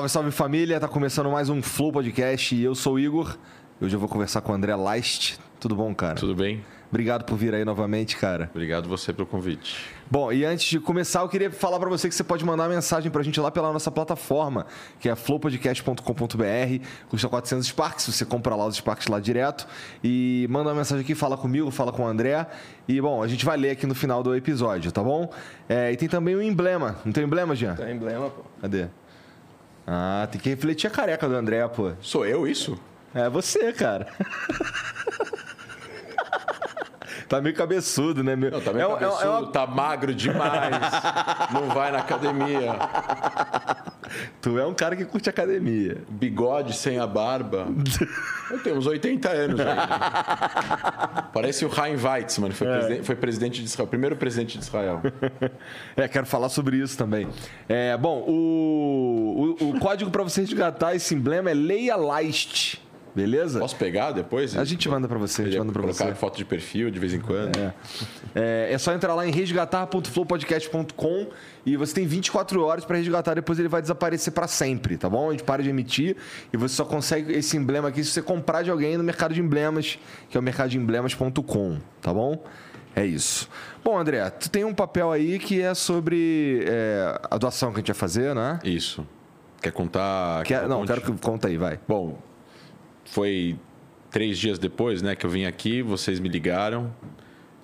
Salve, salve família, tá começando mais um Flow Podcast e eu sou o Igor. Hoje eu vou conversar com o André Leist. Tudo bom, cara? Tudo bem? Obrigado por vir aí novamente, cara. Obrigado você pelo convite. Bom, e antes de começar, eu queria falar para você que você pode mandar mensagem pra gente lá pela nossa plataforma, que é flowpodcast.com.br. Custa 400 Sparks, você compra lá os Sparks lá direto. E manda uma mensagem aqui, fala comigo, fala com o André. E, bom, a gente vai ler aqui no final do episódio, tá bom? É, e tem também o emblema. Não tem emblema, Jean? Tem emblema, pô. Cadê? Ah, tem que refletir a careca do André, pô. Sou eu isso? É você, cara. tá meio cabeçudo, né? Meu? Não, tá meio é, cabeçudo, é, é uma... tá magro demais. não vai na academia. Tu é um cara que curte academia. Bigode sem a barba. Eu tenho uns 80 anos aí. Parece o Chaim Weizmann, foi, É. presidente, foi presidente de Israel, primeiro presidente de Israel. É, quero falar sobre isso também. É, bom, o, o, o código para você resgatar esse emblema é Leia Leist. Beleza? Posso pegar depois? A gente manda para você, a gente manda para colocar você. foto de perfil de vez em quando. É. É, é só entrar lá em resgatar.flowpodcast.com e você tem 24 horas para resgatar, depois ele vai desaparecer para sempre, tá bom? A gente para de emitir e você só consegue esse emblema aqui se você comprar de alguém no mercado de emblemas, que é o mercadoemblemas.com, tá bom? É isso. Bom, André, tu tem um papel aí que é sobre é, a doação que a gente vai fazer, né? Isso. Quer contar? Quer, não, quero que conta aí, vai. Bom, foi três dias depois né, que eu vim aqui, vocês me ligaram,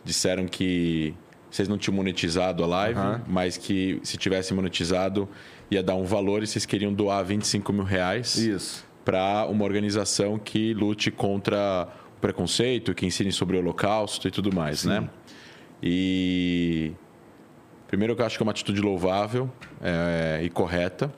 disseram que vocês não tinham monetizado a live, Aham. mas que se tivesse monetizado ia dar um valor e vocês queriam doar 25 mil reais Isso. para uma organização que lute contra o preconceito, que ensine sobre o holocausto e tudo mais, né? E primeiro eu acho que é uma atitude louvável é, e correta.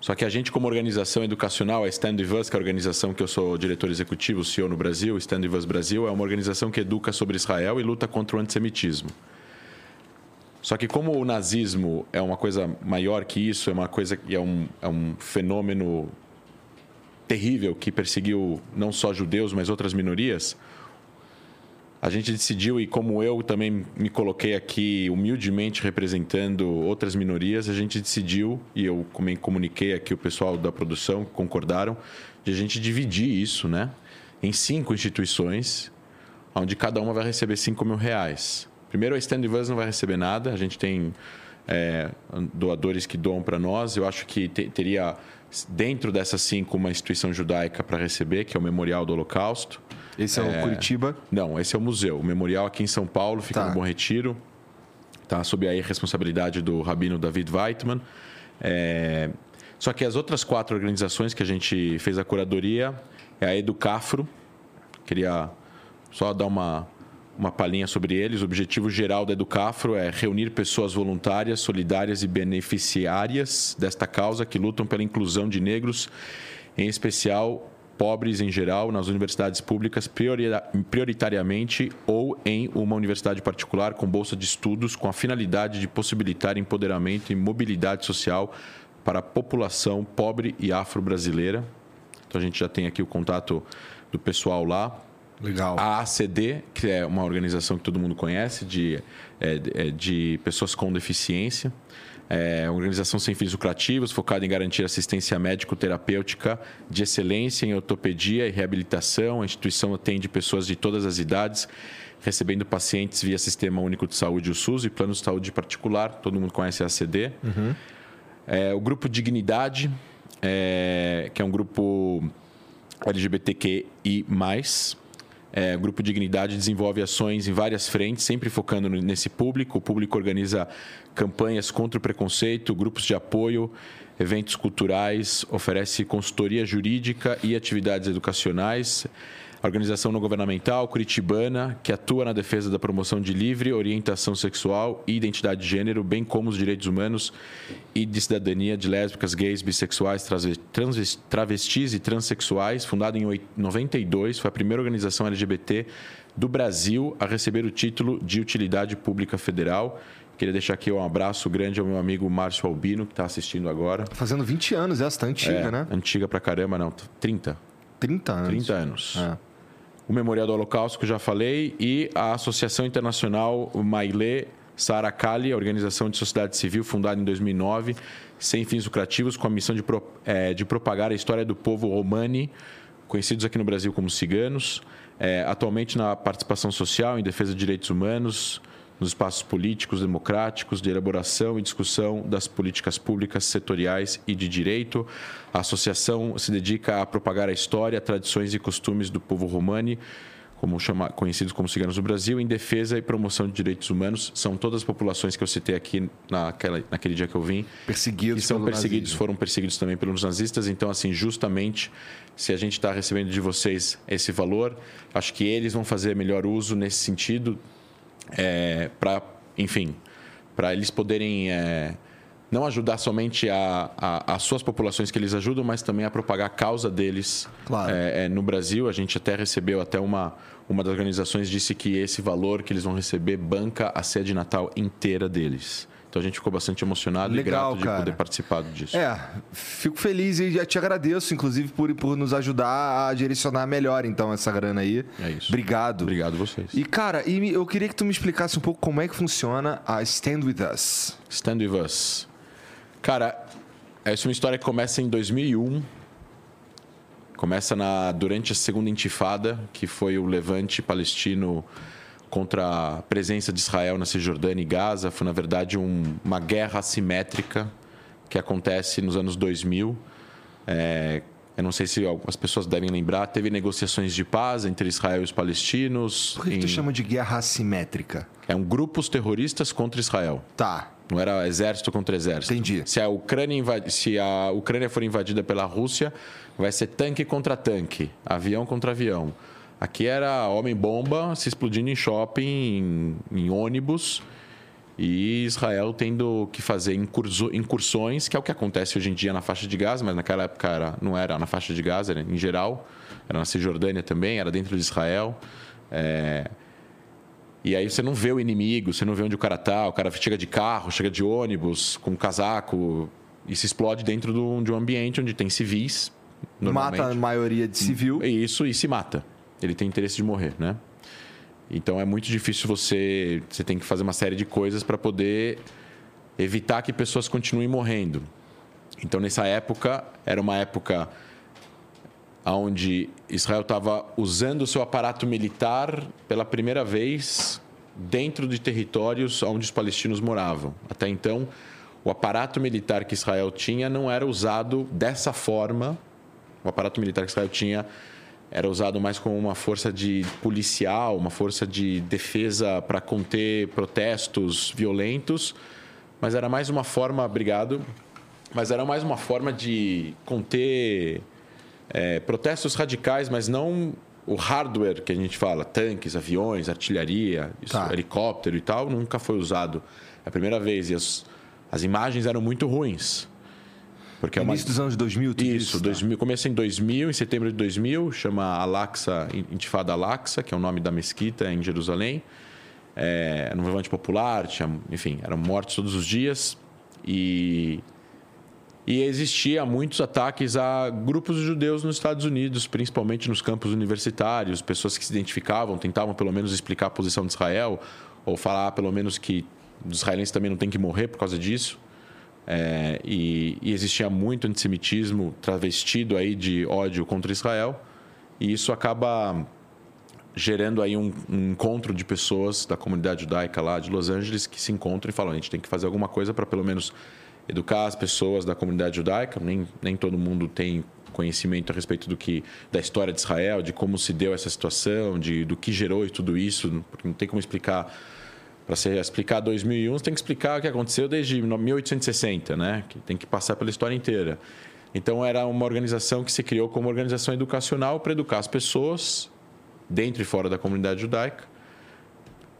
Só que a gente, como organização educacional, a Stand With Us, que é a organização que eu sou diretor executivo, CEO no Brasil, Stand With Us Brasil, é uma organização que educa sobre Israel e luta contra o antissemitismo. Só que como o nazismo é uma coisa maior que isso, é uma coisa que é um, é um fenômeno terrível que perseguiu não só judeus, mas outras minorias, a gente decidiu, e como eu também me coloquei aqui humildemente representando outras minorias, a gente decidiu, e eu também comuniquei aqui o pessoal da produção, que concordaram, de a gente dividir isso né, em cinco instituições, onde cada uma vai receber 5 mil reais. Primeiro, a Stand Us não vai receber nada, a gente tem é, doadores que doam para nós, eu acho que te- teria dentro dessas cinco uma instituição judaica para receber, que é o Memorial do Holocausto. Esse é, o Curitiba. Não, esse é o museu. O memorial aqui em São Paulo fica Tá. no Bom Retiro. Tá sob a responsabilidade do rabino David Weitman. É, Só que as outras quatro organizações que a gente fez a curadoria é a Educafro. Queria só dar uma, uma palhinha sobre eles. O objetivo geral da Educafro é reunir pessoas voluntárias, solidárias e beneficiárias desta causa que lutam pela inclusão de negros, em especial pobres em geral, nas universidades públicas, priori- prioritariamente ou em uma universidade particular com bolsa de estudos, com a finalidade de possibilitar empoderamento e mobilidade social para a população pobre e afro-brasileira. Então a gente já tem aqui o contato do pessoal lá. Legal. A ACD, que é uma organização que todo mundo conhece, de, é, é, de pessoas com deficiência. É uma organização sem fins lucrativos, focada em garantir assistência médico-terapêutica de excelência em ortopedia e reabilitação. A instituição atende pessoas de todas as idades, recebendo pacientes via Sistema Único de Saúde, o SUS, e plano de saúde particular. Todo mundo conhece a ACD. Uhum. É, o Grupo Dignidade, é, que é um grupo LGBTQI+, é, o Grupo Dignidade desenvolve ações em várias frentes, sempre focando nesse público. O público organiza campanhas contra o preconceito, grupos de apoio, eventos culturais, oferece consultoria jurídica e atividades educacionais. Organização não governamental curitibana, que atua na defesa da promoção de livre orientação sexual e identidade de gênero, bem como os direitos humanos e de cidadania de lésbicas, gays, bissexuais, travestis e transexuais, fundada em 92, foi a primeira organização LGBT do Brasil a receber o título de utilidade pública federal. Queria deixar aqui um abraço grande ao meu amigo Márcio Albino, que está assistindo agora. Fazendo 20 anos, essa tá antiga, é, né? Antiga pra caramba, não. 30. 30 anos. 30 anos. É o Memorial do Holocausto, que eu já falei, e a Associação Internacional Maile Sarakali, organização de sociedade civil fundada em 2009, sem fins lucrativos, com a missão de, pro, é, de propagar a história do povo romani, conhecidos aqui no Brasil como ciganos, é, atualmente na participação social, em defesa de direitos humanos, nos espaços políticos democráticos de elaboração e discussão das políticas públicas setoriais e de direito. A associação se dedica a propagar a história, tradições e costumes do povo romani, como chama, conhecidos como ciganos do Brasil, em defesa e promoção de direitos humanos. São todas as populações que eu citei aqui naquela, naquele dia que eu vim. Perseguidos. Que são perseguidos, nazismo. foram perseguidos também pelos nazistas. Então, assim, justamente, se a gente está recebendo de vocês esse valor, acho que eles vão fazer melhor uso nesse sentido é, para, enfim, para eles poderem é, não ajudar somente a, a, as suas populações que eles ajudam, mas também a propagar a causa deles claro. é, é no Brasil. A gente até recebeu até uma uma das organizações disse que esse valor que eles vão receber banca a sede natal inteira deles. Então a gente ficou bastante emocionado Legal, e grato cara. de poder participar disso. É, fico feliz e te agradeço, inclusive, por, por nos ajudar a direcionar melhor, então, essa grana aí. É isso. Obrigado. Obrigado vocês. E, cara, e eu queria que tu me explicasse um pouco como é que funciona a Stand With Us. Stand With Us. Cara, essa é uma história que começa em 2001. Começa na, durante a segunda intifada, que foi o levante palestino contra a presença de Israel na Cisjordânia e Gaza. Foi, na verdade, um, uma guerra assimétrica que acontece nos anos 2000. É, eu não sei se algumas pessoas devem lembrar, teve negociações de paz entre Israel e os palestinos. Por que, em... que tu chama de guerra assimétrica? É um grupos terroristas contra Israel. Tá. Não era exército contra exército. Entendi. Se a Ucrânia, invad... se a Ucrânia for invadida pela Rússia, vai ser tanque contra tanque, avião contra avião. Aqui era homem-bomba se explodindo em shopping, em, em, ônibus. E Israel tendo que fazer incursões, que é o que acontece hoje em dia na faixa de Gaza, mas naquela época era, não era na faixa de Gaza, era em geral. Era na Cisjordânia também, era dentro de Israel. É... E aí você não vê o inimigo, você não vê onde o cara tá. O cara chega de carro, chega de ônibus, com um casaco, e se explode dentro de um ambiente onde tem civis. Mata a maioria de civil. Isso, e se mata ele tem interesse de morrer, né? Então é muito difícil você. Você tem que fazer uma série de coisas para poder evitar que pessoas continuem morrendo. Então nessa época, era uma época onde Israel estava usando o seu aparato militar pela primeira vez dentro de territórios onde os palestinos moravam. Até então, o aparato militar que Israel tinha não era usado dessa forma. O aparato militar que Israel tinha era usado mais como uma força de policial, uma força de defesa para conter protestos violentos, mas era mais uma forma, obrigado, mas era mais uma forma de conter é, protestos radicais, mas não o hardware que a gente fala, tanques, aviões, artilharia, isso, tá. helicóptero e tal, nunca foi usado. É a primeira vez e as, as imagens eram muito ruins. Porque é uma... Início dos anos 2000, tudo isso. isso 2000, tá? começa em 2000, em setembro de 2000, chama Al-Aqsa, Intifada Al-Aqsa, que é o nome da mesquita em Jerusalém. É, no levante popular, tinha, enfim, eram mortes todos os dias. E, e existia muitos ataques a grupos de judeus nos Estados Unidos, principalmente nos campos universitários, pessoas que se identificavam, tentavam pelo menos explicar a posição de Israel, ou falar pelo menos que os israelenses também não têm que morrer por causa disso É, e, e, existia muito antissemitismo travestido aí de ódio contra Israel. E isso acaba gerando aí um, um, encontro de pessoas da comunidade judaica lá de Los Angeles que se encontram e falam: a gente tem que fazer alguma coisa para pelo menos educar as pessoas da comunidade judaica. Nem, nem todo mundo tem conhecimento a respeito do que da história de Israel, de como se deu essa situação, de do que gerou e tudo isso, porque não tem como explicar para explicar 2001, você tem que explicar o que aconteceu desde 1860, né? Que tem que passar pela história inteira. Então era uma organização que se criou como organização educacional para educar as pessoas dentro e fora da comunidade judaica.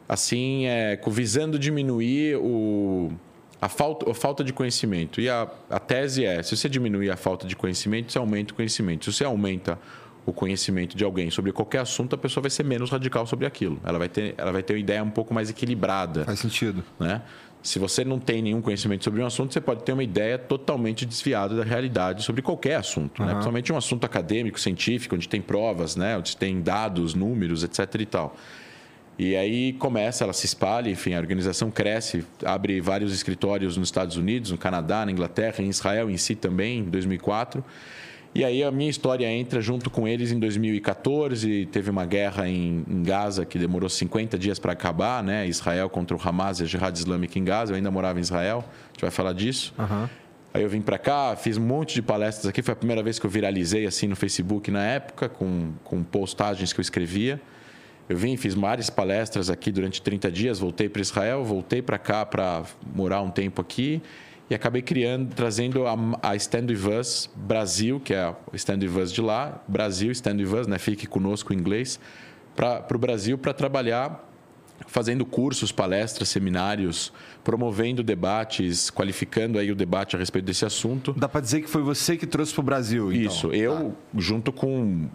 Assim, é, visando diminuir o, a, falta, a falta de conhecimento. E a, a tese é: se você diminuir a falta de conhecimento, você aumenta o conhecimento. Se você aumenta o conhecimento de alguém sobre qualquer assunto, a pessoa vai ser menos radical sobre aquilo. Ela vai ter, ela vai ter uma ideia um pouco mais equilibrada. Faz sentido. Né? Se você não tem nenhum conhecimento sobre um assunto, você pode ter uma ideia totalmente desviada da realidade sobre qualquer assunto. Uhum. Né? Principalmente um assunto acadêmico, científico, onde tem provas, né? onde tem dados, números, etc. e tal. E aí começa, ela se espalha, enfim, a organização cresce, abre vários escritórios nos Estados Unidos, no Canadá, na Inglaterra, em Israel em si também, em 2004. E aí a minha história entra junto com eles em 2014. Teve uma guerra em, em Gaza que demorou 50 dias para acabar, né? Israel contra o Hamas e a Jihad Islâmica em Gaza. Eu ainda morava em Israel. A gente vai falar disso. Uhum. Aí eu vim para cá, fiz um monte de palestras aqui. Foi a primeira vez que eu viralizei assim no Facebook na época, com, com postagens que eu escrevia. Eu vim, fiz várias palestras aqui durante 30 dias, voltei para Israel, voltei para cá para morar um tempo aqui e acabei criando, trazendo a, a Stand With Us Brasil, que é o Stand With Us de lá, Brasil, Stand With Us, né? Fique conosco em inglês, para o Brasil para trabalhar fazendo cursos, palestras, seminários, promovendo debates, qualificando aí o debate a respeito desse assunto. Dá para dizer que foi você que trouxe para o Brasil, então. Isso, eu tá. junto com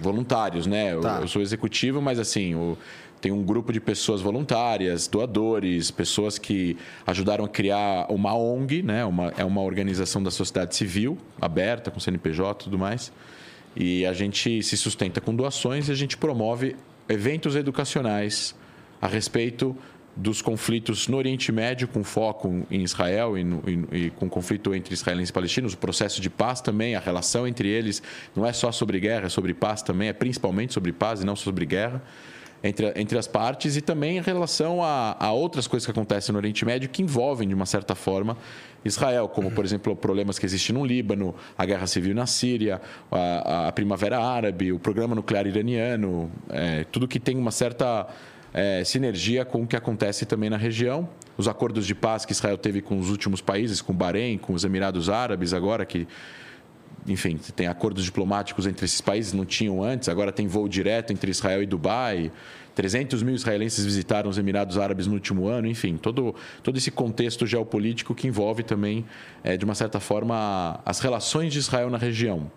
voluntários, né? Tá. Eu, eu, sou executivo, mas assim, o tem um grupo de pessoas voluntárias, doadores, pessoas que ajudaram a criar uma ONG, né? Uma, é uma organização da sociedade civil, aberta, com CNPJ e tudo mais. E a gente se sustenta com doações e a gente promove eventos educacionais a respeito dos conflitos no Oriente Médio, com foco em Israel e, no, e, e com conflito entre israelenses e palestinos, o processo de paz também, a relação entre eles, não é só sobre guerra, é sobre paz também, é principalmente sobre paz e não sobre guerra entre, entre as partes e também em relação a, a outras coisas que acontecem no Oriente Médio que envolvem, de uma certa forma, Israel, como, por exemplo, problemas que existem no Líbano, a guerra civil na Síria, a, a Primavera Árabe, o programa nuclear iraniano, é, tudo que tem uma certa é, sinergia com o que acontece também na região. Os acordos de paz que Israel teve com os últimos países, com o Bahrein, com os Emirados Árabes, agora que enfim, tem acordos diplomáticos entre esses países, não tinham antes, agora tem voo direto entre Israel e Dubai. 300 mil israelenses visitaram os Emirados Árabes no último ano, enfim, todo, todo esse contexto geopolítico que envolve também, é, de uma certa forma, as relações de Israel na região.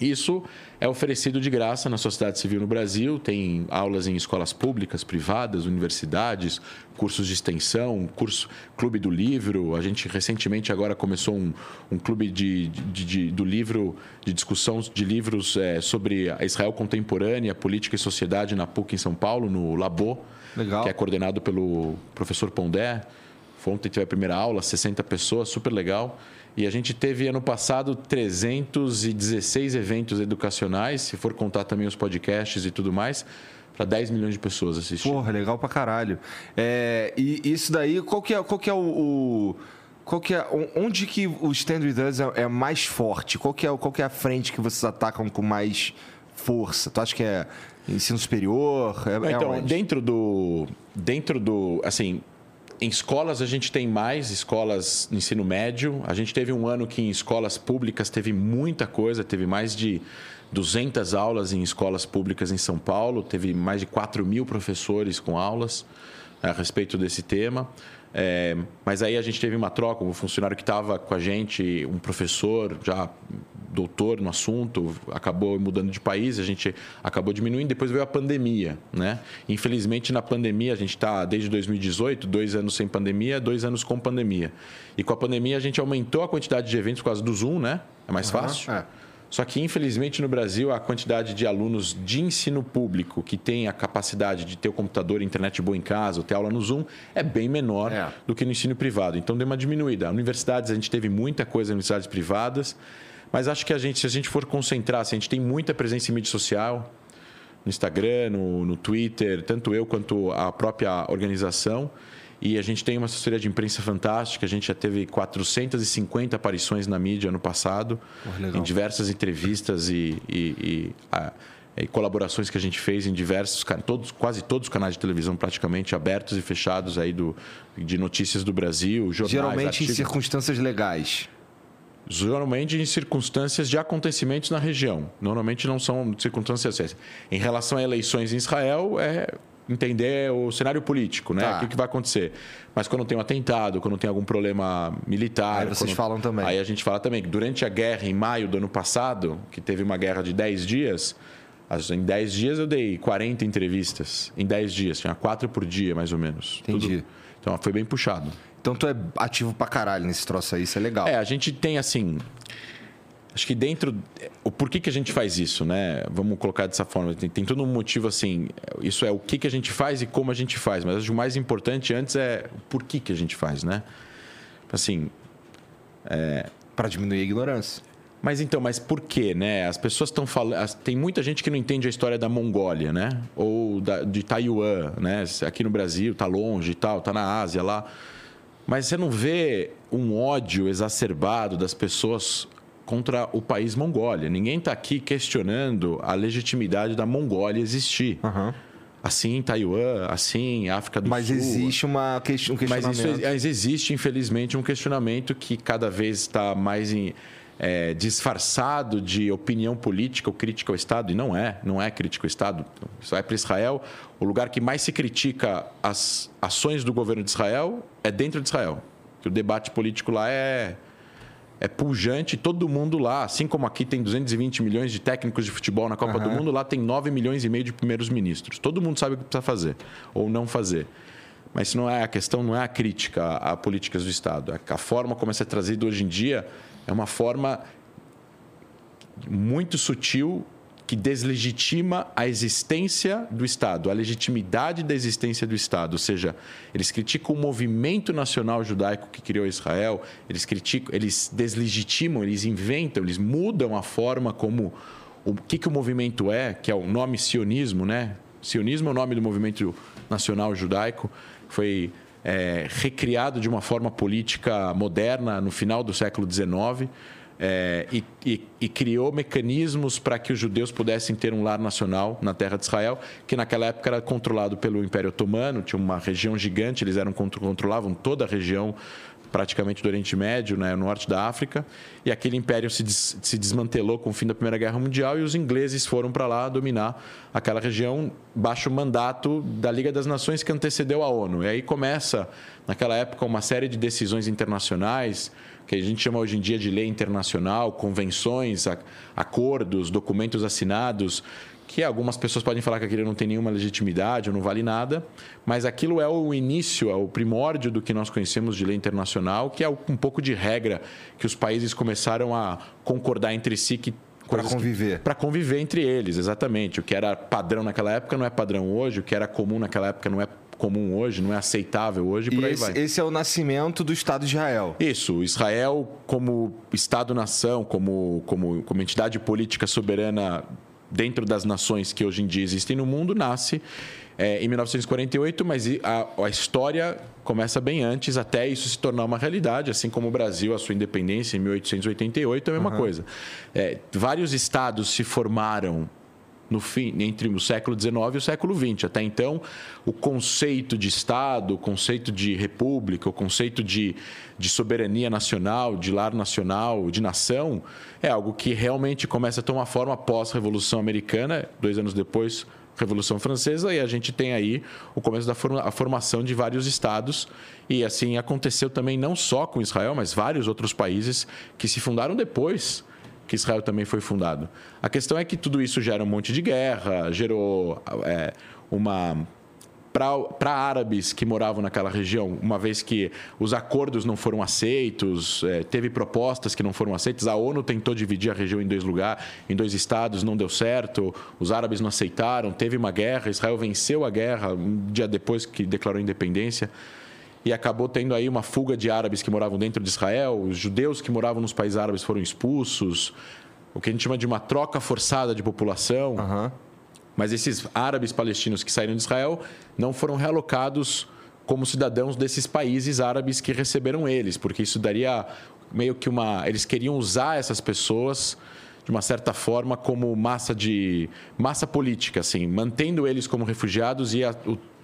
Isso é oferecido de graça na sociedade civil no Brasil, tem aulas em escolas públicas, privadas, universidades, cursos de extensão, curso Clube do Livro. A gente recentemente agora começou um, um clube de, de, de, do livro, de discussão de livros é, sobre a Israel contemporânea, política e sociedade na PUC em São Paulo, no Labo, Legal. que é coordenado pelo professor Pondé. Ontem teve a primeira aula, 60 pessoas, super legal. E a gente teve ano passado 316 eventos educacionais, se for contar também os podcasts e tudo mais, para 10 milhões de pessoas assistir. Porra, legal pra caralho. É, e isso daí, qual que é, qual que é o, o qual que é, onde que o Stand With Us é, é, mais forte? Qual que, é, qual que é a frente que vocês atacam com mais força? Tu acha que é ensino superior? É, é então, dentro do... Dentro do... Assim, em escolas a gente tem mais escolas de ensino médio. A gente teve um ano que em escolas públicas teve muita coisa, teve mais de 200 aulas em escolas públicas em São Paulo, teve mais de 4 mil professores com aulas a respeito desse tema. É, mas aí a gente teve uma troca, um funcionário que estava com a gente, um professor já doutor no assunto, acabou mudando de país, a gente acabou diminuindo, depois veio a pandemia, né? Infelizmente, na pandemia, a gente está desde 2018, dois anos sem pandemia, dois anos com pandemia. E com a pandemia, a gente aumentou a quantidade de eventos por causa do Zoom, né? É mais uhum, fácil. É. Só que, infelizmente, no Brasil, a quantidade de alunos de ensino público que tem a capacidade de ter o computador e internet boa em casa, ou ter aula no Zoom, é bem menor É. do que no ensino privado. Então, deu uma diminuída. Universidades, a gente teve muita coisa em universidades privadas, mas acho que a gente, se a gente for concentrar, se a gente tem muita presença em mídia social, no Instagram, no, no Twitter, tanto eu quanto a própria organização. E a gente tem uma assessoria de imprensa fantástica. A gente já teve 450 aparições na mídia ano passado, legal. em diversas entrevistas e, e- e, a- e colaborações que a gente fez em diversos, todos, quase todos os canais de televisão praticamente abertos e fechados aí do, de notícias do Brasil, jornais, Geralmente em artigos. circunstâncias legais. Geralmente em circunstâncias de acontecimentos na região. Normalmente não são circunstâncias. Em relação a eleições em Israel, é entender o cenário político, né? Tá. O que, que vai acontecer. Mas quando tem um atentado, quando tem algum problema militar. Aí vocês quando- falam também. Aí a gente fala também que durante a guerra, em maio do ano passado, que teve uma guerra de 10 dias, as- em 10 dias eu dei 40 entrevistas. Em 10 dias, tinha quatro por dia, mais ou menos. Entendi. Então foi bem puxado. Então tu é ativo pra caralho nesse troço aí, isso é legal. É, a gente tem assim. Acho que dentro. O porquê que a gente faz isso, né? Vamos colocar dessa forma. Tem, tem todo um motivo assim. Isso é o que, que a gente faz e como a gente faz. Mas acho que o mais importante antes é o porquê que a gente faz, né? Assim. Pra diminuir a ignorância. Mas então, mas por quê, né? As pessoas estão falando. Tem muita gente que não entende a história da Mongólia, né? Ou da- de Taiwan, né? Aqui no Brasil, tá longe e tal, tá na Ásia lá. Mas você não vê um ódio exacerbado das pessoas contra o país Mongólia. Ninguém está aqui questionando a legitimidade da Mongólia existir. Assim em Taiwan, assim em África do Mas Sul. existe uma ques- um Mas questionamento. isso, mas existe, infelizmente, um questionamento que cada vez está mais em- é, disfarçado de opinião política ou crítica ao Estado, e não é, não é crítica ao Estado. Isso vai para Israel, o lugar que mais se critica as ações do governo de Israel é dentro de Israel. Que o debate político lá é, é pujante, todo mundo lá, assim como aqui tem 220 milhões de técnicos de futebol na Copa do Mundo, lá tem 9 milhões e meio de primeiros ministros. Todo mundo sabe o que precisa fazer ou não fazer. Mas isso não é a questão, não é a crítica a, a políticas do Estado. A, a forma como isso é trazido hoje em dia é uma forma muito sutil que deslegitima a existência do Estado, a legitimidade da existência do Estado. Ou seja, eles criticam o movimento nacional judaico que criou Israel, eles criticam, eles deslegitimam, eles inventam, eles mudam a forma como o que, que o movimento é, que é o nome sionismo, né? Sionismo é o nome do movimento nacional judaico, foi é, recriado de uma forma política moderna no final do século XIX. É, e, e- e criou mecanismos para que os judeus pudessem ter um lar nacional na terra de Israel, que naquela época era controlado pelo Império Otomano, tinha uma região gigante, eles eram contro- controlavam toda a região praticamente do Oriente Médio, né, no norte da África, e aquele império se, des- se desmantelou com o fim da Primeira Guerra Mundial e os ingleses foram para lá dominar aquela região baixo mandato da Liga das Nações que antecedeu a ONU. E aí começa, naquela época, uma série de decisões internacionais que a gente chama hoje em dia de lei internacional, convenções, acordos, documentos assinados, que algumas pessoas podem falar que aquilo não tem nenhuma legitimidade ou não vale nada, mas aquilo é o início, é o primórdio do que nós conhecemos de lei internacional, que é um pouco de regra que os países começaram a concordar entre si que Que- conviver. para conviver entre eles, exatamente. O que era padrão naquela época não é padrão hoje, o que era comum naquela época não é comum hoje, não é aceitável hoje, por E aí esse, vai. esse é o nascimento do Estado de Israel. Isso, Israel como Estado-nação, como, como, como entidade política soberana dentro das nações que hoje em dia existem no mundo, nasce é, em 1948, mas a, a história começa bem antes, até isso se tornar uma realidade, assim como o Brasil, a sua independência em 1888, é a mesma coisa. É, vários estados se formaram no fim, entre o século XIX e o século XX. Até então, o conceito de Estado, o conceito de república, o conceito de, de soberania nacional, de lar nacional, de nação, é algo que realmente começa a tomar forma após a Revolução Americana, dois anos depois, Revolução Francesa, e a gente tem aí o começo da forma, a formação de vários estados. E assim aconteceu também não só com Israel, mas vários outros países que se fundaram depois que Israel também foi fundado. A questão é que tudo isso gera um monte de guerra, gerou é, uma para árabes que moravam naquela região, uma vez que os acordos não foram aceitos, é, teve propostas que não foram aceitas, a ONU tentou dividir a região em dois lugares, em dois estados, não deu certo, os árabes não aceitaram, teve uma guerra, Israel venceu a guerra um dia depois que declarou independência e acabou tendo aí uma fuga de árabes que moravam dentro de Israel, os judeus que moravam nos países árabes foram expulsos, o que a gente chama de uma troca forçada de população. Aham. Mas esses árabes palestinos que saíram de Israel não foram realocados como cidadãos desses países árabes que receberam eles, porque isso daria meio que uma. Eles queriam usar essas pessoas de uma certa forma como massa de massa política, assim, mantendo eles como refugiados e a,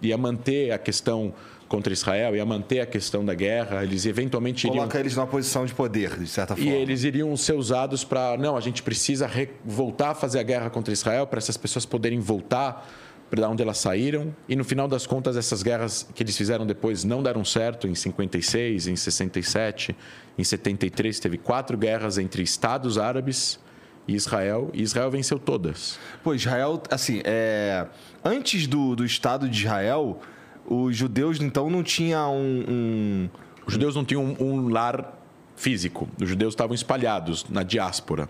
ia manter a questão contra Israel, ia manter a questão da guerra. Eles eventualmente iriam Coloca eles numa posição de poder, de certa e forma. eles iriam ser usados para. Não, a gente precisa re- voltar a fazer a guerra contra Israel para essas pessoas poderem voltar para onde elas saíram. E no final das contas, essas guerras que eles fizeram depois não deram certo em 56, em 67, em 73. Teve quatro guerras entre Estados Árabes e Israel. E Israel venceu todas. Pô, Israel, assim, é... antes do, do Estado de Israel, os judeus, então, não tinham um... um- Os judeus não tinham um, um lar físico. Os judeus estavam espalhados na diáspora,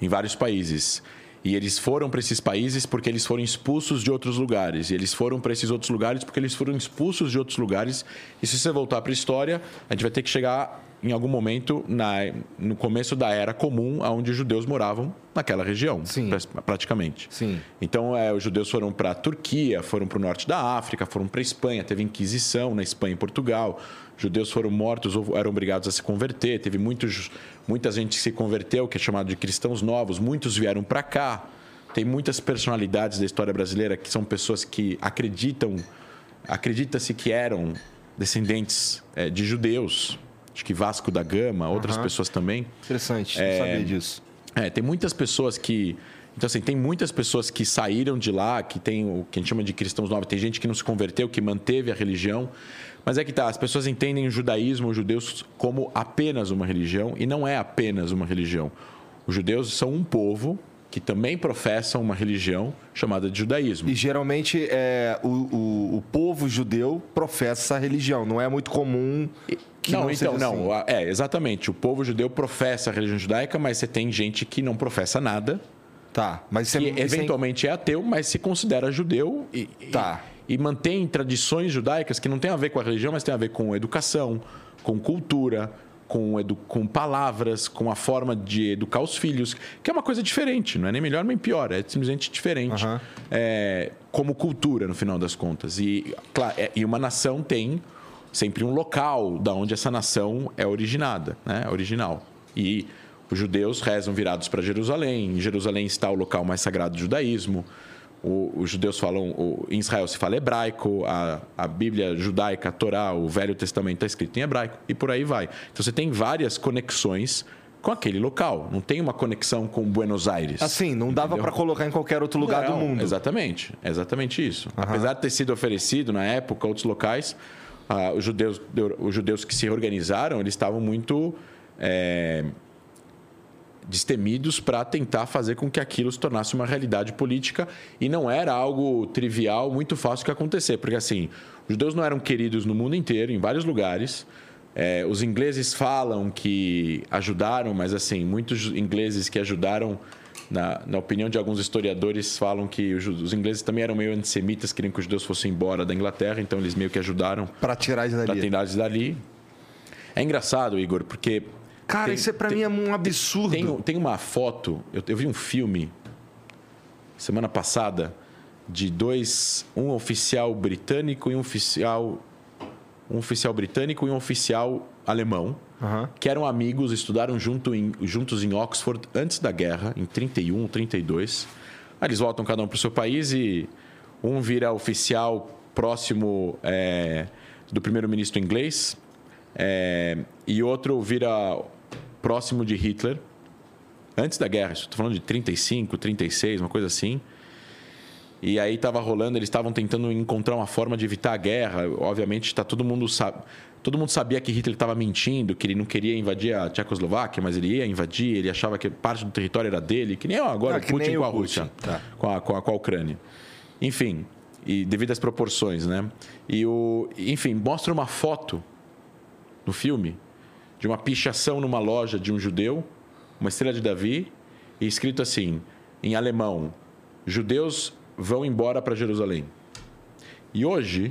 em vários países. E eles foram para esses países porque eles foram expulsos de outros lugares. E eles foram para esses outros lugares porque eles foram expulsos de outros lugares. E se você voltar para a história, a gente vai ter que chegar em algum momento na, no começo da era comum, onde os judeus moravam naquela região, Sim. pra- praticamente. Sim. Então, é, os judeus foram para a Turquia, foram para o norte da África, foram para a Espanha, teve Inquisição na Espanha e Portugal. Judeus foram mortos ou eram obrigados a se converter. Teve muitos, muita gente que se converteu, que é chamado de cristãos novos. Muitos vieram para cá. Tem muitas personalidades da história brasileira que são pessoas que acreditam, acredita-se que eram descendentes é, de judeus. Acho que Vasco da Gama, outras Aham. pessoas também. Interessante, não sabia disso. É, tem muitas pessoas que. Então, assim, tem muitas pessoas que saíram de lá, que tem o que a gente chama de cristãos novos. Tem gente que não se converteu, que manteve a religião. Mas é que tá, as pessoas entendem o judaísmo, os judeus, como apenas uma religião, e não é apenas uma religião. Os judeus são um povo que também professam uma religião chamada de judaísmo. E geralmente é, o, o, o povo judeu professa essa religião. Não é muito comum que não, não, então, seja não. assim. É, exatamente. O povo judeu professa a religião judaica, mas você tem gente que não professa nada, Tá, mas você que eventualmente é ateu, mas se considera judeu e, e- Tá. e, mantém tradições judaicas que não tem a ver com a religião, mas tem a ver com educação, com cultura, com, edu, com palavras, com a forma de educar os filhos, que é uma coisa diferente, não é nem melhor nem pior, é simplesmente diferente Aham. é, como cultura, no final das contas. E, claro, é- e uma nação tem sempre um local da onde essa nação é originada, né? original. E os judeus rezam virados para Jerusalém. Em Jerusalém está o local mais sagrado do judaísmo. O- os judeus falam, o- em Israel se fala hebraico, a, a Bíblia judaica, a Torá, o Velho Testamento está escrito em hebraico, e por aí vai. Então você tem várias conexões com aquele local. Não tem uma conexão com Buenos Aires. Assim, não dava para colocar em qualquer outro lugar do Não, mundo. Exatamente, exatamente isso. Apesar de ter sido oferecido na época outros locais, ah, os, judeus, os judeus que se organizaram, eles estavam muito é, destemidos para tentar fazer com que aquilo se tornasse uma realidade política e não era algo trivial, muito fácil de acontecer, porque assim, os judeus não eram queridos no mundo inteiro, em vários lugares. É, os ingleses falam que ajudaram, mas assim, muitos ingleses que ajudaram, na, na opinião de alguns historiadores, falam que os, os ingleses também eram meio antissemitas, queriam que os judeus fossem embora da Inglaterra, então eles meio que ajudaram Para tirar para dali. tirar eles dali. É engraçado, Igor, porque. Cara, tem- isso é, pra tem- mim é um absurdo. tem, tem uma foto, eu, eu vi um filme semana passada de dois, um oficial britânico e um oficial um oficial britânico e um oficial alemão, Aham. que eram amigos, estudaram junto em- juntos em Oxford antes da guerra, em 31, 32. Aí eles voltam cada um para o seu país e um vira oficial próximo é, do primeiro-ministro inglês é, e outro vira próximo de Hitler antes da guerra. Estou falando de 35, 36, uma coisa assim. E aí estava rolando, eles estavam tentando encontrar uma forma de evitar a guerra. Obviamente, tá todo mundo sabe, todo mundo sabia que Hitler estava mentindo, que ele não queria invadir a Tchecoslováquia, mas ele ia invadir. Ele achava que parte do território era dele, que nem agora Ah, o que Putin nem com a Rússia, tá. com, a, com, a, com a Ucrânia. Enfim, e devido às proporções, né? E o, enfim, mostra uma foto no filme de uma pichação numa loja de um judeu, uma estrela de Davi, e escrito assim, em alemão: Judeus vão embora para Jerusalém. E hoje,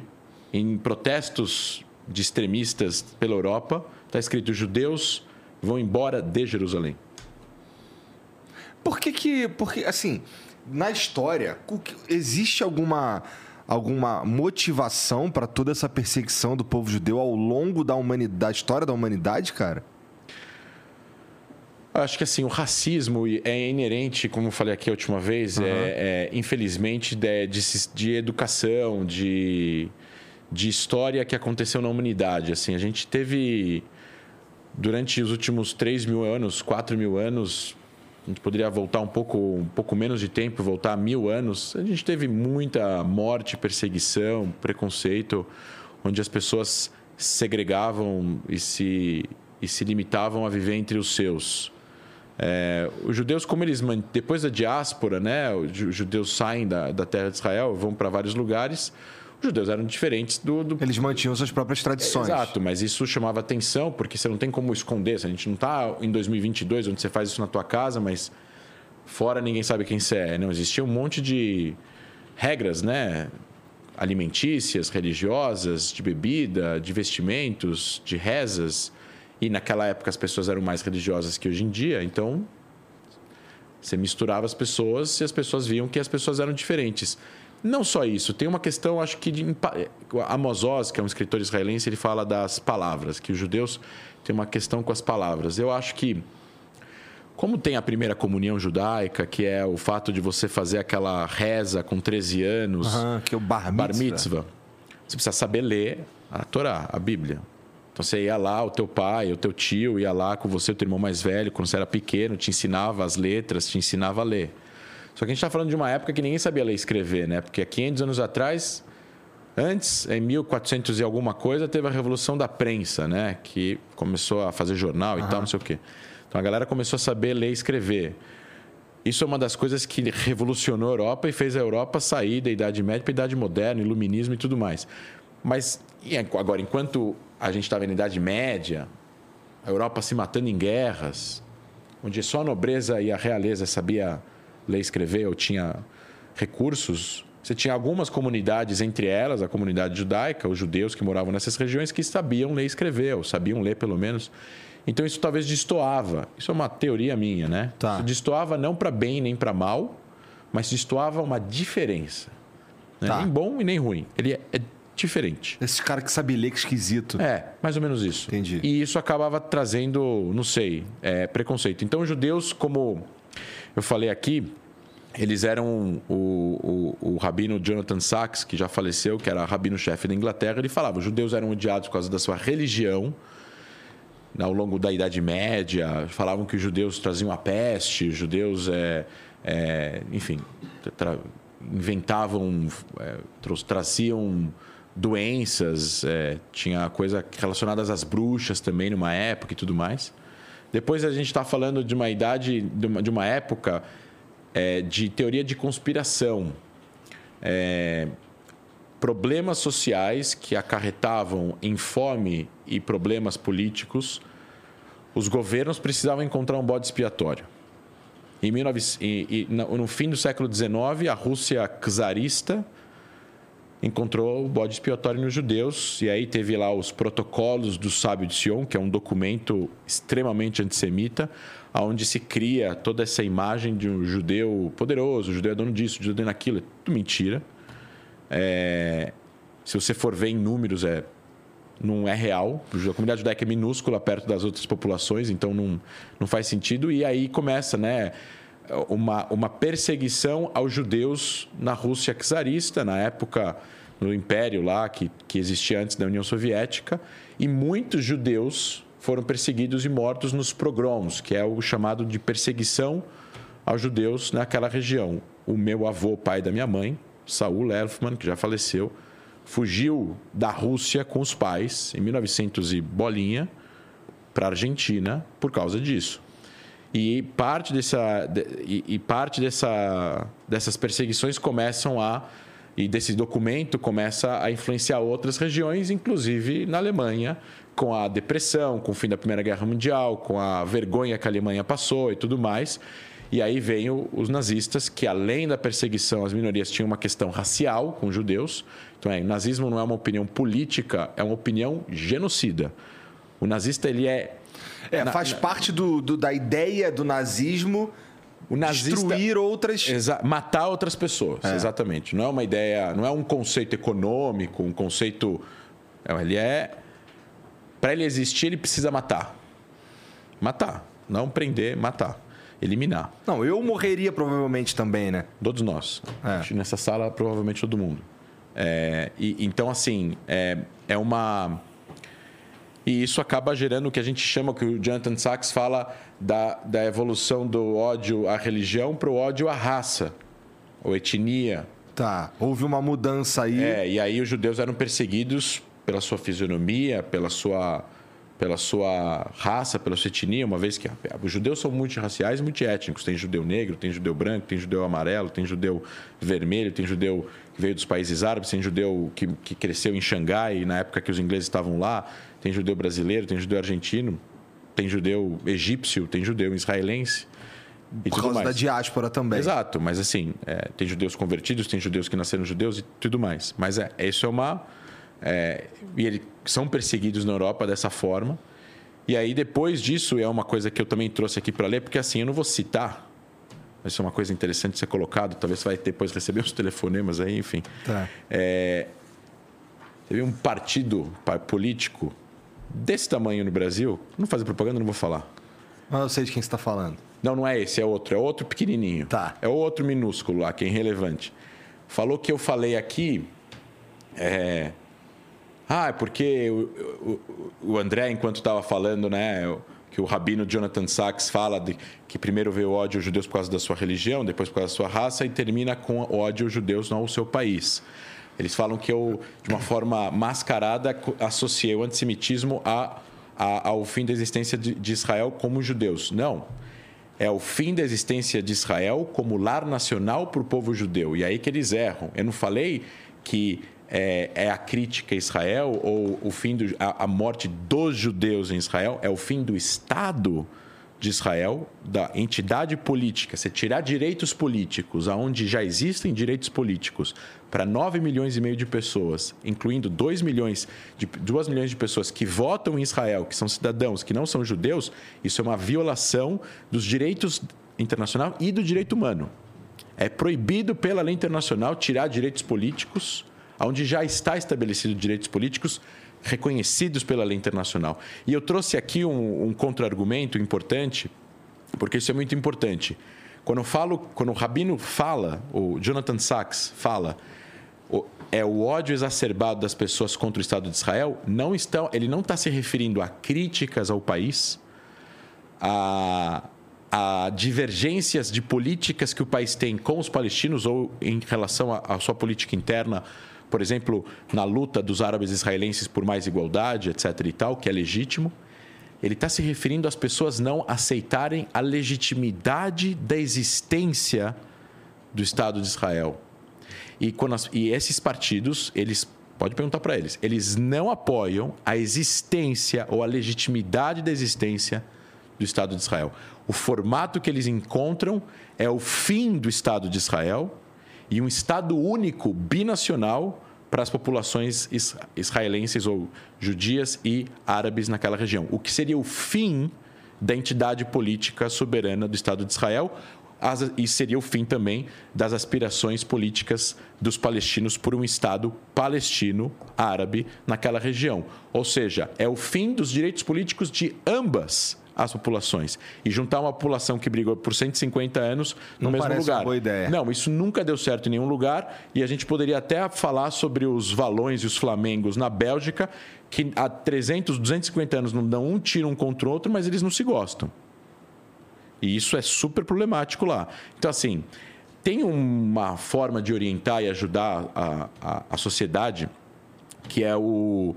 em protestos de extremistas pela Europa, está escrito: Judeus vão embora de Jerusalém. Por que que. Porque, assim, na história, existe alguma alguma motivação para toda essa perseguição do povo judeu ao longo da humanidade, da história da humanidade, cara? Acho que assim, o racismo é inerente, como eu falei aqui a última vez, uhum. é, é, infelizmente de, de, de, educação, de, de história que aconteceu na humanidade. Assim, a gente teve, durante os últimos 3 mil anos, 4 mil anos, a gente poderia voltar um pouco, um pouco menos de tempo, voltar a mil anos. A gente teve muita morte, perseguição, preconceito, onde as pessoas segregavam e se, e se limitavam a viver entre os seus. É, os judeus, como eles depois da diáspora, né, os judeus saem da, da terra de Israel, vão para vários lugares os judeus eram diferentes do, do... Eles mantinham suas próprias tradições. Exato, mas isso chamava atenção, porque você não tem como esconder. A gente não está em 2022, onde você faz isso na tua casa, mas fora ninguém sabe quem você é. Não existia um monte de regras, né? Alimentícias, religiosas, de bebida, de vestimentos, de rezas. E naquela época as pessoas eram mais religiosas que hoje em dia, então você misturava as pessoas e as pessoas viam que as pessoas eram diferentes. Não só isso, tem uma questão, acho que de Amos Oz, que é um escritor israelense, ele fala das palavras, que os judeus têm uma questão com as palavras. Eu acho que como tem a primeira comunhão judaica, que é o fato de você fazer aquela reza com 13 anos, uhum, que é o bar mitzvah. bar mitzvah, você precisa saber ler a Torá, a Bíblia. Então você ia lá, o teu pai, o teu tio ia lá com você, o teu irmão mais velho, quando você era pequeno, te ensinava as letras, te ensinava a ler. Só que a gente está falando de uma época que ninguém sabia ler e escrever, né? Porque há 500 anos atrás, antes, em 1400 e alguma coisa, teve a revolução da prensa, né? Que começou a fazer jornal e tal, não sei o quê. Então a galera começou a saber ler e escrever. Isso é uma das coisas que revolucionou a Europa e fez a Europa sair da Idade Média para a Idade Moderna, Iluminismo e tudo mais. Mas agora, enquanto a gente estava na Idade Média, a Europa se matando em guerras, onde só a nobreza e a realeza sabia ler e escrever ou tinha recursos, você tinha algumas comunidades, entre elas a comunidade judaica, os judeus que moravam nessas regiões, que sabiam ler e escrever, ou sabiam ler pelo menos. Então isso talvez destoava. Isso é uma teoria minha, né? Tá. Isso destoava não para bem nem para mal, mas destoava uma diferença. Né? Tá. Nem bom e nem ruim. Ele é, é diferente. Esse cara que sabe ler, que esquisito. É, mais ou menos isso. Entendi. E isso acabava trazendo, não sei, é, preconceito. Então, os judeus, como eu falei aqui, eles eram o, o, o, rabino Jonathan Sachs, que já faleceu, que era rabino-chefe da Inglaterra, ele falava: os judeus eram odiados por causa da sua religião. Ao longo da Idade Média, falavam que os judeus traziam a peste, os judeus, é, é, enfim, inventavam, é, traziam doenças, é, tinha coisa relacionadas às bruxas também numa época e tudo mais. Depois a gente está falando de uma idade, de uma, de uma época é, de teoria de conspiração. É, problemas sociais que acarretavam em fome e problemas políticos, os governos precisavam encontrar um bode expiatório. Em 19, e, e, no fim do século XIX, a Rússia czarista encontrou o bode expiatório nos judeus, e aí teve lá os protocolos do sábio de Sion, que é um documento extremamente antissemita, onde se cria toda essa imagem de um judeu poderoso, o judeu é dono disso, o judeu é dono daquilo, é tudo mentira. É... se você for ver em números, é não é real. A comunidade judaica é minúscula perto das outras populações, então não, não faz sentido. E aí começa, né? Uma, uma perseguição aos judeus na Rússia czarista, na época no império lá que, que existia antes da União Soviética, e muitos judeus foram perseguidos e mortos nos pogroms, que é o chamado de perseguição aos judeus naquela região. O meu avô, pai da minha mãe, Saul Elfman, que já faleceu, fugiu da Rússia com os pais em 1900 e bolinha para a Argentina por causa disso. E parte, dessa, e, parte dessa, dessas perseguições começam a E desse documento começa a influenciar outras regiões, inclusive na Alemanha, com a depressão, com o fim da Primeira Guerra Mundial, com a vergonha que a Alemanha passou e tudo mais. E aí vem os nazistas, que além da perseguição às minorias, tinham uma questão racial com judeus. Então, é, o nazismo não é uma opinião política, é uma opinião genocida. O nazista, ele é... É, faz na, parte do, do, da ideia do nazismo o nazista, destruir outras. matar outras pessoas, é. exatamente. Não é uma ideia, não é um conceito econômico, um conceito. Ele é. Para ele existir, ele precisa matar. Matar. Não prender, matar. Eliminar. Não, eu morreria provavelmente também, né? Todos nós. É. Nessa sala, provavelmente todo mundo. É, e, então, assim, é, é uma e isso acaba gerando o que a gente chama, que o Jonathan Sachs fala da, da evolução do ódio à religião para o ódio à raça, ou etnia. Tá, houve uma mudança aí. É, e aí os judeus eram perseguidos pela sua fisionomia, pela sua, pela sua raça, pela sua etnia, uma vez que os judeus são multirraciais e multiétnicos. Tem judeu negro, tem judeu branco, tem judeu amarelo, tem judeu vermelho, tem judeu que veio dos países árabes, tem judeu que, que cresceu em Xangai, na época que os ingleses estavam lá, tem judeu brasileiro, tem judeu argentino, tem judeu egípcio, tem judeu israelense. E Por causa mais. da diáspora também. Exato, mas assim, é, tem judeus convertidos, tem judeus que nasceram judeus e tudo mais. Mas é, isso é uma. É, e eles são perseguidos na Europa dessa forma. E aí, depois disso, é uma coisa que eu também trouxe aqui para ler, porque assim, eu não vou citar. Isso é uma coisa interessante de ser colocado. Talvez você vai depois receber uns telefonemas aí, enfim. Tá. É, teve um partido político desse tamanho no Brasil, não fazer propaganda, não vou falar. Mas eu sei de quem você está falando. Não, não é esse, é outro. É outro pequenininho. Tá. É outro minúsculo lá, que é irrelevante. Falou que eu falei aqui. É... Ah, é porque o, o, o André, enquanto estava falando, né, que o rabino Jonathan Sachs fala de que primeiro veio o ódio aos judeus por causa da sua religião, depois por causa da sua raça e termina com ódio aos judeus no seu país. Eles falam que eu, de uma forma mascarada, associei o antissemitismo a, a, ao fim da existência de, de Israel como judeus. Não. É o fim da existência de Israel como lar nacional para o povo judeu. E aí que eles erram. Eu não falei que é, é, a crítica a Israel ou o fim do, a, a, morte dos judeus em Israel, é o fim do Estado de Israel, da entidade política, você tirar direitos políticos, aonde já existem direitos políticos, para 9 milhões e meio de pessoas, incluindo 2 milhões de 2 milhões de pessoas que votam em Israel, que são cidadãos, que não são judeus, isso é uma violação dos direitos internacional e do direito humano. É proibido pela lei internacional tirar direitos políticos, onde já está estabelecido direitos políticos reconhecidos pela lei internacional. E eu trouxe aqui um, um contra-argumento importante, porque isso é muito importante. Quando falo, quando o Rabino fala, o Jonathan Sachs fala, é o ódio exacerbado das pessoas contra o Estado de Israel, não estão, ele não está se referindo a críticas ao país, a, a divergências de políticas que o país tem com os palestinos ou em relação à sua política interna por exemplo, na luta dos árabes israelenses por mais igualdade, etc. e tal, que é legítimo. Ele está se referindo às pessoas não aceitarem a legitimidade da existência do Estado de Israel. E, as, e esses partidos, eles pode perguntar para eles, eles não apoiam a existência ou a legitimidade da existência do Estado de Israel. O formato que eles encontram é o fim do Estado de Israel e um Estado único binacional para as populações israelenses ou judias e árabes naquela região. O que seria o fim da entidade política soberana do Estado de Israel e seria o fim também das aspirações políticas dos palestinos por um Estado palestino árabe naquela região. Ou seja, é o fim dos direitos políticos de ambas as populações. E juntar uma população que brigou por 150 anos no Não mesmo lugar. Uma boa ideia. Não, isso nunca deu certo em nenhum lugar. E a gente poderia até falar sobre os valões e os flamengos na Bélgica, que há 300, 250 anos não dão um tiro um contra o outro, mas eles não se gostam. E isso é super problemático lá. Então, assim, tem uma forma de orientar e ajudar a, a, a sociedade que é o,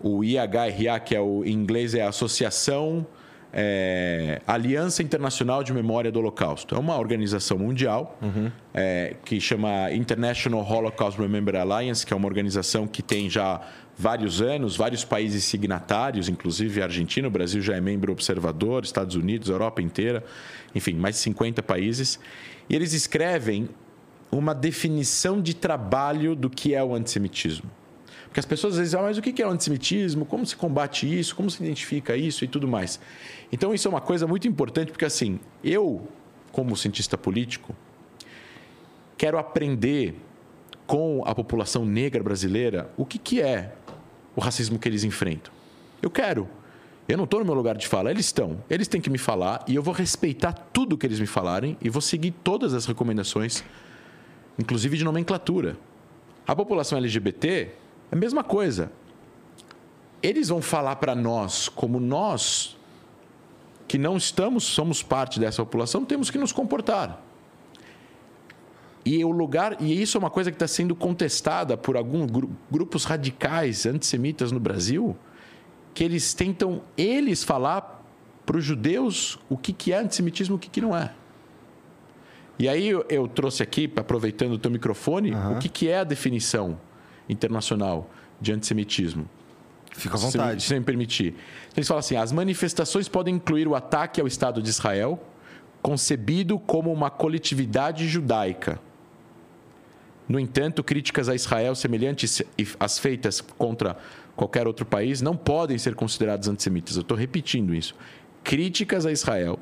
o IHRA, que é o em inglês é a Associação é, Aliança Internacional de Memória do Holocausto. É uma organização mundial é, que chama International Holocaust Remember Alliance, que é uma organização que tem já vários anos, vários países signatários, inclusive a Argentina, o Brasil já é membro observador, Estados Unidos, Europa inteira, enfim, mais de 50 países. E eles escrevem uma definição de trabalho do que é o antissemitismo. Porque as pessoas às vezes ah, mas o que é o antissemitismo? Como se combate isso? Como se identifica isso e tudo mais? Então, isso é uma coisa muito importante, porque assim, eu, como cientista político, quero aprender com a população negra brasileira o que, que é o racismo que eles enfrentam. Eu quero. Eu não estou no meu lugar de fala, eles estão. Eles têm que me falar e eu vou respeitar tudo que eles me falarem e vou seguir todas as recomendações, inclusive de nomenclatura. A população LGBT a mesma coisa. Eles vão falar para nós como nós, que não estamos, somos parte dessa população, temos que nos comportar. E o lugar, e isso é uma coisa que está sendo contestada por alguns grupos radicais antissemitas no Brasil, que eles tentam eles falar para os judeus o que, que é antissemitismo e o que, que não é. E aí eu, eu trouxe aqui, aproveitando o teu microfone, uhum. o que, que é a definição internacional de antissemitismo. Fica à vontade. Se, se me permitir. Eles falam assim: as manifestações podem incluir o ataque ao Estado de Israel, concebido como uma coletividade judaica no entanto, críticas a Israel semelhantes às feitas contra qualquer outro país não podem ser consideradas antissemitas. Eu estou repetindo isso. Críticas a Israel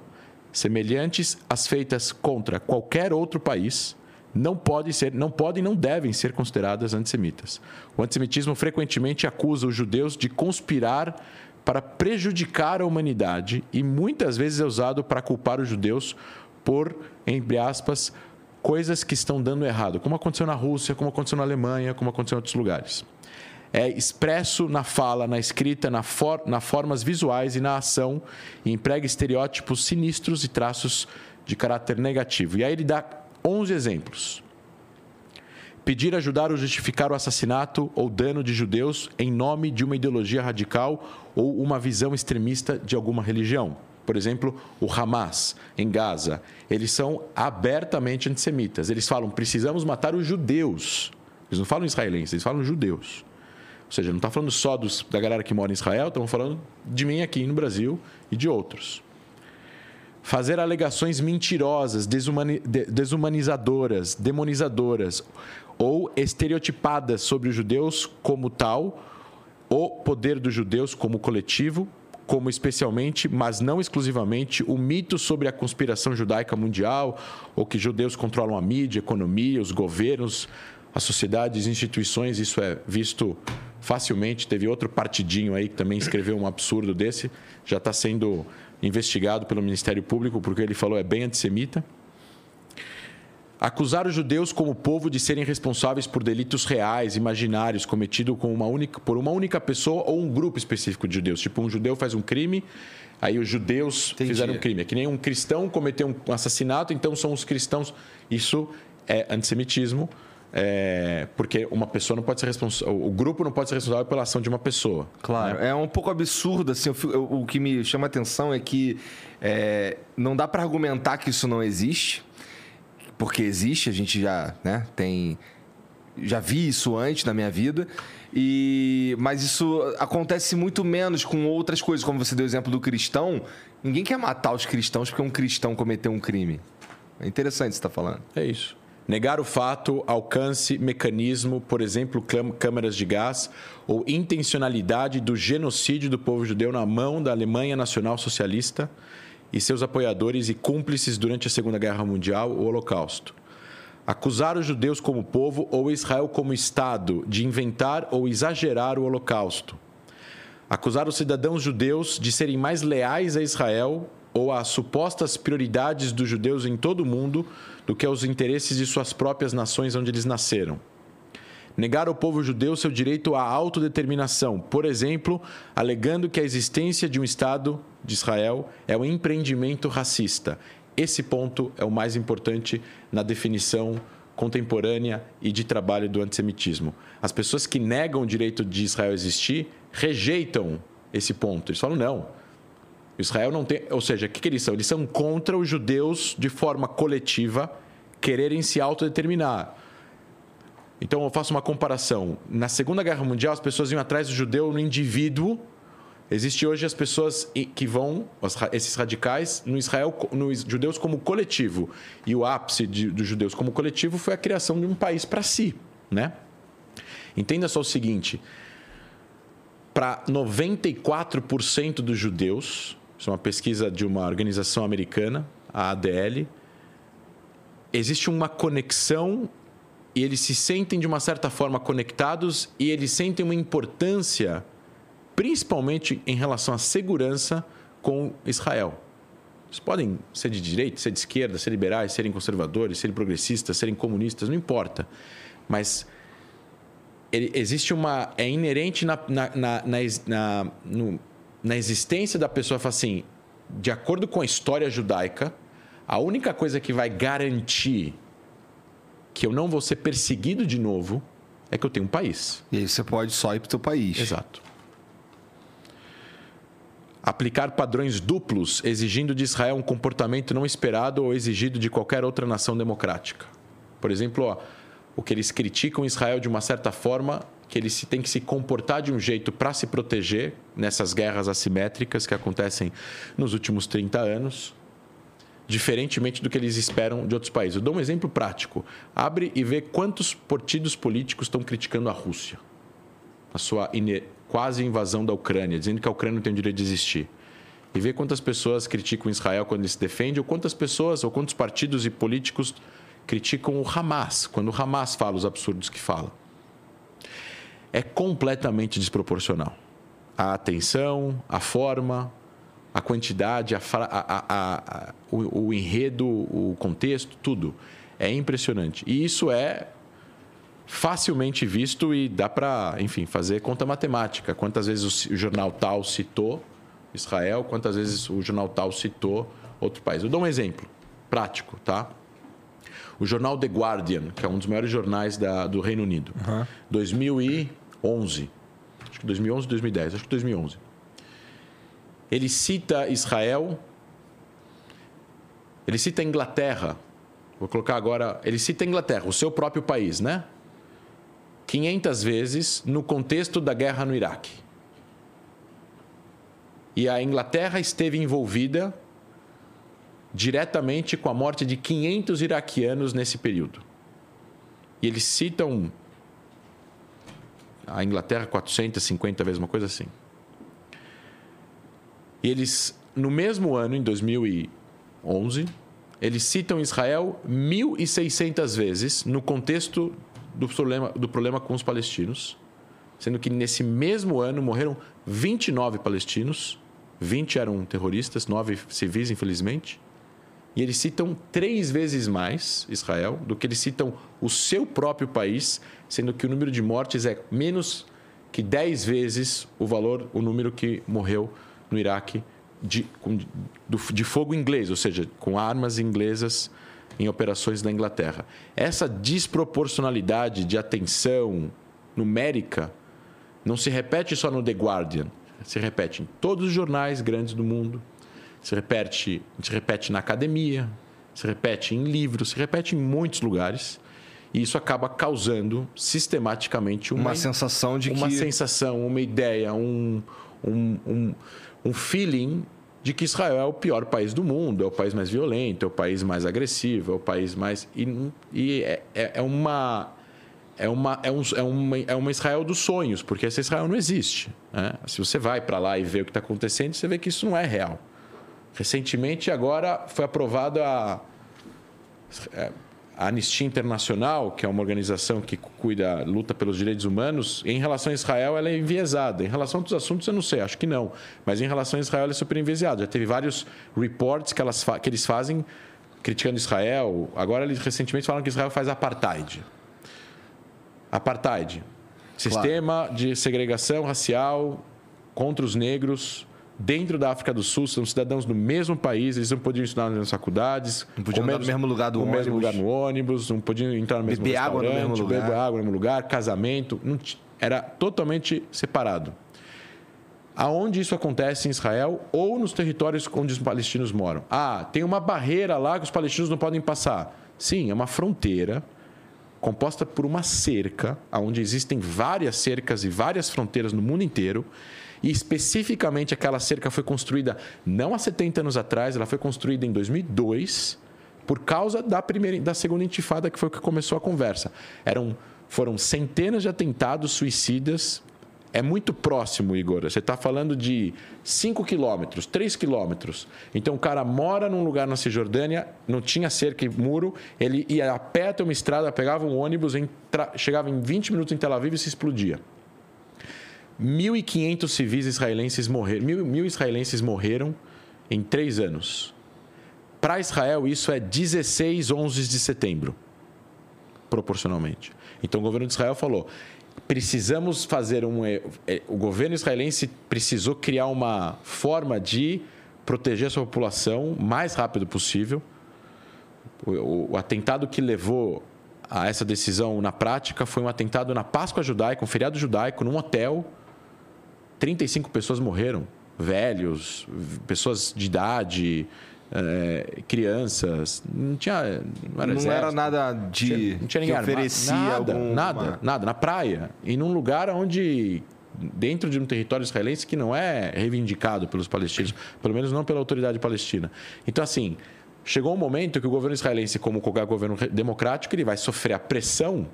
semelhantes às feitas contra qualquer outro país não podem ser, não podem, não devem ser consideradas antissemitas. O antissemitismo frequentemente acusa os judeus de conspirar para prejudicar a humanidade e muitas vezes é usado para culpar os judeus por, entre aspas, coisas que estão dando errado, como aconteceu na Rússia, como aconteceu na Alemanha, como aconteceu em outros lugares. É expresso na fala, na escrita, na, for, na formas visuais e na ação, e emprega estereótipos sinistros e traços de caráter negativo. E aí ele dá 11 exemplos. Pedir, ajudar ou justificar o assassinato ou dano de judeus em nome de uma ideologia radical ou uma visão extremista de alguma religião por exemplo, o Hamas em Gaza, eles são abertamente antissemitas. Eles falam: precisamos matar os judeus. Eles não falam israelenses, eles falam judeus. Ou seja, não está falando só dos, da galera que mora em Israel, estão falando de mim aqui no Brasil e de outros. Fazer alegações mentirosas, desumani, desumanizadoras, demonizadoras ou estereotipadas sobre os judeus como tal, o poder dos judeus como coletivo como especialmente, mas não exclusivamente, o mito sobre a conspiração judaica mundial, ou que judeus controlam a mídia, a economia, os governos, as sociedades, instituições, isso é visto facilmente. Teve outro partidinho aí que também escreveu um absurdo desse, já está sendo investigado pelo Ministério Público, porque ele falou é bem antissemita. Acusar os judeus como povo de serem responsáveis por delitos reais, imaginários, cometidos com uma única, por uma única pessoa ou um grupo específico de judeus. Tipo, um judeu faz um crime, aí os judeus Entendi. fizeram um crime. É que nem um cristão cometeu um assassinato, então são os cristãos. Isso é antissemitismo, é, porque uma pessoa não pode ser responsável, o grupo não pode ser responsável pela ação de uma pessoa. Claro, né? é um pouco absurdo assim. o que me chama a atenção é que é, não dá para argumentar que isso não existe porque existe, a gente já né, tem. Já vi isso antes na minha vida. E, mas isso acontece muito menos com outras coisas, como você deu o exemplo do cristão. Ninguém quer matar os cristãos porque um cristão cometeu um crime. É interessante você estar tá falando. É isso. Negar o fato, alcance, mecanismo, por exemplo, câmaras de gás, ou intencionalidade do genocídio do povo judeu na mão da Alemanha Nacional Socialista e seus apoiadores e cúmplices durante a Segunda Guerra Mundial, o Holocausto. Acusar os judeus como povo ou Israel como Estado de inventar ou exagerar o Holocausto. Acusar os cidadãos judeus de serem mais leais a Israel ou às supostas prioridades dos judeus em todo o mundo do que aos interesses de suas próprias nações onde eles nasceram negar ao povo judeu seu direito à autodeterminação, por exemplo, alegando que a existência de um Estado de Israel é um empreendimento racista. Esse ponto é o mais importante na definição contemporânea e de trabalho do antissemitismo. As pessoas que negam o direito de Israel existir rejeitam esse ponto. Eles falam: não, Israel não tem. Ou seja, o que, que eles são? Eles são contra os judeus de forma coletiva quererem se autodeterminar. Então eu faço uma comparação. Na Segunda Guerra Mundial, as pessoas iam atrás do judeu no indivíduo. Existe hoje as pessoas que vão, esses radicais, no Israel, nos judeus como coletivo. E o ápice de, dos judeus como coletivo foi a criação de um país para si. Né? Entenda só o seguinte: para 94% dos judeus, isso é uma pesquisa de uma organização americana, a ADL, existe uma conexão e eles se sentem de uma certa forma conectados e eles sentem uma importância, principalmente em relação à segurança com Israel. Eles podem ser de direita, ser de esquerda, ser liberais, serem conservadores, serem progressistas, serem comunistas, não importa. Mas existe uma. É inerente na, na, na, na, no, na existência da pessoa, assim, de acordo com a história judaica, a única coisa que vai garantir que eu não vou ser perseguido de novo é que eu tenho um país. E aí você pode só ir para o seu país. Exato. Aplicar padrões duplos, exigindo de Israel um comportamento não esperado ou exigido de qualquer outra nação democrática. Por exemplo, ó, o que eles criticam Israel de uma certa forma, que ele se tem que se comportar de um jeito para se proteger nessas guerras assimétricas que acontecem nos últimos 30 anos diferentemente do que eles esperam de outros países. Eu dou um exemplo prático. Abre e vê quantos partidos políticos estão criticando a Rússia, a sua quase invasão da Ucrânia, dizendo que a Ucrânia não tem o direito de existir. E vê quantas pessoas criticam Israel quando ele se defende, ou quantas pessoas ou quantos partidos e políticos criticam o Hamas, quando o Hamas fala os absurdos que fala. É completamente desproporcional. A atenção, a forma, a quantidade, a, a, a, o, o enredo, o contexto, tudo. É impressionante. E isso é facilmente visto e dá para, enfim, fazer conta matemática. Quantas vezes o jornal tal citou Israel, quantas vezes o jornal tal citou outro país. Eu dou um exemplo prático, tá? O jornal The Guardian, que é um dos maiores jornais da, do Reino Unido, uhum. 2011, acho que 2011, 2010, acho que 2011 ele cita Israel, ele cita a Inglaterra. Vou colocar agora, ele cita a Inglaterra, o seu próprio país, né? 500 vezes no contexto da guerra no Iraque. E a Inglaterra esteve envolvida diretamente com a morte de 500 iraquianos nesse período. E eles citam a Inglaterra 450 vezes, uma coisa assim. E eles, no mesmo ano, em 2011, eles citam Israel 1.600 vezes no contexto do problema, do problema com os palestinos, sendo que nesse mesmo ano morreram 29 palestinos, 20 eram terroristas, 9 civis, infelizmente. E eles citam três vezes mais Israel do que eles citam o seu próprio país, sendo que o número de mortes é menos que 10 vezes o valor, o número que morreu no Iraque de, de fogo inglês, ou seja, com armas inglesas em operações na Inglaterra. Essa desproporcionalidade de atenção numérica não se repete só no The Guardian, se repete em todos os jornais grandes do mundo, se repete, se repete na academia, se repete em livros, se repete em muitos lugares. E isso acaba causando sistematicamente uma, uma sensação de uma que... sensação, uma ideia, um, um, um um feeling de que Israel é o pior país do mundo, é o país mais violento, é o país mais agressivo, é o país mais. E, e é, é, é, uma. É uma, é, um, é, uma, é uma Israel dos sonhos, porque essa Israel não existe. Né? Se você vai para lá e vê o que está acontecendo, você vê que isso não é real. Recentemente, agora, foi aprovada a. A Anistia Internacional, que é uma organização que cuida, luta pelos direitos humanos, em relação a Israel ela é enviesada. Em relação a outros assuntos eu não sei, acho que não. Mas em relação a Israel ela é super enviesada. Já teve vários reports que, elas, que eles fazem criticando Israel. Agora eles recentemente falaram que Israel faz apartheid. Apartheid. Sistema claro. de segregação racial contra os negros dentro da África do Sul, são cidadãos do mesmo país, eles não podiam estudar nas faculdades. Não podiam andar no mesmo lugar do no ônibus. mesmo lugar no ônibus, não podiam entrar no mesmo beber restaurante, água no mesmo lugar. beber água no mesmo lugar, casamento. Era totalmente separado. aonde isso acontece em Israel ou nos territórios onde os palestinos moram. Ah, tem uma barreira lá que os palestinos não podem passar. Sim, é uma fronteira composta por uma cerca, onde existem várias cercas e várias fronteiras no mundo inteiro. E especificamente aquela cerca foi construída não há 70 anos atrás, ela foi construída em 2002 por causa da primeira, da segunda intifada que foi o que começou a conversa. Eram foram centenas de atentados suicidas é muito próximo, Igor. Você está falando de 5 quilômetros, 3 quilômetros. Então o cara mora num lugar na Cisjordânia, não tinha cerca e muro, ele ia a pé até uma estrada, pegava um ônibus, entra... chegava em 20 minutos em Tel Aviv e se explodia. 1.500 civis israelenses morreram, mil, mil israelenses morreram em três anos. Para Israel, isso é 16, 11 de setembro, proporcionalmente. Então o governo de Israel falou: precisamos fazer um. É, o governo israelense precisou criar uma forma de proteger a sua população o mais rápido possível. O, o, atentado que levou a essa decisão na prática foi um atentado na Páscoa judaica, um feriado judaico, num hotel. 35 pessoas morreram, velhos, pessoas de idade, é, crianças, não tinha. Não era, não era nada de. Não tinha ninguém que oferecia nada, nada, nada. Na praia. E num lugar onde. Dentro de um território israelense que não é reivindicado pelos palestinos, pelo menos não pela autoridade palestina. Então, assim, chegou um momento que o governo israelense, como qualquer governo democrático, ele vai sofrer a pressão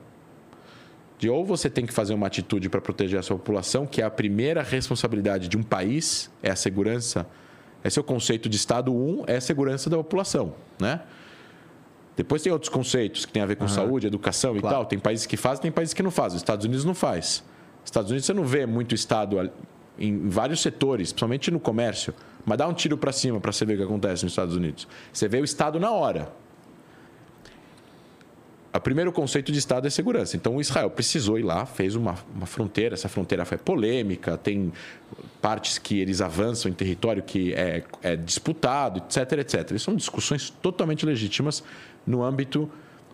de ou você tem que fazer uma atitude para proteger a sua população, que é a primeira responsabilidade de um país, é a segurança esse é o conceito de Estado 1, é a segurança da população, né? Depois tem outros conceitos que tem a ver com uhum. saúde, educação e tal. Tem países que fazem, tem países que não fazem. Os Estados Unidos não faz. Estados Unidos você não vê muito Estado em vários setores, principalmente no comércio. Mas dá um tiro para cima para você ver o que acontece nos Estados Unidos. Você vê o Estado na hora o primeiro conceito de Estado é segurança. Então, Israel precisou ir lá, fez uma, uma fronteira. Essa fronteira foi polêmica, tem partes que eles avançam em território que é, é disputado, etc, etc. São discussões totalmente legítimas no âmbito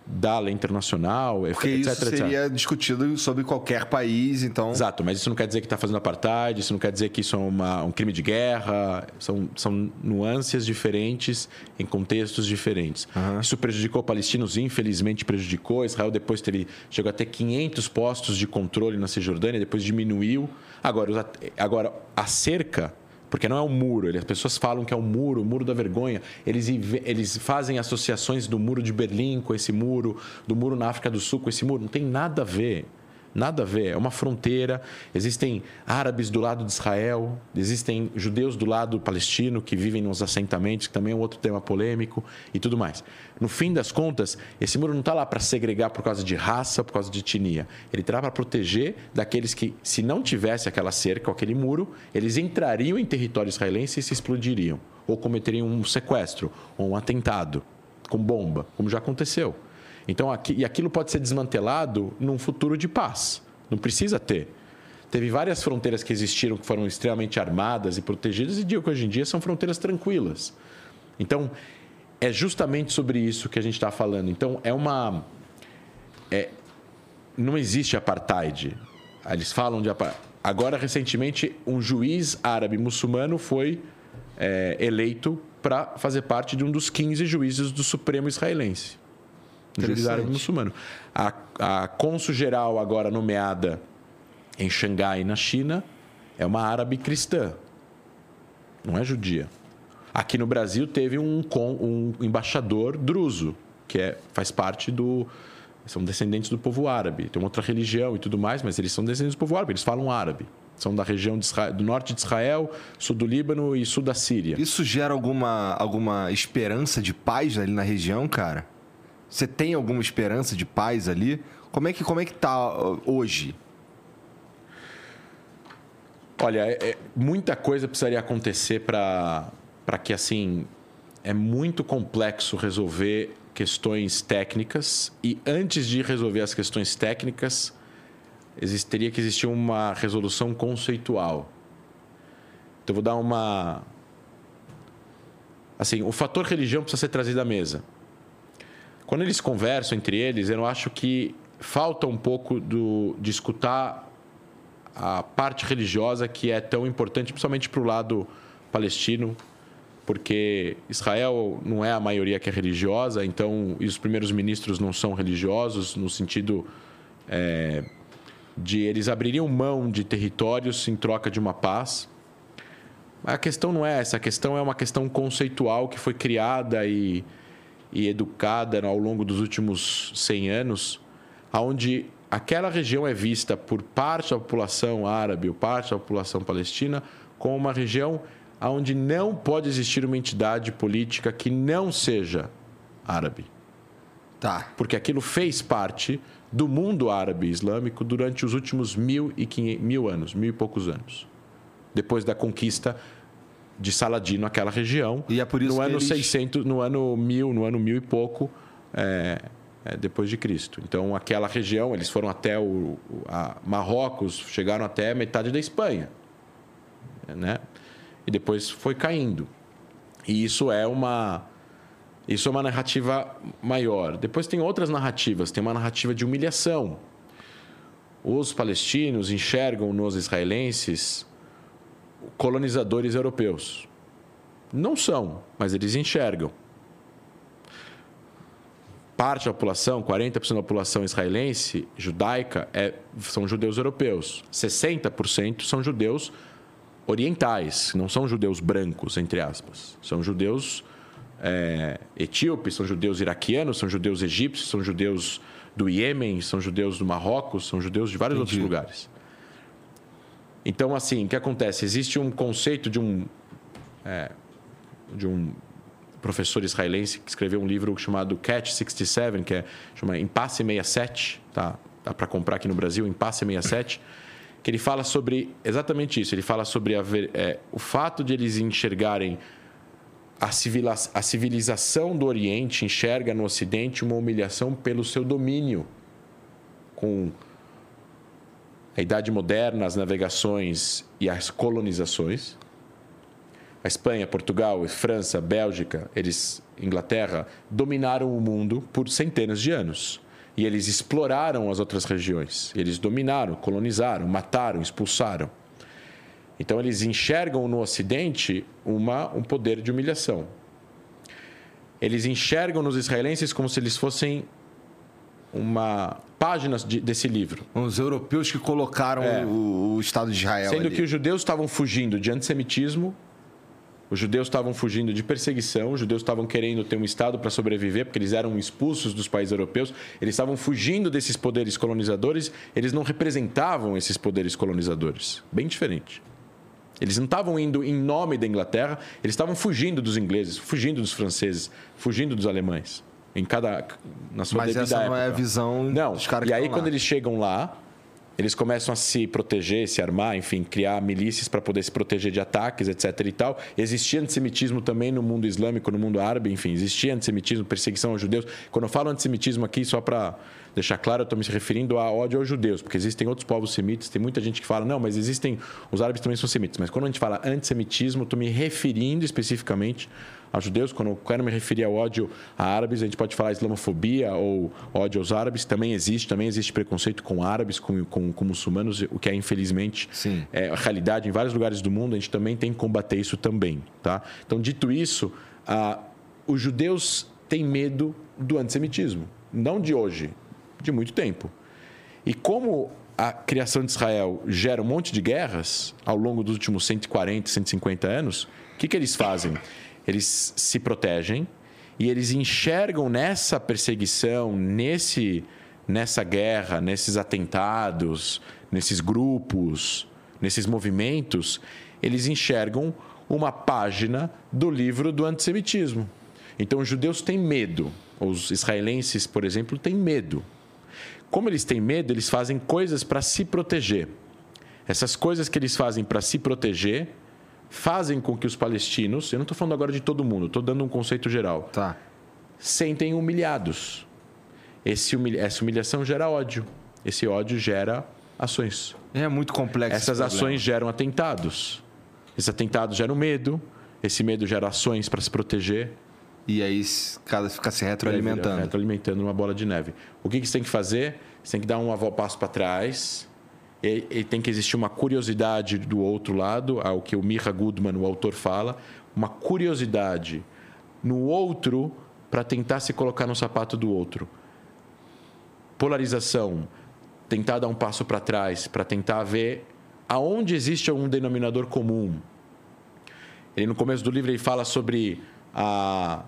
da lei internacional, Porque etc, isso seria etc. discutido sobre qualquer país, então... Exato, mas isso não quer dizer que está fazendo apartheid, isso não quer dizer que isso é uma, um crime de guerra, são, são nuances diferentes em contextos diferentes. Uhum. Isso prejudicou palestinos, infelizmente prejudicou. Israel depois teve, chegou a ter 500 postos de controle na Cisjordânia, depois diminuiu. Agora, agora a cerca porque não é um muro. As pessoas falam que é um muro, o muro da vergonha. Eles, eles fazem associações do muro de Berlim com esse muro, do muro na África do Sul com esse muro. Não tem nada a ver. Nada a ver. É uma fronteira. Existem árabes do lado de Israel, existem judeus do lado palestino que vivem nos assentamentos, que também é um outro tema polêmico e tudo mais. No fim das contas, esse muro não está lá para segregar por causa de raça, por causa de etnia. Ele está para proteger daqueles que, se não tivesse aquela cerca, aquele muro, eles entrariam em território israelense e se explodiriam. Ou cometeriam um sequestro, ou um atentado com bomba, como já aconteceu. Então, aqui, e aquilo pode ser desmantelado num futuro de paz. Não precisa ter. Teve várias fronteiras que existiram que foram extremamente armadas e protegidas, e digo que hoje em dia são fronteiras tranquilas. Então, é justamente sobre isso que a gente está falando. Então, é uma. É, não existe apartheid. Eles falam de apartheid. Agora, recentemente, um juiz árabe muçulmano foi é, eleito para fazer parte de um dos 15 juízes do Supremo israelense juiz árabe muçulmano. A, a cônsul-geral agora nomeada em Xangai, na China, é uma árabe cristã. Não é judia. Aqui no Brasil teve um, um embaixador druso, que é, faz parte do. São descendentes do povo árabe. Tem uma outra religião e tudo mais, mas eles são descendentes do povo árabe, eles falam árabe. São da região Israel, do norte de Israel, sul do Líbano e sul da Síria. Isso gera alguma, alguma esperança de paz ali na região, cara? Você tem alguma esperança de paz ali? Como é que como é que tá uh, hoje? Olha, é, é, muita coisa precisaria acontecer para para que assim é muito complexo resolver questões técnicas e antes de resolver as questões técnicas existiria que existir uma resolução conceitual. Então vou dar uma assim, o fator religião precisa ser trazido à mesa. Quando eles conversam entre eles, eu acho que falta um pouco do, de escutar a parte religiosa que é tão importante, principalmente para o lado palestino, porque Israel não é a maioria que é religiosa, então e os primeiros ministros não são religiosos no sentido é, de eles abririam mão de territórios em troca de uma paz. A questão não é essa, a questão é uma questão conceitual que foi criada e, e educada ao longo dos últimos 100 anos, onde aquela região é vista por parte da população árabe ou parte da população palestina como uma região onde não pode existir uma entidade política que não seja árabe. Tá. Porque aquilo fez parte do mundo árabe islâmico durante os últimos mil, e quinhentos, mil anos, mil e poucos anos. Depois da conquista de Saladino, aquela região. E é por isso no ano eles... 600, no ano mil, no ano mil e pouco, é, é, depois de Cristo. Então, aquela região, eles foram até o, a Marrocos, chegaram até metade da Espanha, né? E depois foi caindo. E isso é uma isso é uma narrativa maior. Depois tem outras narrativas. Tem uma narrativa de humilhação. Os palestinos enxergam nos israelenses colonizadores europeus. Não são, mas eles enxergam. Parte da população, 40% da população israelense, judaica, é, são judeus europeus. 60% são judeus orientais, não são judeus brancos, entre aspas. São judeus é, etíopes, são judeus iraquianos, são judeus egípcios, são judeus do Iêmen, são judeus do Marrocos, são judeus de vários Entendi. outros lugares. Então, assim, o que acontece? Existe um conceito de um, é, de um professor israelense que escreveu um livro chamado Catch 67, que é chama Impasse 67, tá? Dá para comprar aqui no Brasil, Impasse 67, que ele fala sobre exatamente isso. Ele fala sobre a é, o fato de eles enxergarem a, civila- a civilização do Oriente enxerga no Ocidente uma humilhação pelo seu domínio com a Idade Moderna, as navegações e as colonizações. A Espanha, Portugal, França, Bélgica, eles, Inglaterra, dominaram o mundo por centenas de anos. E eles exploraram as outras regiões. Eles dominaram, colonizaram, mataram, expulsaram. Então eles enxergam no Ocidente uma, um poder de humilhação. Eles enxergam nos israelenses como se eles fossem uma página de- desse livro. Os europeus que colocaram É. o, o Estado de Israel Sendo ali. que os judeus estavam fugindo de antissemitismo, os judeus estavam fugindo de perseguição, os judeus estavam querendo ter um Estado para sobreviver, porque eles eram expulsos dos países europeus, eles estavam fugindo desses poderes colonizadores, eles não representavam esses poderes colonizadores. Bem diferente. Eles não estavam indo em nome da Inglaterra, eles estavam fugindo dos ingleses, fugindo dos franceses, fugindo dos alemães. Em cada. Na sua Mas essa não é a época. visão Não. dos caras E aí, estão lá. quando eles chegam lá, eles começam a se proteger, se armar, enfim, criar milícias para poder se proteger de ataques, etc. e tal. Existia antissemitismo também no mundo islâmico, no mundo árabe, enfim, existia antissemitismo, perseguição aos judeus. Quando eu falo antissemitismo aqui, só para deixar claro, eu estou me referindo a ódio aos judeus, porque existem outros povos semitas, tem muita gente que fala, não, mas existem, os árabes também são semitas. Mas quando a gente fala antissemitismo, eu estou me referindo especificamente a judeus. Quando eu quero me referir ao ódio a árabes, a gente pode falar islamofobia ou ódio aos árabes. Também existe, também existe preconceito com árabes, com, com, com muçulmanos, o que é infelizmente é a realidade em vários lugares do mundo. A gente também tem que combater isso também, tá? Então, dito isso, ah, os judeus têm medo do antissemitismo, não de hoje, de muito tempo. E como a criação de Israel gera um monte de guerras ao longo dos últimos 140, 150 anos, o que, que eles fazem? Eles se protegem e eles enxergam nessa perseguição, nesse, nessa guerra, nesses atentados, nesses grupos, nesses movimentos, eles enxergam uma página do livro do antissemitismo. Então, os judeus têm medo. Os israelenses, por exemplo, têm medo. Como eles têm medo, eles fazem coisas para se proteger. Essas coisas que eles fazem para se proteger fazem com que os palestinos, eu não estou falando agora de todo mundo, estou dando um conceito geral, Tá. sentem humilhados. Esse humilha- essa humilhação gera ódio. Esse ódio gera ações. É muito complexo. Essas ações geram atentados. Esses atentados geram medo. Esse medo gera ações para se proteger. E aí cada fica se retroalimentando. Retroalimentando uma bola de neve. O que que você tem que fazer? Você tem que dar um avó passo para trás e, e tem que existir uma curiosidade do outro lado, ao que o Mirra Goodman, o autor, fala, uma curiosidade no outro para tentar se colocar no sapato do outro. Polarização, tentar dar um passo para trás, para tentar ver aonde existe um denominador comum. Ele no começo do livro ele fala sobre a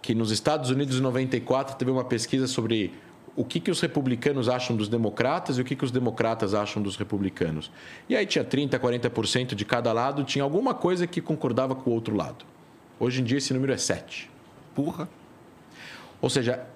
que nos Estados Unidos em 94 teve uma pesquisa sobre o que, que os republicanos acham dos democratas e o que, que os democratas acham dos republicanos. E aí tinha 30%, 40% de cada lado, tinha alguma coisa que concordava com o outro lado. Hoje em dia esse número é 7. Porra. Ou seja,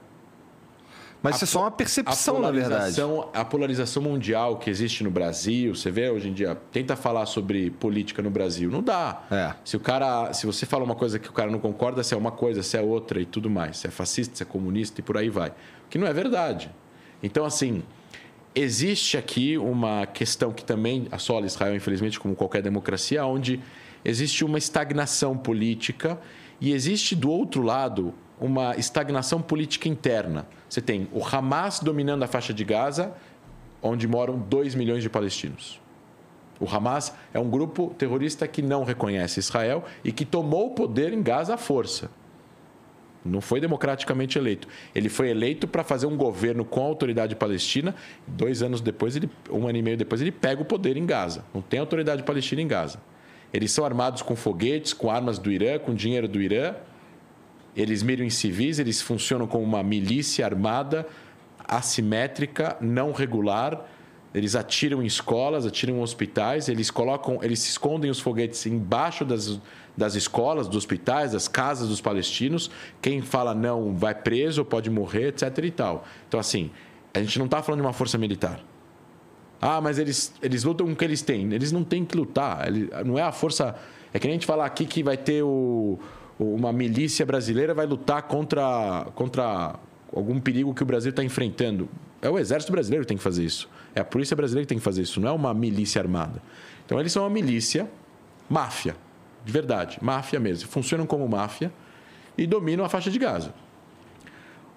mas isso é só uma percepção, na verdade. A polarização mundial que existe no Brasil, você vê hoje em dia, tenta falar sobre política no Brasil, não dá. É. Se o cara, se você fala uma coisa que o cara não concorda, se é uma coisa, se é outra e tudo mais, se é fascista, se é comunista e por aí vai. Que não é verdade. Então, assim, existe aqui uma questão que também assola Israel, infelizmente, como qualquer democracia, onde existe uma estagnação política e existe do outro lado uma estagnação política interna. Você tem o Hamas dominando a faixa de Gaza, onde moram 2 milhões de palestinos. O Hamas é um grupo terrorista que não reconhece Israel e que tomou o poder em Gaza à força. Não foi democraticamente eleito. Ele foi eleito para fazer um governo com a autoridade palestina. Dois anos depois, ele, um ano e meio depois, ele pega o poder em Gaza. Não tem autoridade palestina em Gaza. Eles são armados com foguetes, com armas do Irã, com dinheiro do Irã eles miram em civis, eles funcionam como uma milícia armada, assimétrica, não regular. Eles atiram em escolas, atiram em hospitais, eles colocam, eles escondem os foguetes embaixo das, das escolas, dos hospitais, das casas dos palestinos. Quem fala não vai preso, pode morrer, etc. e tal. Então, assim, a gente não está falando de uma força militar. Ah, mas eles, eles lutam com o que eles têm. Eles não têm que lutar. não é a força. É que nem a gente falar aqui que vai ter o uma milícia brasileira vai lutar contra, contra algum perigo que o Brasil está enfrentando. É o exército brasileiro que tem que fazer isso. É a polícia brasileira que tem que fazer isso. Não é uma milícia armada. Então, eles são uma milícia, máfia, de verdade, máfia mesmo. Funcionam como máfia e dominam a faixa de Gaza.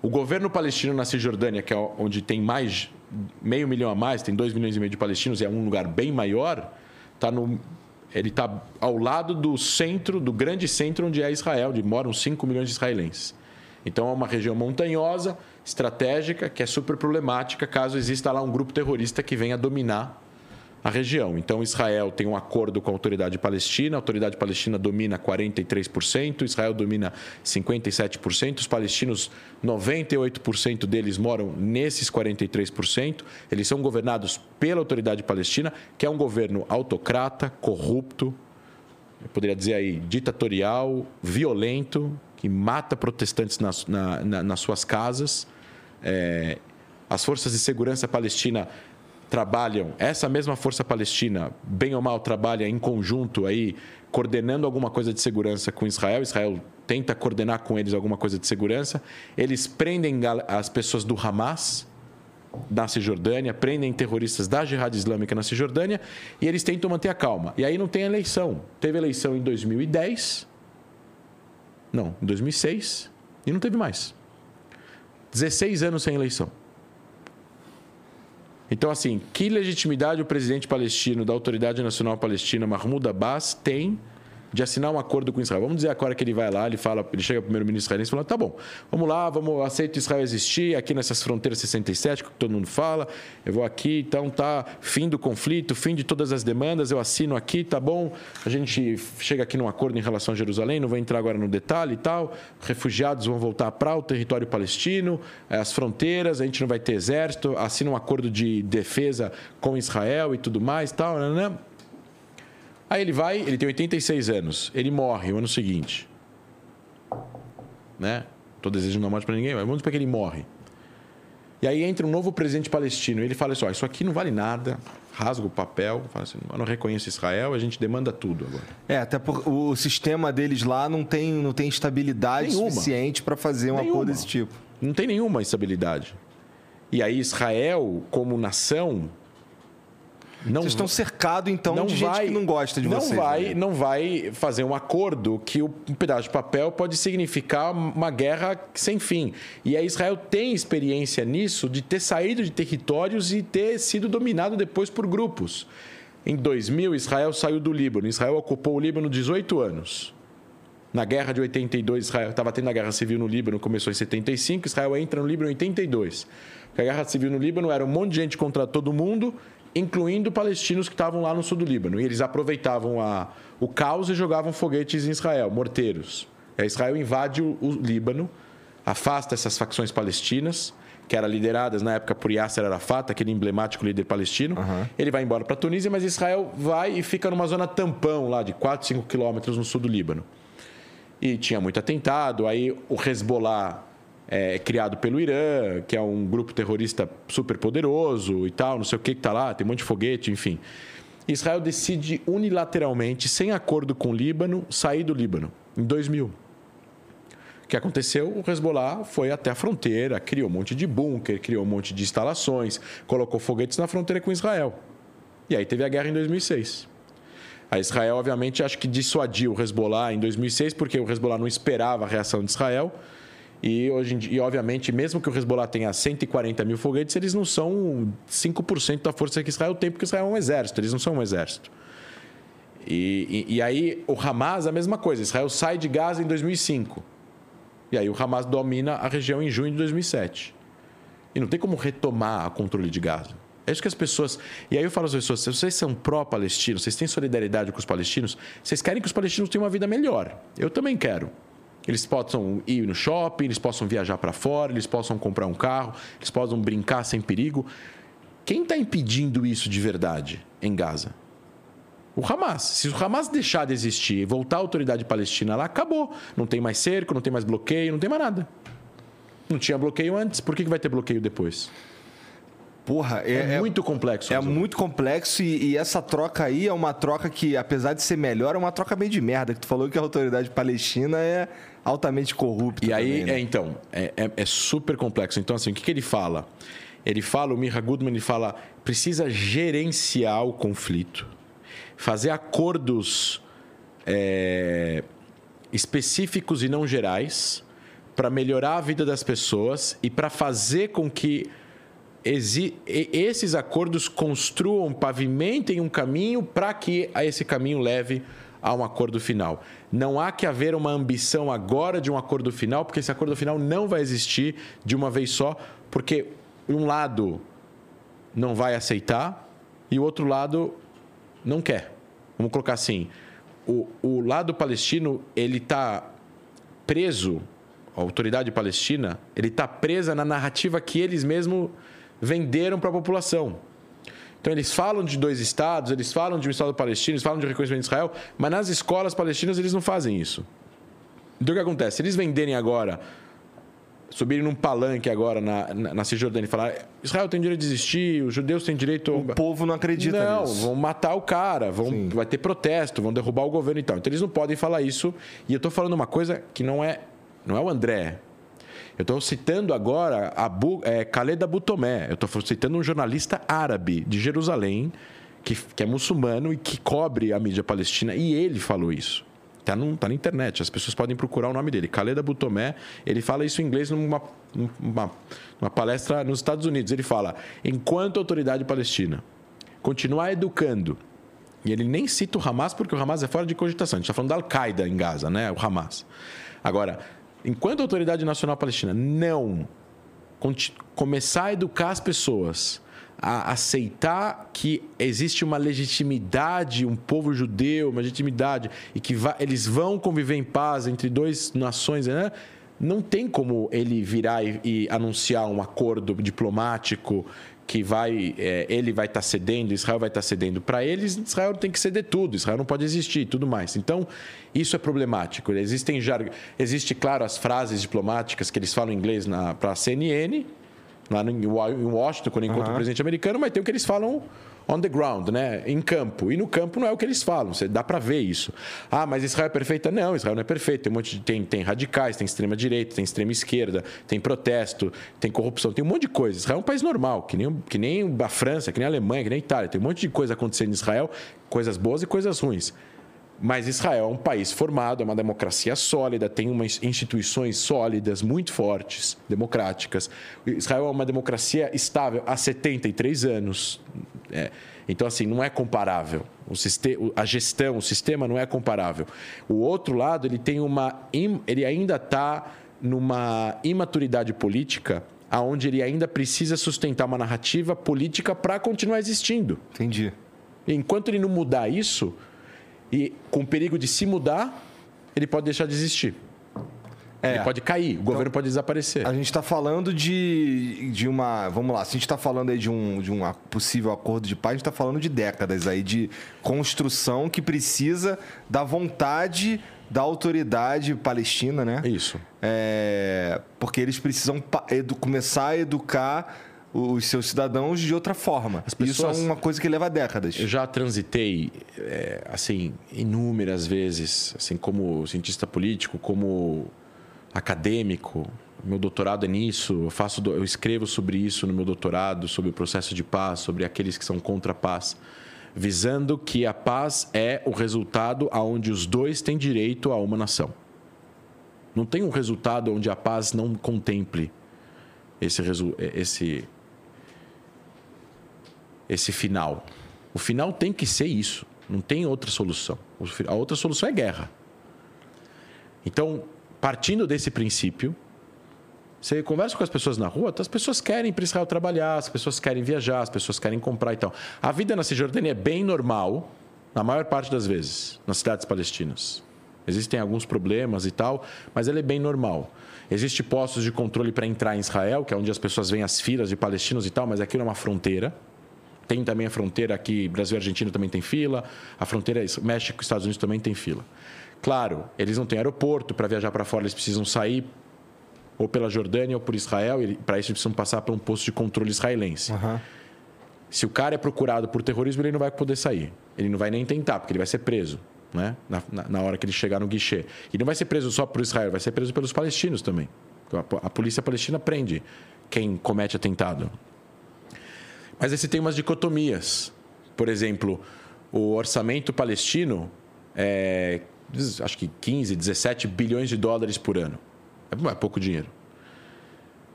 O governo palestino na Cisjordânia, que é onde tem mais meio milhão a mais, tem dois milhões e meio de palestinos, e é um lugar bem maior, está no ele está ao lado do centro, do grande centro onde é Israel, onde moram 5 milhões de israelenses. Então é uma região montanhosa, estratégica, que é super problemática caso exista lá um grupo terrorista que venha dominar a região. Então, Israel tem um acordo com a autoridade palestina, a autoridade palestina domina 43%, Israel domina 57%, os palestinos, 98% deles moram nesses 43%, eles são governados pela autoridade palestina, que é um governo autocrata, corrupto, eu poderia dizer aí, ditatorial, violento, que mata protestantes nas, na, na, nas suas casas. É, as forças de segurança palestina trabalham, essa mesma força palestina, bem ou mal, trabalha em conjunto aí, coordenando alguma coisa de segurança com Israel. Israel tenta coordenar com eles alguma coisa de segurança. Eles prendem as pessoas do Hamas na Cisjordânia, prendem terroristas da Jihad Islâmica na Cisjordânia e eles tentam manter a calma. E aí não tem eleição. Teve eleição em 2010, não, em 2006 e não teve mais. 16 anos sem eleição. Então, assim, que legitimidade o presidente palestino da Autoridade Nacional Palestina, Mahmoud Abbas, tem de assinar um acordo com Israel. Vamos dizer agora que ele vai lá, ele fala, ele chega primeiro-ministro israelense e fala: tá bom, vamos lá, vamos, aceito Israel existir aqui nessas fronteiras 67, que todo mundo fala. Eu vou aqui, então tá fim do conflito, fim de todas as demandas, eu assino aqui, tá bom. A gente chega aqui num acordo em relação a Jerusalém, não vou entrar agora no detalhe e tal. Refugiados vão voltar para o território palestino, eh, as fronteiras, a gente não vai ter exército, assina um acordo de defesa com Israel e tudo mais, tal, né? Aí ele vai, ele tem 86 anos, ele morre no ano seguinte. Né? Tô desejando não morte para ninguém, mas vamos para que ele morre. E aí entra um novo presidente palestino e ele fala assim: ó, isso aqui não vale nada, rasga o papel, fala assim, eu não reconheço Israel, a gente demanda tudo agora. É, até porque o sistema deles lá não tem, não tem estabilidade nenhuma. suficiente para fazer um acordo desse tipo. Não tem nenhuma estabilidade. E aí Israel, como nação, Não Vocês estão cercados, então, de gente que não gosta de não vocês. Vai, né? Não vai fazer um acordo que um pedaço de papel pode significar uma guerra sem fim. E a Israel tem experiência nisso de ter saído de territórios e ter sido dominado depois por grupos. Em 2000, Israel saiu do Líbano. Israel ocupou o Líbano 18 anos. Na guerra de 82, Israel estava tendo a guerra civil no Líbano, começou em 75, Israel entra no Líbano em 82. Porque a guerra civil no Líbano era um monte de gente contra todo mundo, incluindo palestinos que estavam lá no sul do Líbano. E eles aproveitavam a, o caos e jogavam foguetes em Israel, morteiros. E aí Israel invade o, o Líbano, afasta essas facções palestinas, que eram lideradas na época por Yasser Arafat, aquele emblemático líder palestino. Ele vai embora para a Tunísia, mas Israel vai e fica numa zona tampão lá de 4, 5 quilômetros no sul do Líbano e tinha muito atentado. Aí o Hezbollah é criado pelo Irã, que é um grupo terrorista super poderoso e tal, não sei o que que tá lá, tem um monte de foguete, enfim. Israel decide unilateralmente, sem acordo com o Líbano, sair do Líbano em 2000. O que aconteceu? O Hezbollah foi até a fronteira, criou um monte de bunker, criou um monte de instalações, colocou foguetes na fronteira com Israel. E aí teve a guerra em 2006. A Israel, obviamente, acho que dissuadiu o Hezbollah em 2006, porque o Hezbollah não esperava a reação de Israel. E, hoje e obviamente, mesmo que o Hezbollah tenha 140 mil foguetes, eles não são 5% da força que Israel tem, porque Israel é um exército, eles não são um exército. E, e, e aí o Hamas, a mesma coisa. Israel sai de Gaza em 2005. E aí o Hamas domina a região em junho de 2007. E não tem como retomar o controle de Gaza. É isso que as pessoas. E aí eu falo às pessoas: se vocês são pró-palestinos, vocês têm solidariedade com os palestinos, vocês querem que os palestinos tenham uma vida melhor. Eu também quero. Eles possam ir no shopping, eles possam viajar para fora, eles possam comprar um carro, eles possam brincar sem perigo. Quem está impedindo isso de verdade em Gaza? O Hamas. Se o Hamas deixar de existir e voltar a autoridade palestina lá, acabou. Não tem mais cerco, não tem mais bloqueio, não tem mais nada. Não tinha bloqueio antes, por que que vai ter bloqueio depois? Porra, É, é, muito complexo. é resolver. muito complexo e, e essa troca aí é uma troca que, apesar de ser melhor, é uma troca meio de merda. Que tu falou que a autoridade palestina é altamente corrupta. E aí, também, né? é, então, é, é- é super complexo. Então, assim, o que, que ele fala? Ele fala, o Mira Goodman, ele fala, precisa gerenciar o conflito, fazer acordos é, específicos e não gerais para melhorar a vida das pessoas e para fazer com que esses acordos construam, pavimentem um caminho para que esse caminho leve a um acordo final. Não há que haver uma ambição agora de um acordo final, porque esse acordo final não vai existir de uma vez só, porque um lado não vai aceitar e o outro lado não quer. Vamos colocar assim: o, o lado palestino ele está preso, a autoridade palestina, ele está presa na narrativa que eles mesmos venderam para a população. Então eles falam de dois estados, eles falam de um estado palestino, eles falam de reconhecimento de Israel, mas nas escolas palestinas eles não fazem isso. Então o que acontece? Se eles venderem agora, subirem num palanque agora na, na, na Cisjordânia e falar Israel tem direito de existir, os judeus têm direito... O povo não acredita Não, nisso. vão matar o cara, vão, vai ter protesto, vão derrubar o governo e tal. Então eles não podem falar isso. E eu estou falando uma coisa que não é, não é o André. Eu estou citando agora Abu, é, Khaled Abu Tomé. Eu estou citando um jornalista árabe de Jerusalém, que, que é muçulmano e que cobre a mídia palestina. E ele falou isso. Está tá na internet, as pessoas podem procurar o nome dele. Khaled Abu Tomé, ele fala isso em inglês numa, numa, numa palestra nos Estados Unidos. Ele fala, enquanto a autoridade palestina continuar educando e ele nem cita o Hamas porque o Hamas é fora de cogitação. A gente está falando da Al-Qaeda em Gaza, né? O Hamas. Agora, enquanto a Autoridade Nacional Palestina não começar a educar as pessoas a aceitar que existe uma legitimidade, um povo judeu, uma legitimidade, e que eles vão conviver em paz entre duas nações, né? não tem como ele virar e, e anunciar um acordo diplomático que vai é, ele vai estar cedendo, Israel vai estar cedendo para eles, Israel tem que ceder tudo, Israel não pode existir e tudo mais. Então, isso é problemático. Existem existe claro as frases diplomáticas que eles falam em inglês para a CNN, lá em Washington, quando encontra o presidente americano, mas tem o que eles falam on the ground, né? em campo. E no campo não é o que eles falam, você dá para ver isso. Ah, mas Israel é perfeita? Não, Israel não é perfeito. Tem um monte de, tem, tem radicais, tem extrema direita, tem extrema esquerda, tem protesto, tem corrupção, tem um monte de coisa. Israel é um país normal, que nem, que nem a França, que nem a Alemanha, que nem a Itália. Tem um monte de coisa acontecendo em Israel, coisas boas e coisas ruins. Mas Israel é um país formado, é uma democracia sólida, tem umas instituições sólidas, muito fortes, democráticas. Israel é uma democracia estável há 73 anos. É. Então, assim, não é comparável. O sistema, a gestão, o sistema não é comparável. O outro lado, ele tem uma. Ele ainda está numa imaturidade política aonde ele ainda precisa sustentar uma narrativa política para continuar existindo. Entendi. Enquanto ele não mudar isso, e com perigo de se mudar, ele pode deixar de existir. É. Ele pode cair, o então, governo pode desaparecer. A gente está falando de, de uma. Vamos lá, se a gente está falando aí de um, de um possível acordo de paz, a gente está falando de décadas aí de construção que precisa da vontade da autoridade palestina, né? Isso. É, porque eles precisam começar a educar os seus cidadãos de outra forma. Pessoas... Isso é uma coisa que leva décadas. Eu já transitei, é, assim, inúmeras vezes, assim, como cientista político, como acadêmico. Meu doutorado é nisso. Eu faço, eu escrevo sobre isso no meu doutorado, sobre o processo de paz, sobre aqueles que são contra a paz, visando que a paz é o resultado aonde os dois têm direito a uma nação. Não tem um resultado onde a paz não contemple esse, esse esse final. O final tem que ser isso. Não tem outra solução. A outra solução é guerra. Então, partindo desse princípio, você conversa com as pessoas na rua, as pessoas querem para Israel trabalhar, as pessoas querem viajar, as pessoas querem comprar e tal. A vida na Cisjordânia é bem normal, na maior parte das vezes, nas cidades palestinas. Existem alguns problemas e tal, mas ela é bem normal. Existem postos de controle para entrar em Israel, que é onde as pessoas veem as filas de palestinos e tal, mas aquilo é uma fronteira. Tem também a fronteira aqui, Brasil e Argentina também tem fila. A fronteira México e Estados Unidos também tem fila. Claro, eles não têm aeroporto, para viajar para fora eles precisam sair ou pela Jordânia ou por Israel, e para isso eles precisam passar por um posto de controle israelense. Uhum. Se o cara é procurado por terrorismo, ele não vai poder sair. Ele não vai nem tentar, porque ele vai ser preso. Né? Na, na, na hora que ele chegar no guichê. E não vai ser preso só por Israel, vai ser preso pelos palestinos também. A, a polícia palestina prende quem comete atentado. Mas aí você tem umas dicotomias. Por exemplo, o orçamento palestino é acho que 15, 17 bilhões de dólares por ano. É, é pouco dinheiro.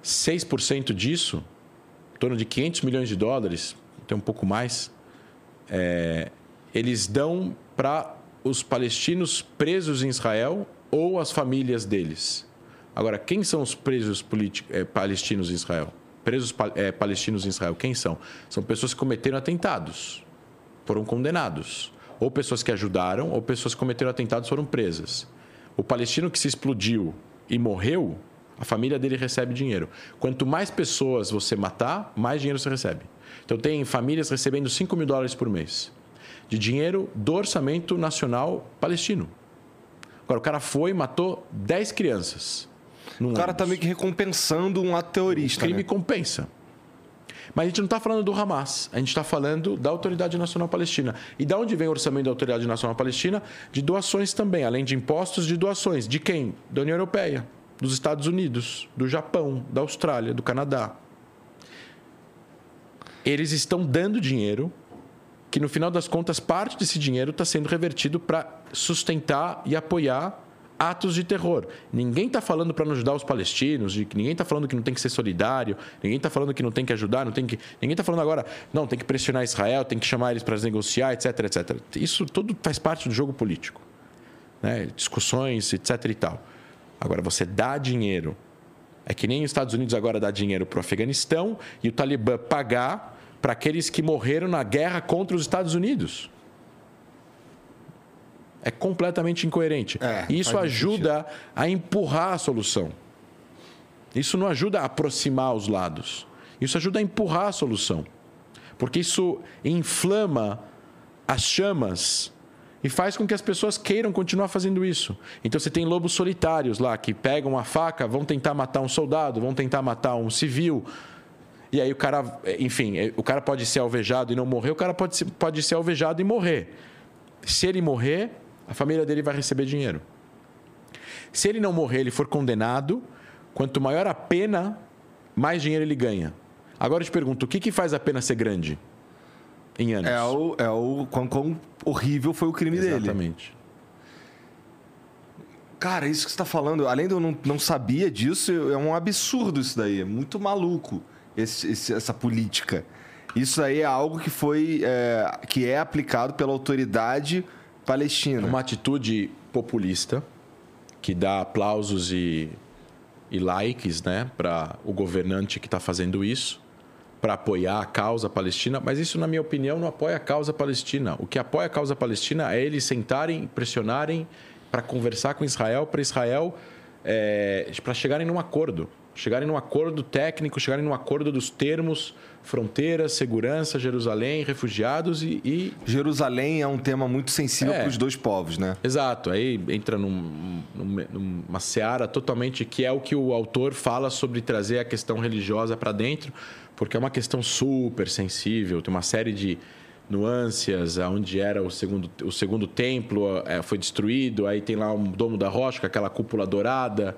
6% disso, em torno de 500 milhões de dólares, tem um pouco mais, é, eles dão para os palestinos presos em Israel ou as famílias deles. Agora, quem são os presos é, palestinos em Israel? Presos é, palestinos em Israel, quem são? São pessoas que cometeram atentados, foram condenados. Ou pessoas que ajudaram, ou pessoas que cometeram atentados foram presas. O palestino que se explodiu e morreu, a família dele recebe dinheiro. Quanto mais pessoas você matar, mais dinheiro você recebe. Então, tem famílias recebendo 5 mil dólares por mês de dinheiro do orçamento nacional palestino. Agora, o cara foi e matou 10 crianças o cara está meio que recompensando um ato terrorista. O crime né? compensa. Mas a gente não está falando do Hamas, a gente está falando da Autoridade Nacional Palestina. E de onde vem o orçamento da Autoridade Nacional Palestina? De doações também, além de impostos, de doações. De quem? Da União Europeia, dos Estados Unidos, do Japão, da Austrália, do Canadá. Eles estão dando dinheiro que, no final das contas, parte desse dinheiro está sendo revertido para sustentar e apoiar atos de terror. Ninguém está falando para não ajudar os palestinos, ninguém está falando que não tem que ser solidário, ninguém está falando que não tem que ajudar, não tem que, ninguém está falando agora, não, tem que pressionar Israel, tem que chamar eles para negociar, etc, etc. Isso tudo faz parte do jogo político. Né? Discussões, etc e tal. Agora, você dá dinheiro. É que nem os Estados Unidos agora dá dinheiro para o Afeganistão e o Talibã pagar para aqueles que morreram na guerra contra os Estados Unidos. É completamente incoerente. É, e isso ajuda a empurrar a solução. Isso não ajuda a aproximar os lados. Isso ajuda a empurrar a solução. Porque isso inflama as chamas e faz com que as pessoas queiram continuar fazendo isso. Então você tem lobos solitários lá que pegam a faca, vão tentar matar um soldado, vão tentar matar um civil. E aí o cara, enfim, o cara pode ser alvejado e não morrer, o cara pode ser, pode ser alvejado e morrer. Se ele morrer, a família dele vai receber dinheiro. Se ele não morrer, ele for condenado, quanto maior a pena, mais dinheiro ele ganha. Agora eu te pergunto, o que, que faz a pena ser grande em anos? É o, é o quão, quão horrível foi o crime dele. Exatamente. Cara, isso que você está falando, além de eu não, não sabia disso, é um absurdo isso daí. É muito maluco esse, esse- essa política. Isso aí é algo que foi é, que é aplicado pela autoridade palestina. Uma atitude populista que dá aplausos e, e likes né, para o governante que está fazendo isso, para apoiar a causa palestina. Mas isso, na minha opinião, não apoia a causa palestina. O que apoia a causa palestina é eles sentarem, pressionarem para conversar com Israel, para Israel, é, para chegarem num acordo. Chegarem num acordo técnico, chegarem num acordo dos termos, fronteiras, segurança, Jerusalém, refugiados e- e Jerusalém é um tema muito sensível É. para os dois povos, né? Exato, aí entra num, num- numa seara totalmente que é o que o autor fala sobre trazer a questão religiosa para dentro, porque é uma questão super sensível, tem uma série de nuances, onde era o segundo, o segundo templo, eh, foi destruído, aí tem lá um domo da rocha, com aquela cúpula dourada,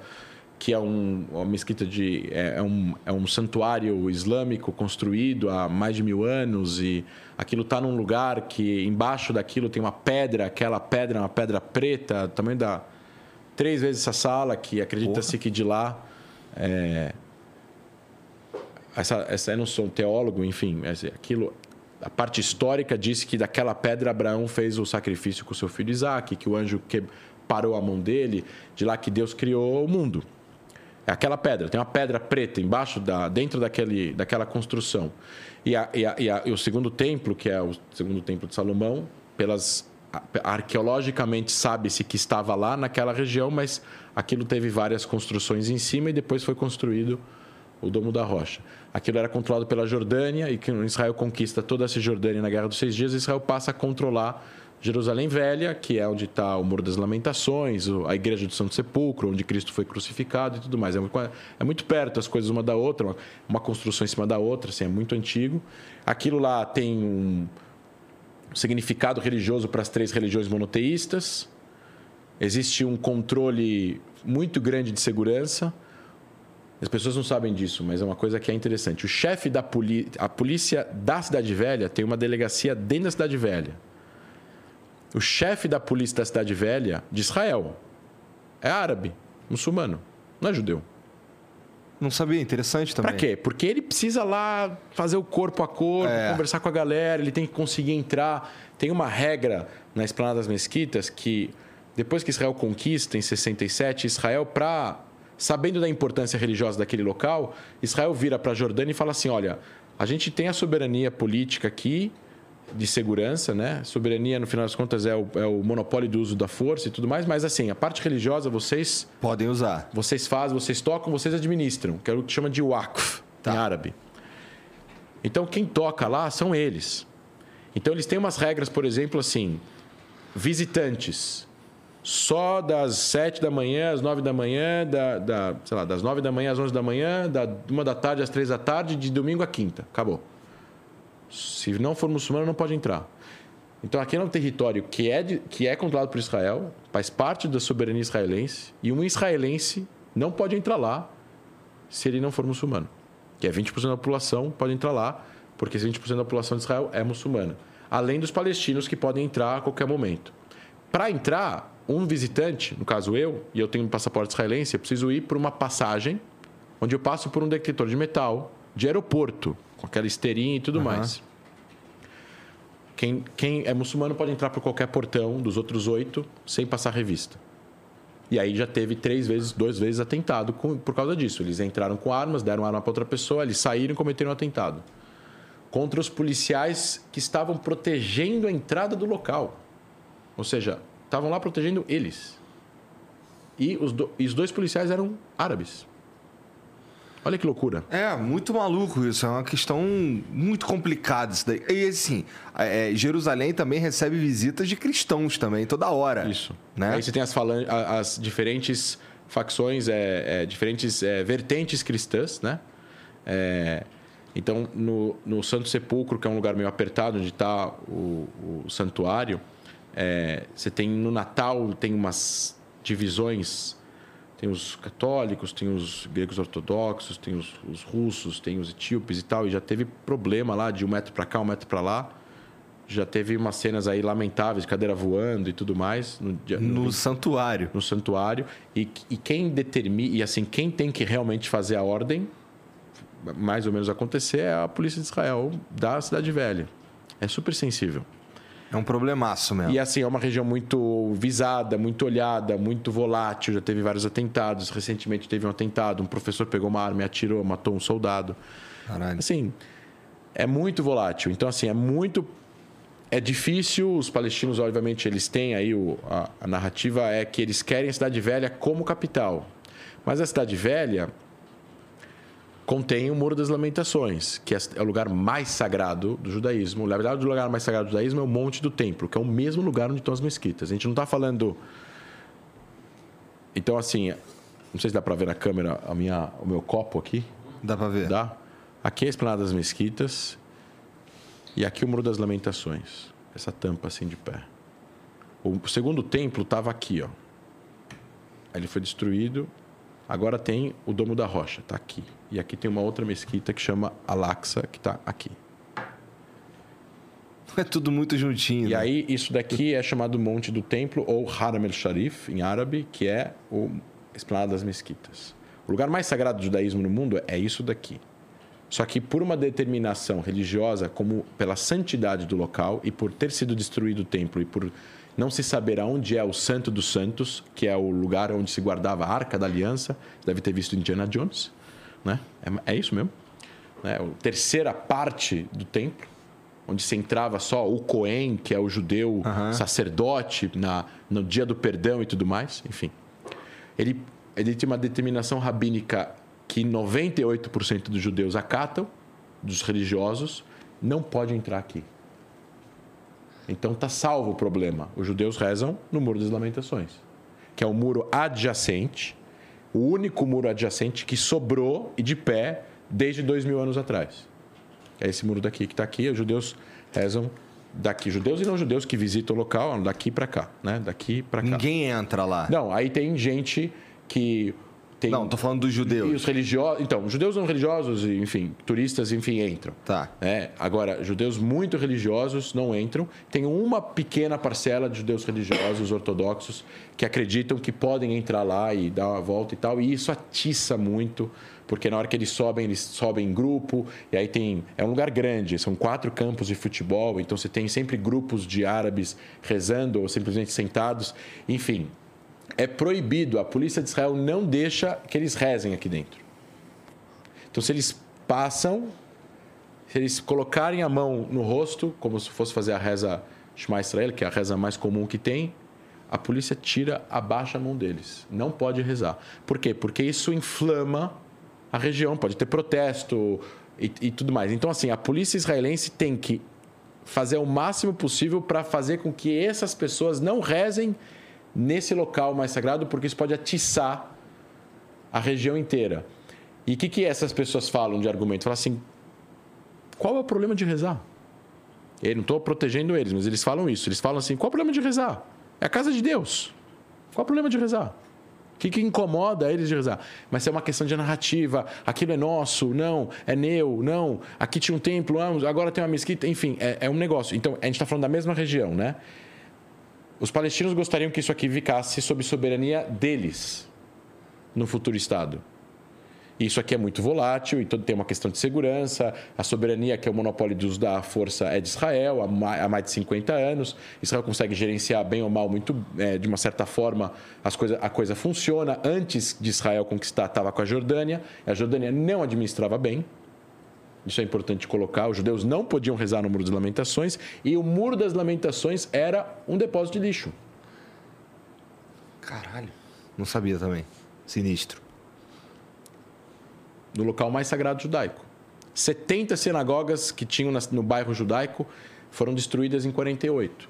que é um, uma mesquita de. É, é um, é um santuário islâmico construído há mais de mil anos e aquilo está num lugar que embaixo daquilo tem uma pedra, aquela pedra é uma pedra preta, tamanho da. Três vezes essa sala, que acredita-se que de lá. é, essa, essa, eu não sou um teólogo, enfim, mas aquilo. A parte histórica diz que daquela pedra Abraão fez o sacrifício com seu filho Isaac, que o anjo que parou a mão dele, de lá que Deus criou o mundo. É aquela pedra, tem uma pedra preta embaixo da, dentro daquele, daquela construção. E, a- e a- e a- e o segundo templo, que é o segundo templo de Salomão, pelas arqueologicamente sabe-se que estava lá naquela região, mas aquilo teve várias construções em cima e depois foi construído o Domo da Rocha. Aquilo era controlado pela Jordânia e que Israel conquista toda essa Jordânia na Guerra dos Seis Dias, Israel passa a controlar Jerusalém Velha, que é onde está o Muro das Lamentações, a Igreja do Santo Sepulcro, onde Cristo foi crucificado e tudo mais. É muito, é muito perto as coisas uma da outra, uma, uma construção em cima da outra, assim, é muito antigo. Aquilo lá tem um significado religioso para as três religiões monoteístas. Existe um controle muito grande de segurança. As pessoas não sabem disso, mas é uma coisa que é interessante. O chefe da a polícia da Cidade Velha tem uma delegacia dentro da Cidade Velha. O chefe da polícia da Cidade Velha, de Israel, é árabe, muçulmano, não é judeu. Não sabia, interessante também. Pra quê? Porque ele precisa lá fazer o corpo a corpo, É. conversar com a galera, ele tem que conseguir entrar. Tem uma regra na Esplanada das Mesquitas que, depois que Israel conquista, em 67, Israel, pra, sabendo da importância religiosa daquele local, Israel vira para a Jordânia e fala assim: olha, a gente tem a soberania política aqui, de segurança, né? Soberania, no final das contas, é o, é o monopólio do uso da força e tudo mais, mas assim, a parte religiosa, vocês Podem usar. vocês fazem, vocês tocam, vocês administram, que é o que chama de waqf em árabe. Então, quem toca lá são eles. Então, eles têm umas regras, por exemplo, assim: visitantes. Só das 7 da manhã às 9 da manhã, da, da, sei lá, das 9 da manhã às 11 da manhã, da 1 da tarde às 3 da tarde, de domingo a quinta. Acabou. Se não for muçulmano, não pode entrar. Então, aqui é um território que é, de- que é controlado por Israel, faz parte da soberania israelense, e um israelense não pode entrar lá se ele não for muçulmano. Que é 20% da população pode entrar lá, porque esse 20% da população de Israel é muçulmana. Além dos palestinos que podem entrar a qualquer momento. Para entrar, um visitante, no caso eu, e eu tenho um passaporte israelense, eu preciso ir por uma passagem onde eu passo por um detector de metal de aeroporto, com aquela esteirinha e tudo mais. Quem, quem é muçulmano pode entrar por qualquer portão dos outros oito sem passar revista. E aí já teve três vezes, duas vezes atentado com- por causa disso. Eles entraram com armas, deram arma para outra pessoa, eles saíram e cometeram um atentado. Contra os policiais que estavam protegendo a entrada do local. Ou seja, estavam lá protegendo eles. E os, do- e os dois policiais eram árabes. Olha que loucura. É, muito maluco isso. É uma questão muito complicada isso daí. E assim, é, Jerusalém também recebe visitas de cristãos também, toda hora. Isso. Né? Aí você tem as, falan- as diferentes facções, é, é, diferentes é, vertentes cristãs, né? É, Então, no, no Santo Sepulcro, que é um lugar meio apertado, onde está o, o, santuário, é, você tem no Natal tem umas divisões. Tem os católicos, tem os gregos ortodoxos, tem os, os russos, tem os etíopes e tal. E já teve problema lá de um metro para cá, um metro para lá já teve umas cenas aí lamentáveis, cadeira voando e tudo mais. No, no, no santuário. No santuário. E, e quem determina, e assim, quem tem que realmente fazer a ordem, mais ou menos acontecer, é a polícia de Israel da Cidade Velha. É super sensível. É um problemaço mesmo. E assim, é uma região muito visada, muito olhada, muito volátil. Já teve vários atentados. Recentemente teve um atentado, um professor pegou uma arma e atirou, matou um soldado. Caralho. Assim, é muito volátil. Então, assim, é muito é difícil, os palestinos, obviamente, eles têm aí o, a, a, narrativa é que eles querem a Cidade Velha como capital. Mas a Cidade Velha contém o Muro das Lamentações, que é, é o lugar mais sagrado do judaísmo. Na verdade, o lugar mais sagrado do judaísmo é o Monte do Templo, que é o mesmo lugar onde estão as mesquitas. A gente não está falando. Então, assim, não sei se dá para ver na câmera a minha, o meu copo aqui. Dá para ver. Dá. Aqui é a Esplanada das Mesquitas e aqui o Muro das Lamentações. Essa tampa assim de pé. O segundo templo estava aqui, ó. Ele foi destruído. Agora tem o Domo da Rocha, está aqui. E aqui tem uma outra mesquita que chama Al-Aqsa, que está aqui. É tudo muito juntinho. E né? aí, isso daqui é chamado Monte do Templo, ou Haram el-Sharif, em árabe, que é o Esplanada das Mesquitas. O lugar mais sagrado do judaísmo no mundo é isso daqui. Só que por uma determinação religiosa, como pela santidade do local e por ter sido destruído o templo e por não se saber aonde é o Santo dos Santos, que é o lugar onde se guardava a Arca da Aliança, deve ter visto Indiana Jones, né? É, é isso mesmo. Né? A terceira parte do templo, onde se entrava só o Cohen, que é o judeu uhum. sacerdote, na, no dia do perdão e tudo mais, enfim. Ele, ele tinha uma determinação rabínica que 98% dos judeus acatam, dos religiosos, não pode entrar aqui. Então está salvo o problema. Os judeus rezam no Muro das Lamentações, que é o muro adjacente, o único muro adjacente que sobrou e de pé desde dois mil anos atrás. É esse muro daqui que está aqui. Os judeus rezam daqui, judeus e não judeus que visitam o local, daqui para cá, né? Daqui para cá. Ninguém entra lá. Não, aí tem gente que tem... Não, tô falando dos judeus. E os religiosos. Então, judeus não religiosos, enfim, turistas, enfim, entram. Tá. É, agora, judeus muito religiosos não entram. Tem uma pequena parcela de judeus religiosos ortodoxos que acreditam que podem entrar lá e dar uma volta e tal. E isso atiça muito, porque na hora que eles sobem, eles sobem em grupo. E aí tem. É um lugar grande, são quatro campos de futebol. Então você tem sempre grupos de árabes rezando ou simplesmente sentados. Enfim, é proibido, a polícia de Israel não deixa que eles rezem aqui dentro. Então, se eles passam, se eles colocarem a mão no rosto, como se fosse fazer a reza Shema Israel, que é a reza mais comum que tem, a polícia tira, abaixa a mão deles. Não pode rezar. Por quê? Porque isso inflama a região, pode ter protesto e, e tudo mais. Então, assim, a polícia israelense tem que fazer o máximo possível para fazer com que essas pessoas não rezem nesse local mais sagrado, porque isso pode atiçar a região inteira. E o que, que essas pessoas falam de argumento? Falam assim: qual é o problema de rezar? Eu não estou protegendo eles, mas eles falam isso. Eles falam assim: qual é o problema de rezar? É a casa de Deus. Qual é o problema de rezar? O que, que incomoda eles de rezar? Mas é uma questão de narrativa. Aquilo é nosso, não, é meu, não. Aqui tinha um templo, agora tem uma mesquita. Enfim, é, é um negócio. Então, a gente está falando da mesma região, né? Os palestinos gostariam que isso aqui ficasse sob soberania deles no futuro Estado. Isso aqui é muito volátil e tem uma questão de segurança. A soberania, que é o monopólio de uso da força, é de Israel há mais de 50 anos. Israel consegue gerenciar bem ou mal, muito é, de uma certa forma, as coisa, a coisa funciona. Antes de Israel conquistar, estava com a Jordânia. A Jordânia não administrava bem. Isso é importante colocar. Os judeus não podiam rezar no Muro das Lamentações e o Muro das Lamentações era um depósito de lixo. Caralho. Não sabia também. Sinistro. No local mais sagrado judaico. 70 sinagogas que tinham no bairro judaico foram destruídas em 48.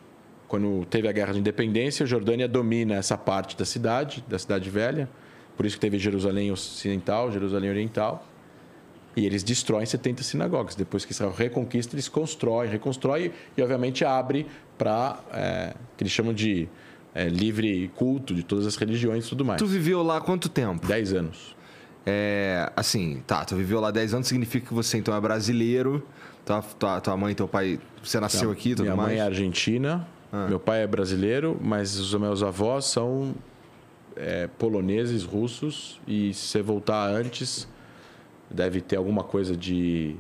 Quando teve a Guerra de Independência, a Jordânia domina essa parte da cidade, da cidade velha. Por isso que teve Jerusalém Ocidental, Jerusalém Oriental E eles destroem 70 sinagogas. Depois que Israel reconquista, eles constroem, reconstroem e, obviamente, abre para é, que eles chamam de é, livre culto de todas as religiões e tudo mais. Tu viveu lá quanto tempo? 10 anos. É, assim, tá, tu viveu lá 10 anos, significa que você então é brasileiro, tua, tua, tua mãe teu pai, você nasceu aqui e tudo Minha mais? mãe é argentina, meu pai é brasileiro, mas os meus avós são é, poloneses, russos, e se você voltar antes, deve ter alguma coisa de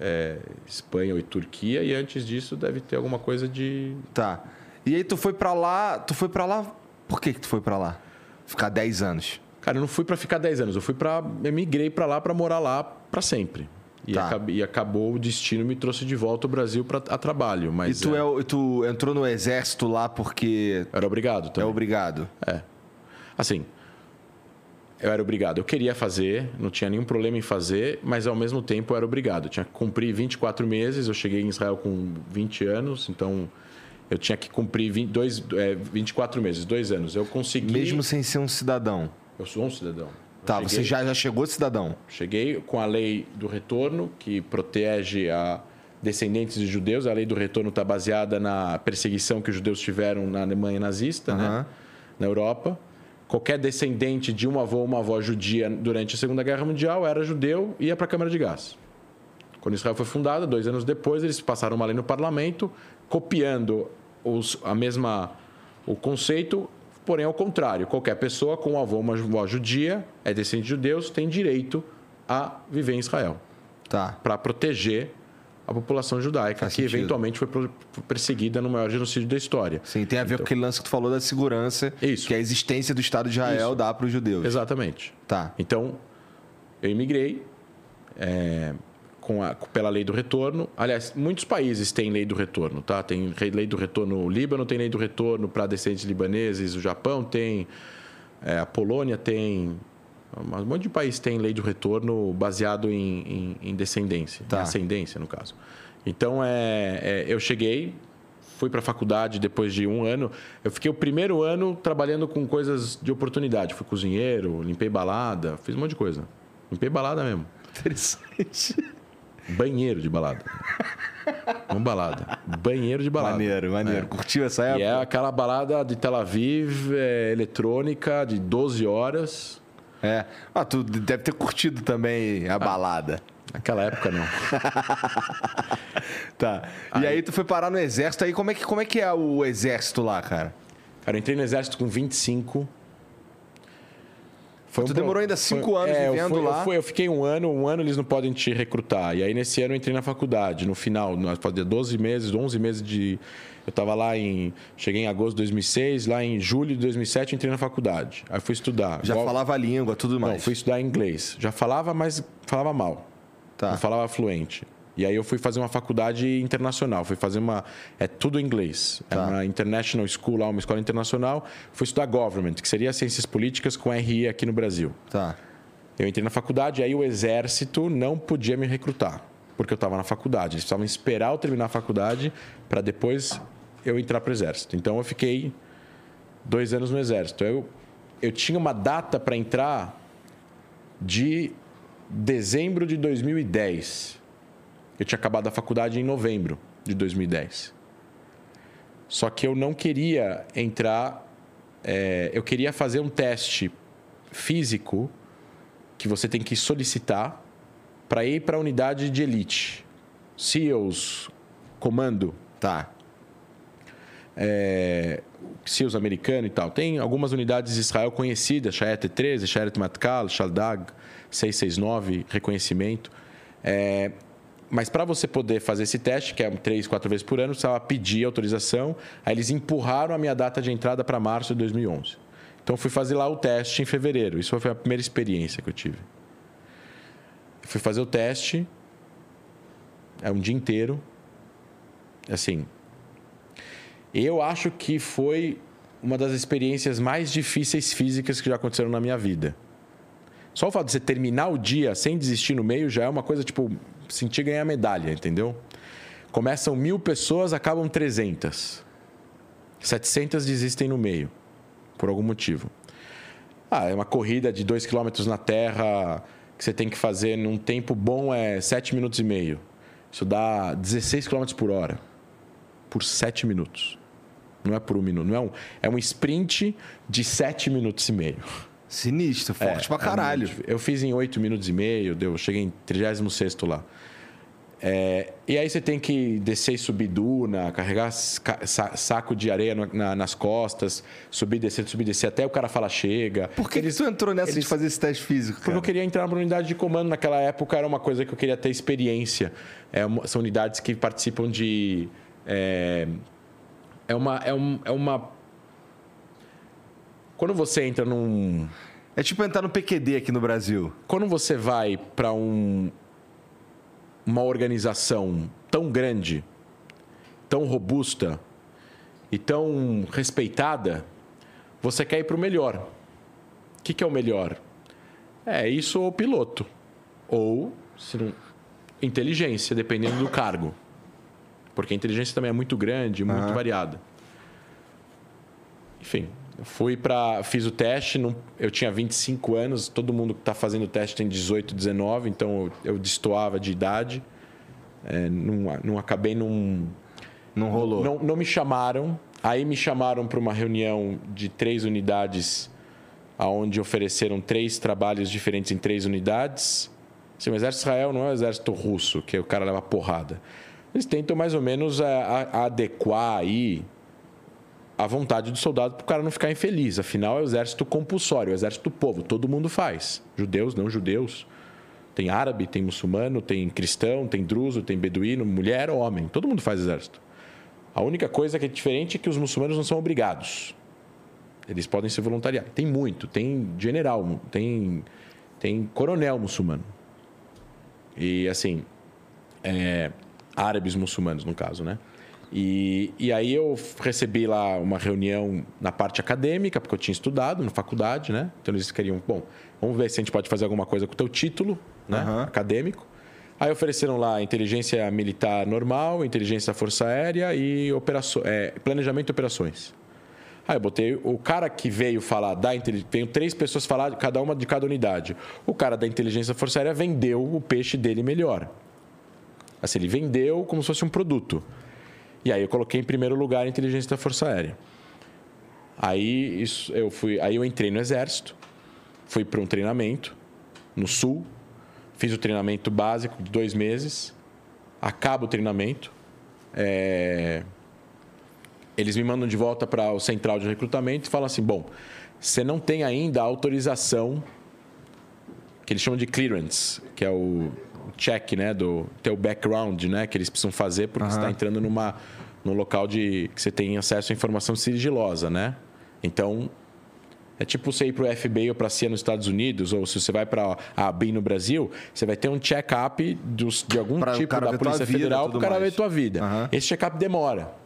é, Espanha ou Turquia, e antes disso deve ter alguma coisa de. Tá. E aí tu foi pra lá, tu foi pra lá, por que que tu foi pra lá? Ficar 10 anos. Cara, eu não fui para ficar 10 anos, eu fui para emigrei para lá para morar lá para sempre. E, Tá. acab- e acabou o destino me trouxe de volta ao Brasil para a trabalho, mas e tu, é, é, tu entrou no exército lá porque era obrigado é também. obrigado. Assim, eu era obrigado. Eu queria fazer, não tinha nenhum problema em fazer, mas ao mesmo tempo eu era obrigado. Eu tinha que cumprir 24 meses. Eu cheguei em Israel com 20 anos, então eu tinha que cumprir 20, dois, é, 24 meses, dois anos. Eu consegui. Mesmo sem ser um cidadão. Eu sou um cidadão. Eu Tá, cheguei- você já, já chegou cidadão. Cheguei com a lei do retorno, que protege a descendentes de judeus. A lei do retorno está baseada na perseguição que os judeus tiveram na Alemanha nazista, né? Aham. na Europa. Qualquer descendente de um avô ou uma avó judia durante a Segunda Guerra Mundial era judeu e ia para a Câmara de Gás. Quando Israel foi fundada, dois anos depois, eles passaram uma lei no parlamento copiando os, a mesma o conceito, porém ao contrário. Qualquer pessoa com um avô ou uma avó judia, é descendente de judeus, tem direito a viver em Israel Tá. para proteger a população judaica, Faz que sentido. eventualmente foi perseguida no maior genocídio da história. Sim, tem a ver com aquele lance que tu falou da segurança, Isso. que a existência do Estado de Israel Isso. dá para os judeus. Exatamente. Tá. Então, eu imigrei é, com a- pela lei do retorno. Aliás, muitos países têm lei do retorno, tá? Tem lei do retorno. O Líbano tem lei do retorno para descendentes libaneses. O Japão tem. é, a Polônia tem. Um monte de país tem lei do retorno baseado em, em- em descendência, Tá. em ascendência, no caso. Então, é, é, eu cheguei, fui para a faculdade depois de um ano. Eu fiquei o primeiro ano trabalhando com coisas de oportunidade. Fui cozinheiro, limpei balada, fiz um monte de coisa. Limpei balada mesmo. Interessante. Banheiro de balada. Não balada. Banheiro de balada. Maneiro, maneiro. Curtiu essa E época? é aquela balada de Tel Aviv, é, eletrônica, de 12 horas. É. Ah, tu deve ter curtido também a balada. Naquela época, não. Tá. E aí tu foi parar no exército. Aí como é que, como é, que é o exército lá, cara? Cara, eu entrei no exército com 25. Foi Tu pro- demorou ainda cinco anos eu vivendo fui- lá? Eu, fui- eu fiquei um ano, um ano eles não podem te recrutar. E aí nesse ano eu entrei na faculdade, no final, fazia 12 meses, 11 meses de eu estava lá em cheguei em agosto de 2006, lá em julho de 2007 eu entrei na faculdade. Aí fui estudar. Já Igual- falava a língua, tudo mais. Não, fui estudar inglês. Já falava, mas falava mal. Tá. Não falava fluente. E aí eu fui fazer uma faculdade internacional. Fui fazer uma. É tudo inglês. É Tá. uma international school lá, uma escola internacional. Fui estudar government, que seria ciências políticas com RI aqui no Brasil. Tá. Eu entrei na faculdade, aí o exército não podia me recrutar, porque eu estava na faculdade. Eles precisavam esperar eu terminar a faculdade para depois eu entrar para o exército. Então eu fiquei dois anos no exército. Eu, eu tinha uma data para entrar de dezembro de 2010. Eu tinha acabado a faculdade em novembro de 2010. Só que eu não queria entrar. é, eu queria fazer um teste físico que você tem que solicitar para ir para a unidade de elite. SEALs, comando, Tá. É, SEALs americano e tal. Tem algumas unidades de Israel conhecidas, Sharet 13, Sharet Matkal, Shaldag 669, reconhecimento. É, mas para você poder fazer esse teste, que é três, quatro vezes por ano, você precisava pedir autorização. Aí eles empurraram a minha data de entrada para março de 2011. Então fui fazer lá o teste em fevereiro. Isso foi a primeira experiência que eu tive. Fui fazer o teste, é um dia inteiro. Assim, eu acho que foi uma das experiências mais difíceis físicas que já aconteceram na minha vida. Só o fato de você terminar o dia sem desistir no meio já é uma coisa, tipo, sentir ganhar medalha, entendeu? Começam mil pessoas, acabam 300. 700 desistem no meio, por algum motivo. Ah, é uma corrida de 2 km na terra, que você tem que fazer num tempo bom é 7 minutos e meio. Isso dá 16 km por hora. Por 7 minutos. Não é por um minuto. Não é, um, é um sprint de 7 minutos e meio. Sinistro, forte É, pra caralho. é eu fiz em 8 minutos e meio, deu, cheguei em 36 lá. É, e aí você tem que descer e subir duna, carregar sa- sa- saco de areia na- nas costas, subir, descer, subir, descer, até o cara fala chega. Por que, que tu entrou nessa de eles- fazer esse teste físico, Porque eu queria entrar numa unidade de comando naquela época, era uma coisa que eu queria ter experiência. É são unidades que participam de. É, é uma. É, um, é uma. Quando você entra num. É tipo entrar no PQD aqui no Brasil. Quando você vai para um, uma organização tão grande, tão robusta e tão respeitada, você quer ir para o melhor. O que, que é o melhor? É isso ou piloto. Ou se não, inteligência, dependendo do cargo. Porque a inteligência também é muito grande, muito Aham. variada. Enfim, eu fui para. Fiz o teste, não- eu tinha 25 anos, todo mundo que está fazendo o teste tem 18, 19, então eu, eu destoava de idade. É, não, não acabei num. Não rolou. Não, não me chamaram. Aí me chamaram para uma reunião de três unidades, aonde ofereceram três trabalhos diferentes em três unidades. Assim, o exército de Israel não é o exército russo, que o cara leva porrada. Eles tentam mais ou menos a- a- a adequar aí a vontade do soldado para o cara não ficar infeliz. Afinal, é o exército compulsório, é o exército do povo. Todo mundo faz. Judeus, não judeus. Tem árabe, tem muçulmano, tem cristão, tem druso, tem beduíno, mulher, homem. Todo mundo faz exército. A única coisa que é diferente é que os muçulmanos não são obrigados. Eles podem se voluntariar. Tem muito. Tem general, tem, tem coronel muçulmano. E, assim, é, árabes muçulmanos, no caso, né? E, e aí eu recebi lá uma reunião na parte acadêmica, porque eu tinha estudado na faculdade, né? Então eles queriam, bom, vamos ver se a gente pode fazer alguma coisa com o teu título, né? Aham. Acadêmico. Aí ofereceram lá inteligência militar normal, inteligência da força aérea e operaço- é, planejamento de operações. Aí eu botei o cara que veio falar da inteligência. Veio três pessoas falar, cada uma de cada unidade. O cara da inteligência da Força Aérea vendeu o peixe dele melhor. Assim, ele vendeu como se fosse um produto. E aí eu coloquei em primeiro lugar a inteligência da Força Aérea. Aí isso, eu fui, aí eu entrei no exército, fui para um treinamento no sul, fiz o treinamento básico de dois meses, acaba o treinamento, é, eles me mandam de volta para o central de recrutamento e falam assim: bom, você não tem ainda a autorização que eles chamam de clearance, que é o check, né, do teu background, né, que eles precisam fazer porque você está entrando numa num local de que você tem acesso à informação sigilosa, né? Então é tipo você ir para o FBI ou para a CIA nos Estados Unidos, ou se você vai para a ABIN no Brasil, você vai ter um check-up de algum Pra tipo da Polícia Federal para o cara ver tua vida. Aham. Esse check-up demora.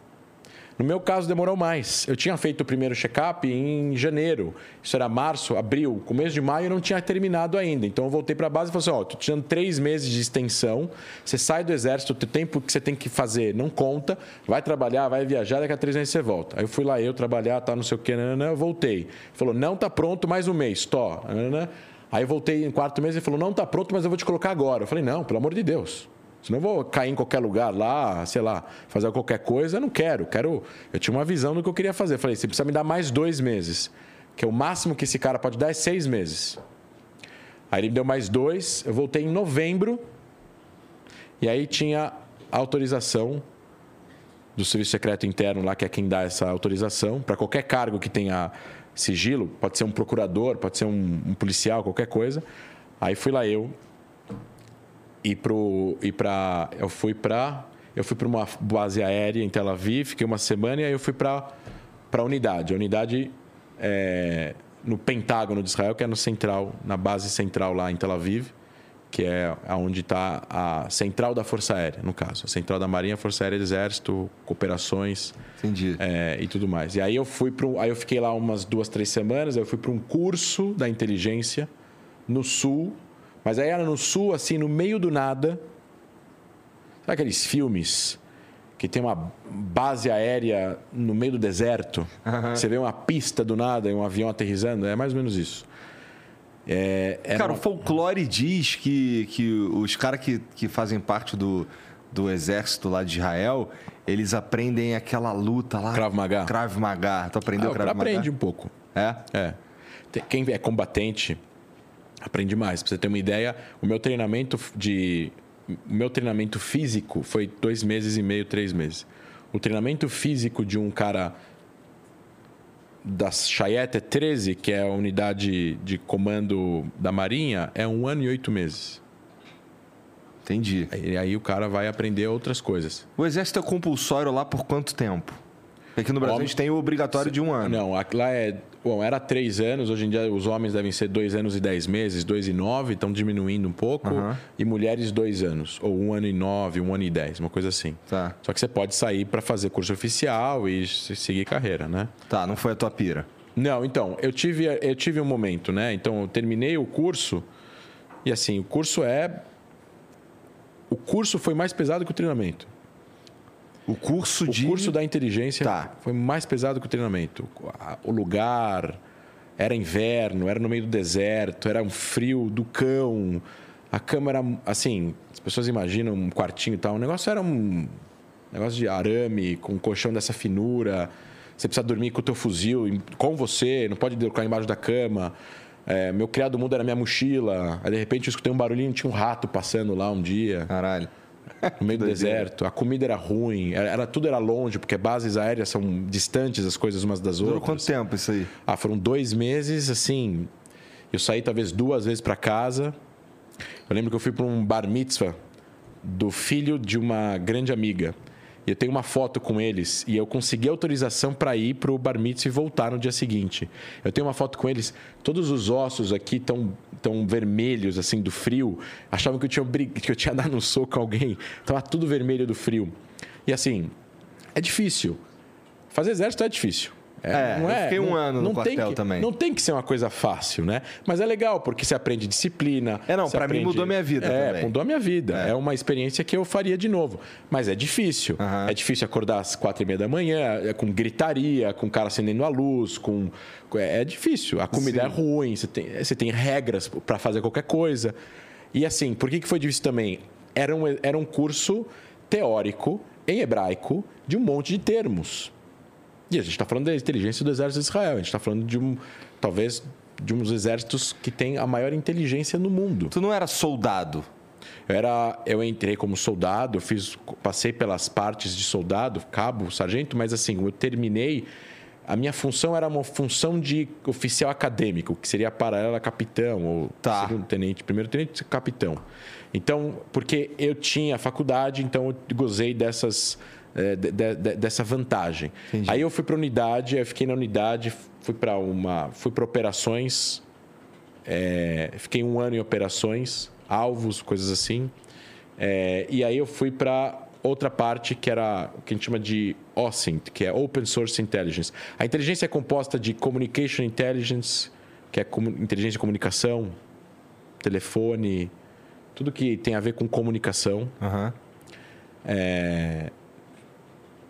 No meu caso, demorou mais. Eu tinha feito o primeiro check-up em janeiro. Isso era março, abril. Começo de maio eu não tinha terminado ainda. Então eu voltei para a base e falei assim: ó, tô te dando três meses de extensão. Você sai do exército, o tempo que você tem que fazer não conta. Vai trabalhar, vai viajar, daqui a três meses você volta. Aí eu fui lá, eu trabalhar, tá, não sei o que, nanana, eu voltei. Falou: não tá pronto, mais um mês, tó. nanana. Aí eu voltei em quarto mês e falou: não tá pronto, mas eu vou te colocar agora. Eu falei: não, pelo amor de Deus. Senão eu vou cair em qualquer lugar lá, sei lá, fazer qualquer coisa. Eu não quero. quero. Eu tinha uma visão do que eu queria fazer. Falei, você precisa me dar mais dois meses. Que é o máximo que esse cara pode dar é seis meses. Aí ele me deu mais dois. Eu voltei em novembro. E aí tinha autorização do Serviço Secreto Interno lá, que é quem dá essa autorização, para qualquer cargo que tenha sigilo, pode ser um procurador, pode ser um, um policial, qualquer coisa. Aí fui lá eu, e pro e para eu fui para eu fui para uma base aérea em Tel Aviv, fiquei uma semana e aí eu fui para para a unidade. A unidade é, no Pentágono de Israel, que é no central, na base central lá em Tel Aviv, que é onde está a central da Força Aérea, no caso, a central da Marinha, Força Aérea, Exército, cooperações Entendi. é, e tudo mais. E aí eu fui para aí eu fiquei lá umas duas, três semanas. Aí eu fui para um curso da inteligência no sul, mas aí era no sul, assim, no meio do nada. Sabe aqueles filmes que tem uma base aérea no meio do deserto? Você vê uma pista do nada e um avião aterrissando? É mais ou menos isso. É, Cara, uma- o folclore diz que, que os caras que, que fazem parte do, do exército lá de Israel, eles aprendem aquela luta lá. Krav Maga. Krav Maga. Tu aprendeu Ah, Krav Maga? aprende um pouco. É? É. Quem é combatente aprende mais. Pra você ter uma ideia, o meu treinamento de. O meu treinamento físico foi dois meses e meio, três meses. O treinamento físico de um cara da Chayette 13, que é a unidade de comando da Marinha, é um ano e oito meses. Entendi. E aí o cara vai aprender outras coisas. O exército é compulsório lá por quanto tempo? Aqui no Brasil Homem- a gente tem o obrigatório de um ano. Não, lá é. Bom, era três anos, hoje em dia os homens devem ser dois anos e dez meses, dois e nove, estão diminuindo um pouco. Aham. E mulheres, dois anos, ou um ano e nove, um ano e dez, uma coisa assim. Tá. Só que você pode sair para fazer curso oficial e se- seguir carreira, né? Tá, não foi a tua pira. Não, então, eu tive, eu tive um momento, né? Então, eu terminei o curso e assim, o curso é. O curso foi mais pesado que o treinamento. O curso O de. curso da inteligência Tá. foi mais pesado que o treinamento. O lugar era inverno, era no meio do deserto, era um frio do cão. A cama era assim, as pessoas imaginam um quartinho e tal. O negócio era um negócio de arame, com um colchão dessa finura. Você precisa dormir com o teu fuzil com você, não pode colocar embaixo da cama. É, meu criado mundo era minha mochila. Aí de repente eu escutei um barulhinho, tinha um rato passando lá um dia Caralho. No meio do deserto. A comida era ruim, era, tudo era longe, porque bases aéreas são distantes as coisas umas das Durou outras. quanto tempo isso aí? Ah, foram dois meses, assim. Eu saí talvez duas vezes para casa. Eu lembro que eu fui para um bar mitzvah do filho de uma grande amiga. E eu tenho uma foto com eles e eu consegui autorização para ir para o bar mitzvah e voltar no dia seguinte. Eu tenho uma foto com eles, todos os ossos aqui estão tão vermelhos assim do frio. Achavam que eu tinha que eu tinha dado um soco a alguém. Tava tudo vermelho do frio. E assim, é difícil. Fazer exército é difícil. É, eu fiquei um ano no quartel que- também. Não tem que ser uma coisa fácil, né? Mas é legal, porque você aprende disciplina. É, não, pra mim mudou minha vida É, também. mudou a minha vida. É. uma experiência que eu faria de novo. Mas é difícil. É difícil acordar às quatro e meia da manhã, é com gritaria, com o cara acendendo a luz, com... É, é difícil. A comida Sim. é ruim, você tem, você tem regras para fazer qualquer coisa. E assim, por que, que foi difícil também? Era um, era um curso teórico, em hebraico, de um monte de termos. E a gente está falando da inteligência do exército de Israel. A gente está falando de um, talvez, de um dos exércitos que tem a maior inteligência no mundo. Tu não era soldado. Eu, era, eu entrei como soldado, fiz, passei pelas partes de soldado, cabo, sargento, mas assim, eu terminei. A minha função era uma função de oficial acadêmico, que seria paralela a capitão, ou Tá. segundo tenente, primeiro tenente, capitão. Então, porque eu tinha faculdade, então eu gozei dessas, eh, de- de- de- dessa vantagem. Entendi. Aí eu fui para unidade, eu fiquei na unidade, fui para uma, fui para operações, é, fiquei um ano em operações, alvos, coisas assim. É, e aí eu fui para outra parte que era o que a gente chama de OSINT, que é Open Source Intelligence. A inteligência é composta de Communication Intelligence, que é inteligência de comunicação, telefone, tudo que tem a ver com comunicação. Aham.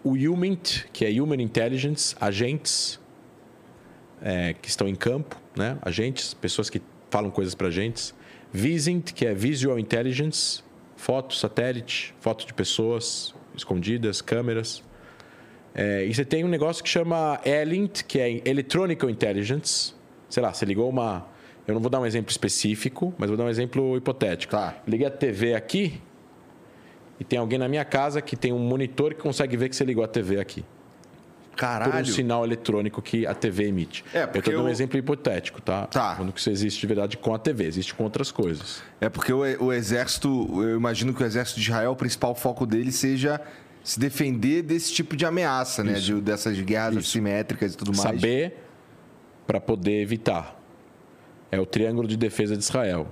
O HUMINT, que é Human Intelligence, agentes é, que estão em campo, né? agentes, pessoas que falam coisas para agentes. VISINT, que é Visual Intelligence, foto, satélite, foto de pessoas escondidas, câmeras. É, e você tem um negócio que chama ELINT, que é Electronic Intelligence. Sei lá, você ligou uma... Eu não vou dar um exemplo específico, mas vou dar um exemplo hipotético. Tá. Liguei a TV aqui e tem alguém na minha casa que tem um monitor que consegue ver que você ligou a TV aqui. Por um Caralho. sinal eletrônico que a TV emite. É, eu porque estou dando um eu- exemplo hipotético, tá? Tá. Quando que isso existe de verdade com a TV, existe com outras coisas. É porque o, o exército, eu imagino que o exército de Israel, o principal foco dele seja se defender desse tipo de ameaça, né? De, dessas guerras assimétricas e tudo mais. Saber para poder evitar. É o triângulo de defesa de Israel.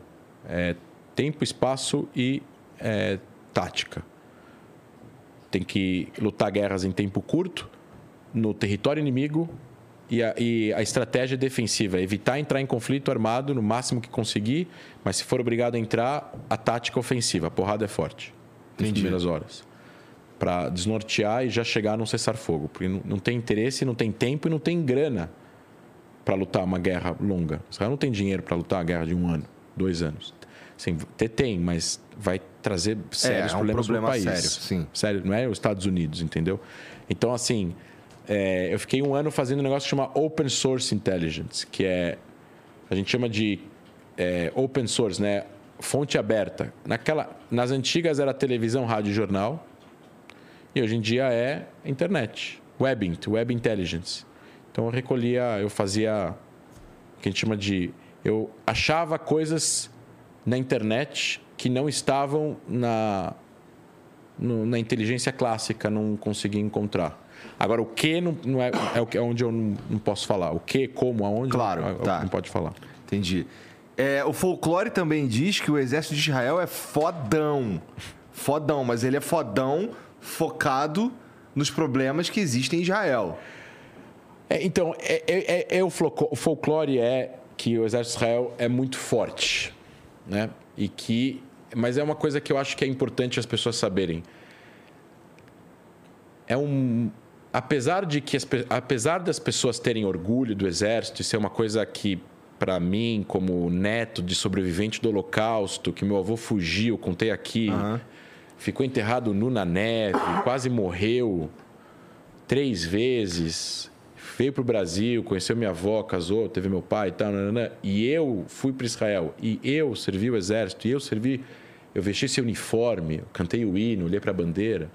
É tempo, espaço e é, tática. Tem que lutar guerras em tempo curto, no território inimigo, e a, e a estratégia defensiva é evitar entrar em conflito armado no máximo que conseguir, mas se for obrigado a entrar, a tática ofensiva, a porrada é forte nas primeiras horas. Para desnortear e já chegar num cessar-fogo. Porque não, não tem interesse, não tem tempo e não tem grana para lutar uma guerra longa. Israel não tem dinheiro para lutar uma guerra de um ano, dois anos. Sim, ter tem, mas vai trazer sérios é um problemas problema no país. sério, sim. Sério, não é os Estados Unidos, entendeu? Então, assim, é, eu fiquei um ano fazendo um negócio que chama Open Source Intelligence, que é. A gente chama de é, open source, né? Fonte aberta. Naquela, nas antigas era televisão, rádio e jornal. E hoje em dia é internet. Web, Web Intelligence. Então eu recolhia, eu fazia o que a gente chama de. Eu achava coisas na internet que não estavam na, no, na inteligência clássica, não conseguia encontrar. Agora, o que não, não é, é, é onde eu não, não, posso falar. O que, como, aonde, claro, é, tá. não pode falar. Entendi. É, o folclore também diz que o exército de Israel é fodão. Fodão, mas ele é fodão focado nos problemas que existem em Israel. É, então, é, é, é o folclore é que o exército de Israel é muito forte né? E que, mas é uma coisa que eu acho que é importante as pessoas saberem. É um, apesar de que apesar das pessoas terem orgulho do exército, isso é uma coisa que para mim, como neto de sobrevivente do Holocausto, que meu avô fugiu, contei aqui, uhum. ficou enterrado nu na neve, quase morreu três vezes veio para o Brasil, conheceu minha avó, casou, teve meu pai e tal, nanana, e eu fui para Israel, e eu servi o exército, e eu servi, eu vesti esse uniforme, cantei o hino, olhei para a bandeira.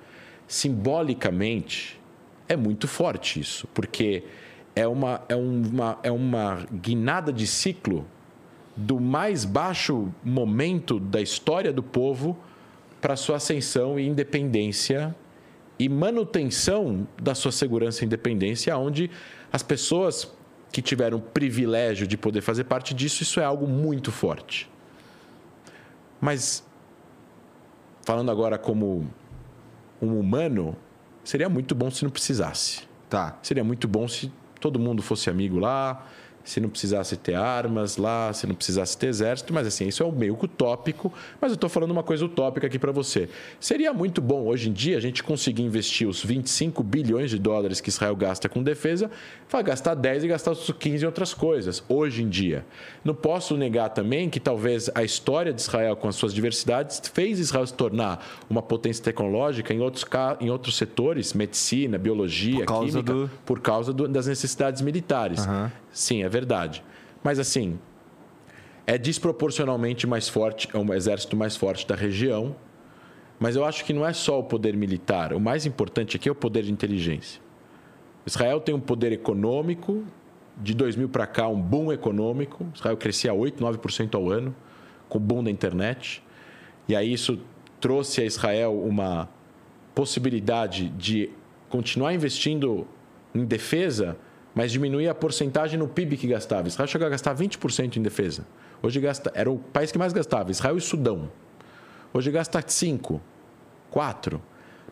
Simbolicamente, é muito forte isso, porque é uma, é uma, é uma guinada de ciclo do mais baixo momento da história do povo para sua ascensão e independência e manutenção da sua segurança e independência, onde as pessoas que tiveram o privilégio de poder fazer parte disso, isso é algo muito forte. Mas, falando agora como um humano, seria muito bom se não precisasse. Tá. Seria muito bom se todo mundo fosse amigo lá, se não precisasse ter armas lá, se não precisasse ter exército, mas assim, isso é o meio utópico, mas eu estou falando uma coisa utópica aqui para você. Seria muito bom hoje em dia a gente conseguir investir os 25 bilhões de dólares que Israel gasta com defesa, vai gastar 10 e gastar os 15 em outras coisas, hoje em dia. Não posso negar também que talvez a história de Israel com as suas diversidades fez Israel se tornar uma potência tecnológica em outros, em outros setores, medicina, biologia, química, do... por causa do, das necessidades militares. Uhum. Sim, é verdade. Mas assim, é desproporcionalmente mais forte, é um exército mais forte da região. Mas eu acho que não é só o poder militar. O mais importante aqui é o poder de inteligência. Israel tem um poder econômico, de 2000 para cá, um boom econômico. Israel crescia 8, 9% ao ano, com o boom da internet. E aí isso trouxe a Israel uma possibilidade de continuar investindo em defesa mas diminuía a porcentagem no PIB que gastava. Israel chegou a gastar 20% em defesa. Hoje gasta, era o país que mais gastava, Israel e Sudão. Hoje gasta 5, 4.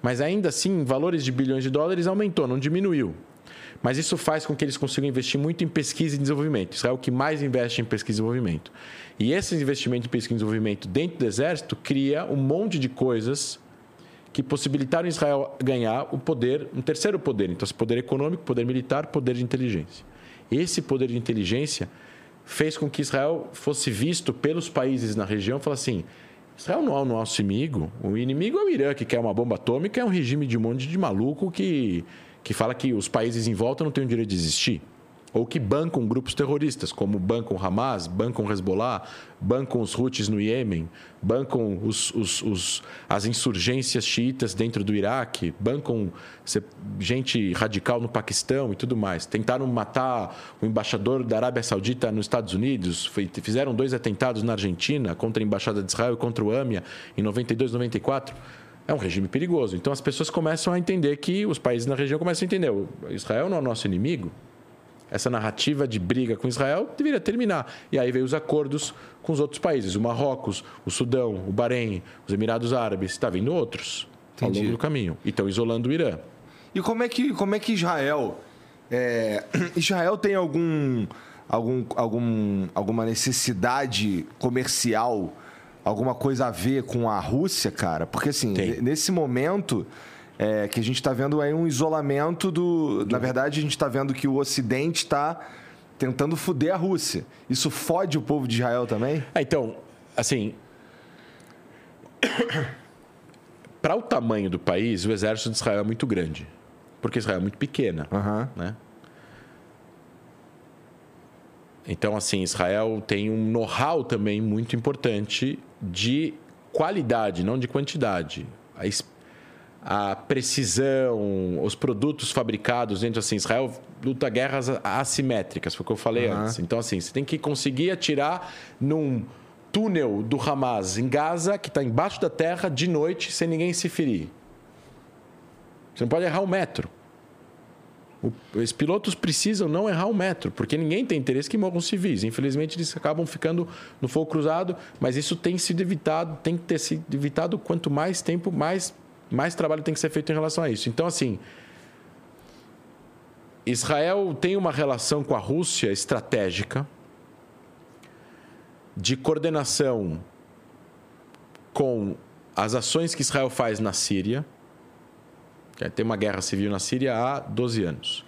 Mas ainda assim, valores de bilhões de dólares aumentou, não diminuiu. Mas isso faz com que eles consigam investir muito em pesquisa e desenvolvimento. Israel é o que mais investe em pesquisa e desenvolvimento. E esse investimento em pesquisa e desenvolvimento dentro do exército cria um monte de coisas que possibilitaram Israel ganhar o poder, um terceiro poder. Então, esse poder econômico, poder militar, poder de inteligência. Esse poder de inteligência fez com que Israel fosse visto pelos países na região falasse assim: Israel não é o nosso inimigo. O inimigo é o Irã, que quer uma bomba atômica, é um regime de um monte de maluco que, que fala que os países em volta não têm o direito de existir ou que bancam grupos terroristas, como bancam Hamas, bancam Hezbollah, bancam os Houthis no Iêmen, bancam os, os, os, as insurgências xiitas dentro do Iraque, bancam gente radical no Paquistão e tudo mais. Tentaram matar o embaixador da Arábia Saudita nos Estados Unidos, fizeram dois atentados na Argentina contra a Embaixada de Israel e contra o AMIA em 92, 94 é um regime perigoso. Então as pessoas começam a entender que os países na região começam a entender: Israel não é nosso inimigo, essa narrativa de briga com Israel deveria terminar. E aí veio os acordos com os outros países, o Marrocos, o Sudão, o Bahrein, os Emirados Árabes, está vindo outros Entendi. ao longo do caminho. E estão isolando o Irã. E como é que, como é que Israel. É, Israel tem algum, algum, algum, alguma necessidade comercial, alguma coisa a ver com a Rússia, cara? Porque assim, tem. nesse momento é, que a gente está vendo aí um isolamento do. Na verdade, a gente está vendo que o Ocidente está tentando fuder a Rússia. Isso fode o povo de Israel também? Ah, então, assim. Para o tamanho do país, o exército de Israel é muito grande. Porque Israel é muito pequena. Aham. Né? Então, assim, Israel tem um know-how também muito importante de qualidade, não de quantidade. A, precisão, os produtos fabricados dentro, assim, Israel luta guerras assimétricas, foi o que eu falei antes. Então, assim, você tem que conseguir atirar num túnel do Hamas em Gaza, que está embaixo da terra, de noite, sem ninguém se ferir. Você não pode errar um metro. O- Os pilotos precisam não errar um metro, porque ninguém tem interesse que morram civis. Infelizmente, eles acabam ficando no fogo cruzado, mas isso tem sido evitado, tem que ter sido evitado. Quanto mais tempo, mais, mais trabalho tem que ser feito em relação a isso. Então, assim, Israel tem uma relação com a Rússia estratégica de coordenação com as ações que Israel faz na Síria. que Tem uma guerra civil na Síria há 12 anos.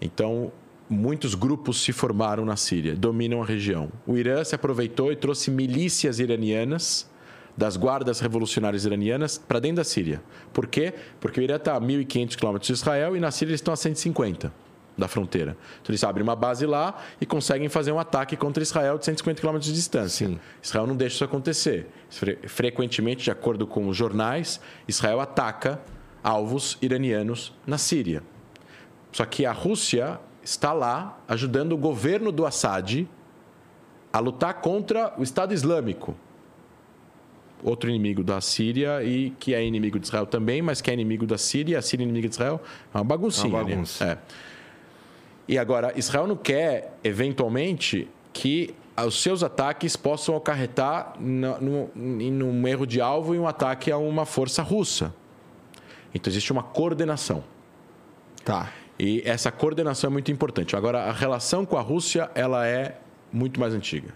Então, muitos grupos se formaram na Síria, dominam a região. O Irã se aproveitou e trouxe milícias iranianas das guardas revolucionárias iranianas para dentro da Síria. Por quê? Porque o Irã está a 1.500 quilômetros de Israel e na Síria eles estão a 150 da fronteira. Então eles abrem uma base lá e conseguem fazer um ataque contra Israel de 150 quilômetros de distância. Sim. Israel não deixa isso acontecer. Fre- frequentemente, de acordo com os jornais, Israel ataca alvos iranianos na Síria. Só que a Rússia está lá ajudando o governo do Assad a lutar contra o Estado Islâmico. Outro inimigo da Síria e que é inimigo de Israel também, mas que é inimigo da Síria, a Síria é inimiga de Israel. É uma baguncinha. É uma bagunça. É. E agora, Israel não quer, eventualmente, que os seus ataques possam acarretar num, um erro de alvo e um ataque a uma força russa. Então, existe uma coordenação. Tá. E essa coordenação é muito importante. Agora, a relação com a Rússia ela é muito mais antiga.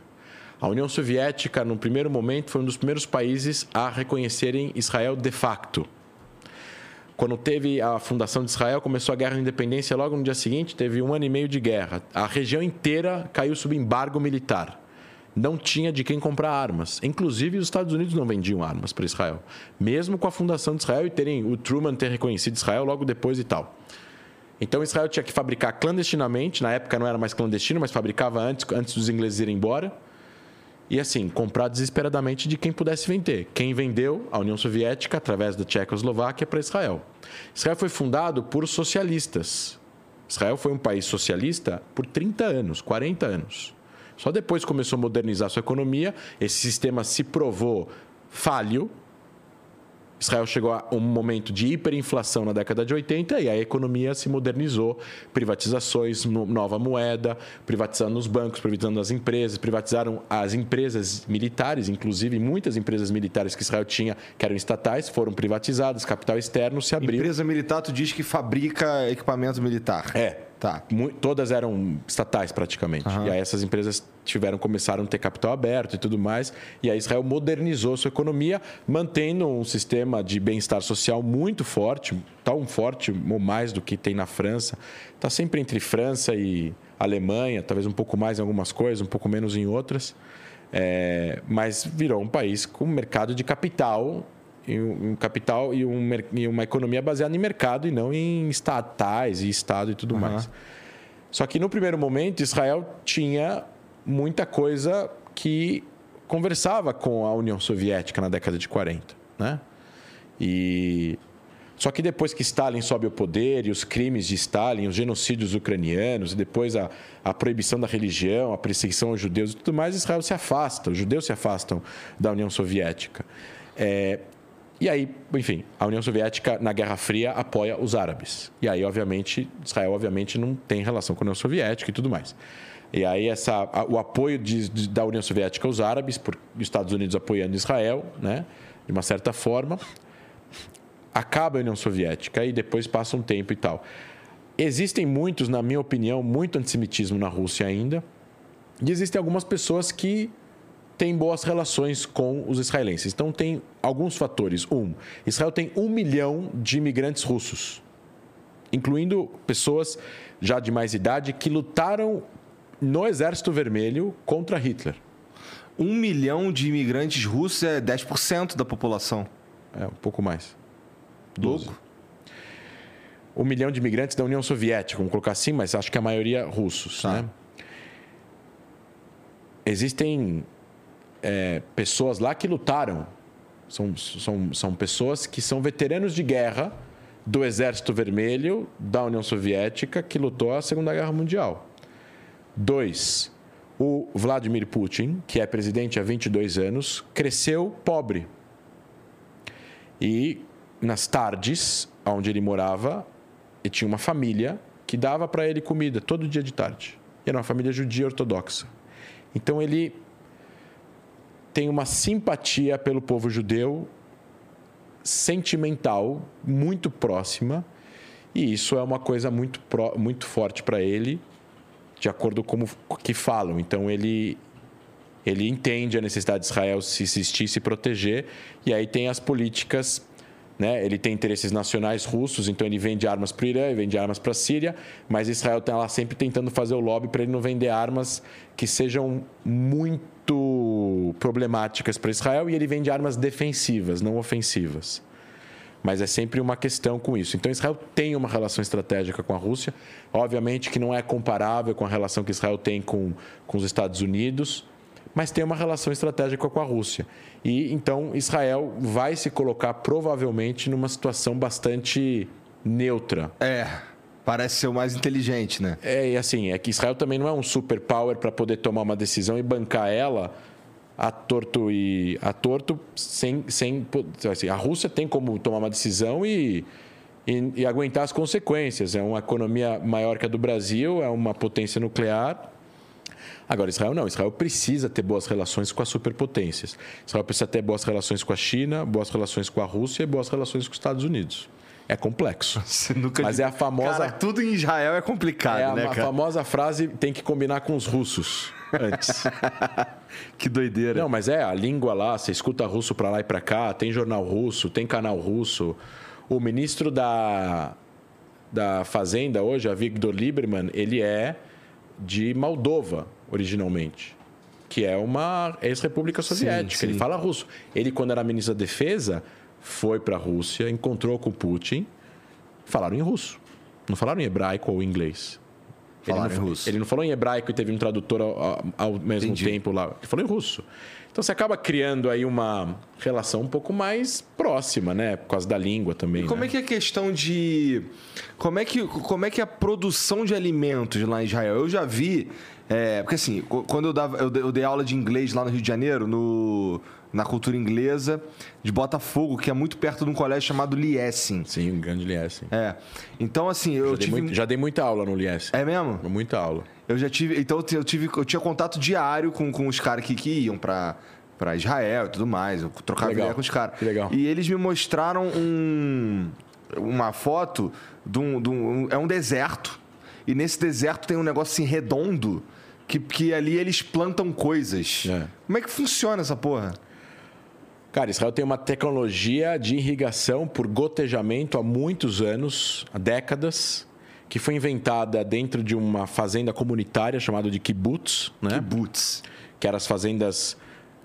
A União Soviética, no primeiro momento, foi um dos primeiros países a reconhecerem Israel de facto. Quando teve a fundação de Israel, começou a guerra de independência, logo no dia seguinte, teve um ano e meio de guerra. A região inteira caiu sob embargo militar. Não tinha de quem comprar armas. Inclusive, os Estados Unidos não vendiam armas para Israel. Mesmo com a fundação de Israel e terem o Truman ter reconhecido Israel logo depois e tal. Então Israel tinha que fabricar clandestinamente, na época não era mais clandestino, mas fabricava antes, antes dos ingleses irem embora. E assim, comprar desesperadamente de quem pudesse vender. Quem vendeu? A União Soviética, através da Tchecoslováquia, para Israel. Israel foi fundado por socialistas. Israel foi um país socialista por 30 anos, 40 anos. Só depois começou a modernizar sua economia, esse sistema se provou falho, Israel chegou a um momento de hiperinflação na década de 80 e a economia se modernizou, privatizações, no- nova moeda, privatizando os bancos, privatizando as empresas, privatizaram as empresas militares, inclusive muitas empresas militares que Israel tinha, que eram estatais, foram privatizadas, capital externo se abriu. Empresa militar, tu diz que fabrica equipamento militar. É. Tá. Todas eram estatais praticamente. E aí essas empresas tiveram começaram a ter capital aberto e tudo mais. E aí Israel modernizou sua economia, mantendo um sistema de bem-estar social muito forte, tão forte ou mais do que tem na França. Está sempre entre França e Alemanha, talvez um pouco mais em algumas coisas, um pouco menos em outras. É, mas virou um país com mercado de capital um capital e, um e uma economia baseada em mercado e não em estatais e estado e tudo mais. Só que no primeiro momento Israel tinha muita coisa que conversava com a União Soviética na década de 40, né? E só que depois que Stalin sobe ao poder e os crimes de Stalin, os genocídios ucranianos, e depois a, a proibição da religião, a perseguição aos judeus e tudo mais, Israel se afasta, os judeus se afastam da União Soviética. É, e aí, enfim, a União Soviética, na Guerra Fria, apoia os árabes. E aí, obviamente, Israel, obviamente, não tem relação com a União Soviética e tudo mais. E aí, essa, o apoio de- de- da União Soviética aos árabes, por os Estados Unidos apoiando Israel, né, de uma certa forma, acaba a União Soviética e depois passa um tempo e tal. Existem muitos, na minha opinião, muito antissemitismo na Rússia ainda. E existem algumas pessoas que têm boas relações com os israelenses. Então, tem alguns fatores. Um, Israel tem um milhão de imigrantes russos, incluindo pessoas já de mais idade que lutaram no Exército Vermelho contra Hitler. Um milhão de imigrantes russos é 10% da população. É, um pouco mais. Louco. Um milhão de imigrantes da União Soviética, vamos colocar assim, mas acho que a maioria russos. Tá. Né? Existem é, pessoas lá que lutaram. São, são, são pessoas que são veteranos de guerra do Exército Vermelho da União Soviética que lutou a Segunda Guerra Mundial. Dois, o Vladimir Putin, que é presidente há 22 anos, cresceu pobre. E nas tardes, onde ele morava, ele tinha uma família que dava para ele comida todo dia de tarde. Era uma família judia ortodoxa. Então ele tem uma simpatia pelo povo judeu sentimental muito próxima e isso é uma coisa muito, muito forte para ele de acordo com o que falam então ele ele entende a necessidade de Israel se existir se proteger e aí tem as políticas né? Ele tem interesses nacionais russos, então ele vende armas para o Irã, vende armas para a Síria, mas Israel está lá sempre tentando fazer o lobby para ele não vender armas que sejam muito problemáticas para Israel e ele vende armas defensivas, não ofensivas. Mas é sempre uma questão com isso. Então Israel tem uma relação estratégica com a Rússia, obviamente que não é comparável com a relação que Israel tem com, com os Estados Unidos, mas tem uma relação estratégica com a Rússia. E então Israel vai se colocar provavelmente numa situação bastante neutra. É. Parece ser o mais inteligente, né? É, e assim, é que Israel também não é um superpower para poder tomar uma decisão e bancar ela a torto e a torto sem sem assim, a Rússia tem como tomar uma decisão e, e, e aguentar as consequências. É uma economia maior que a do Brasil, é uma potência nuclear. Agora, Israel não. Israel precisa ter boas relações com as superpotências. Israel precisa ter boas relações com a China, boas relações com a Rússia e boas relações com os Estados Unidos. É complexo. Você nunca Mas é a famosa. Cara, tudo em Israel é complicado, é a, né, a cara? famosa frase tem que combinar com os russos antes. Que doideira. Não, mas é a língua lá, você escuta russo para lá e para cá, tem jornal russo, tem canal russo. O ministro da, da Fazenda hoje, a Victor Lieberman, ele é de Moldova, originalmente, que é uma ex-república soviética. sim. Ele fala russo. Ele, quando era ministro da Defesa, foi para a Rússia, encontrou com Putin, falaram em russo. Não falaram em hebraico ou inglês. Falaram ele em não, russo. Ele não falou em hebraico e teve um tradutor ao, ao- mesmo Entendi. tempo lá. Ele falou em russo. Então você acaba criando aí uma relação um pouco mais próxima, né? Por causa da língua também. Como né? é que é a questão de. Como é que, como é que é a produção de alimentos lá em Israel? Eu já vi. é, porque assim, quando eu, dava, eu dei aula de inglês lá no Rio de Janeiro, no, na cultura inglesa, de Botafogo, que é muito perto de um colégio chamado Liesing. Sim, um grande Lies. É. Então, assim, eu Já, dei tive. muito- já dei muita aula no Lies. É mesmo? Muita aula. Eu já tive. Então eu tive, eu tinha contato diário com, com os caras que, que iam pra, pra Israel e tudo mais. Eu trocava Legal. ideia com os caras. Que legal. E eles me mostraram um, uma foto de um, de um- É um deserto. E nesse deserto tem um negócio assim redondo. Que, que ali eles plantam coisas. É. Como é que funciona essa porra? Cara, Israel tem uma tecnologia de irrigação por gotejamento há muitos anos, há décadas, que foi inventada dentro de uma fazenda comunitária chamada de kibbutz, né? Boots. que eram as fazendas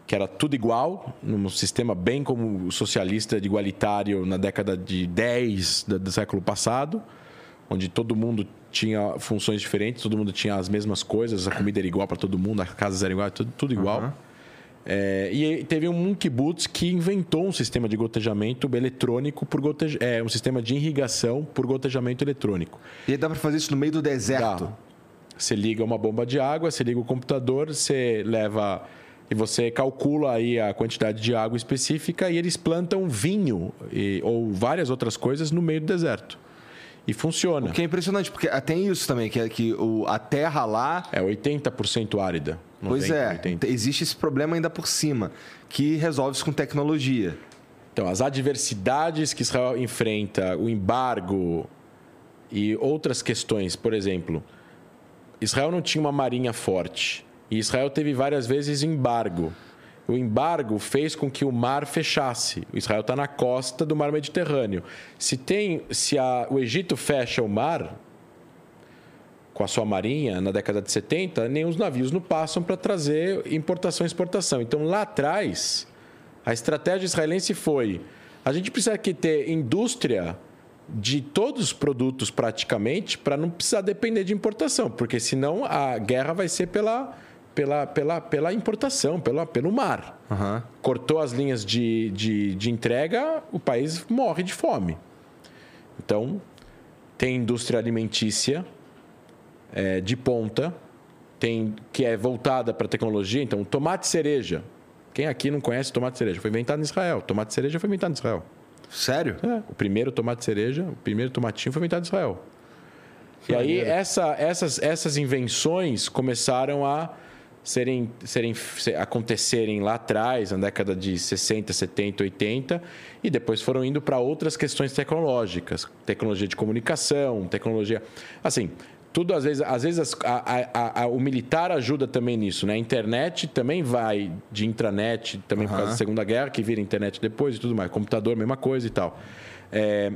que era tudo igual, num sistema bem como o socialista de igualitário na década de 10 do, do século passado, onde todo mundo tinha funções diferentes, todo mundo tinha as mesmas coisas, a comida era igual para todo mundo, as casas eram iguais, tudo, tudo igual. É, e teve um kibbutz que inventou um sistema de gotejamento eletrônico por goteja, é, um sistema de irrigação por gotejamento eletrônico. E aí dá pra fazer isso no meio do deserto. Dá. Você liga uma bomba de água, você liga o computador, você leva e você calcula aí a quantidade de água específica e eles plantam vinho e- ou várias outras coisas no meio do deserto. E funciona. O que é impressionante, porque tem isso também, que é que o, a terra lá É 80% árida. Pois 90, é, 80. existe esse problema ainda por cima, que resolve-se com tecnologia. Então, as adversidades que Israel enfrenta, o embargo e outras questões, por exemplo, Israel não tinha uma marinha forte e Israel teve várias vezes embargo. O embargo fez com que o mar fechasse. O Israel está na costa do mar Mediterrâneo. Se tem, se a- o Egito fecha o mar, com a sua marinha na década de 70, nem os navios não passam para trazer importação e exportação. Então, lá atrás, a estratégia israelense foi: a gente precisa aqui ter indústria de todos os produtos praticamente para não precisar depender de importação, porque senão a guerra vai ser pela, pela, pela, pela importação, pela, pelo mar. Aham. Cortou as linhas de, de, de entrega, o país morre de fome. Então, tem indústria alimentícia é, de ponta, tem que é voltada para a tecnologia. Então, tomate cereja. Quem aqui não conhece tomate cereja? Foi inventado em Israel. Tomate cereja foi inventado em Israel. Sério? É, o primeiro tomate cereja, o primeiro tomatinho foi inventado em Israel. E aí essa, essas, essas invenções começaram a serem, serem, se- acontecerem lá atrás, na década de 60, 70, 80, e depois foram indo para outras questões tecnológicas, tecnologia de comunicação, tecnologia, assim, tudo às vezes, às vezes a- a- a- o militar ajuda também nisso, né? A internet também vai de intranet, também por causa da Segunda Guerra, que vira internet depois e tudo mais, computador, mesma coisa e tal. É,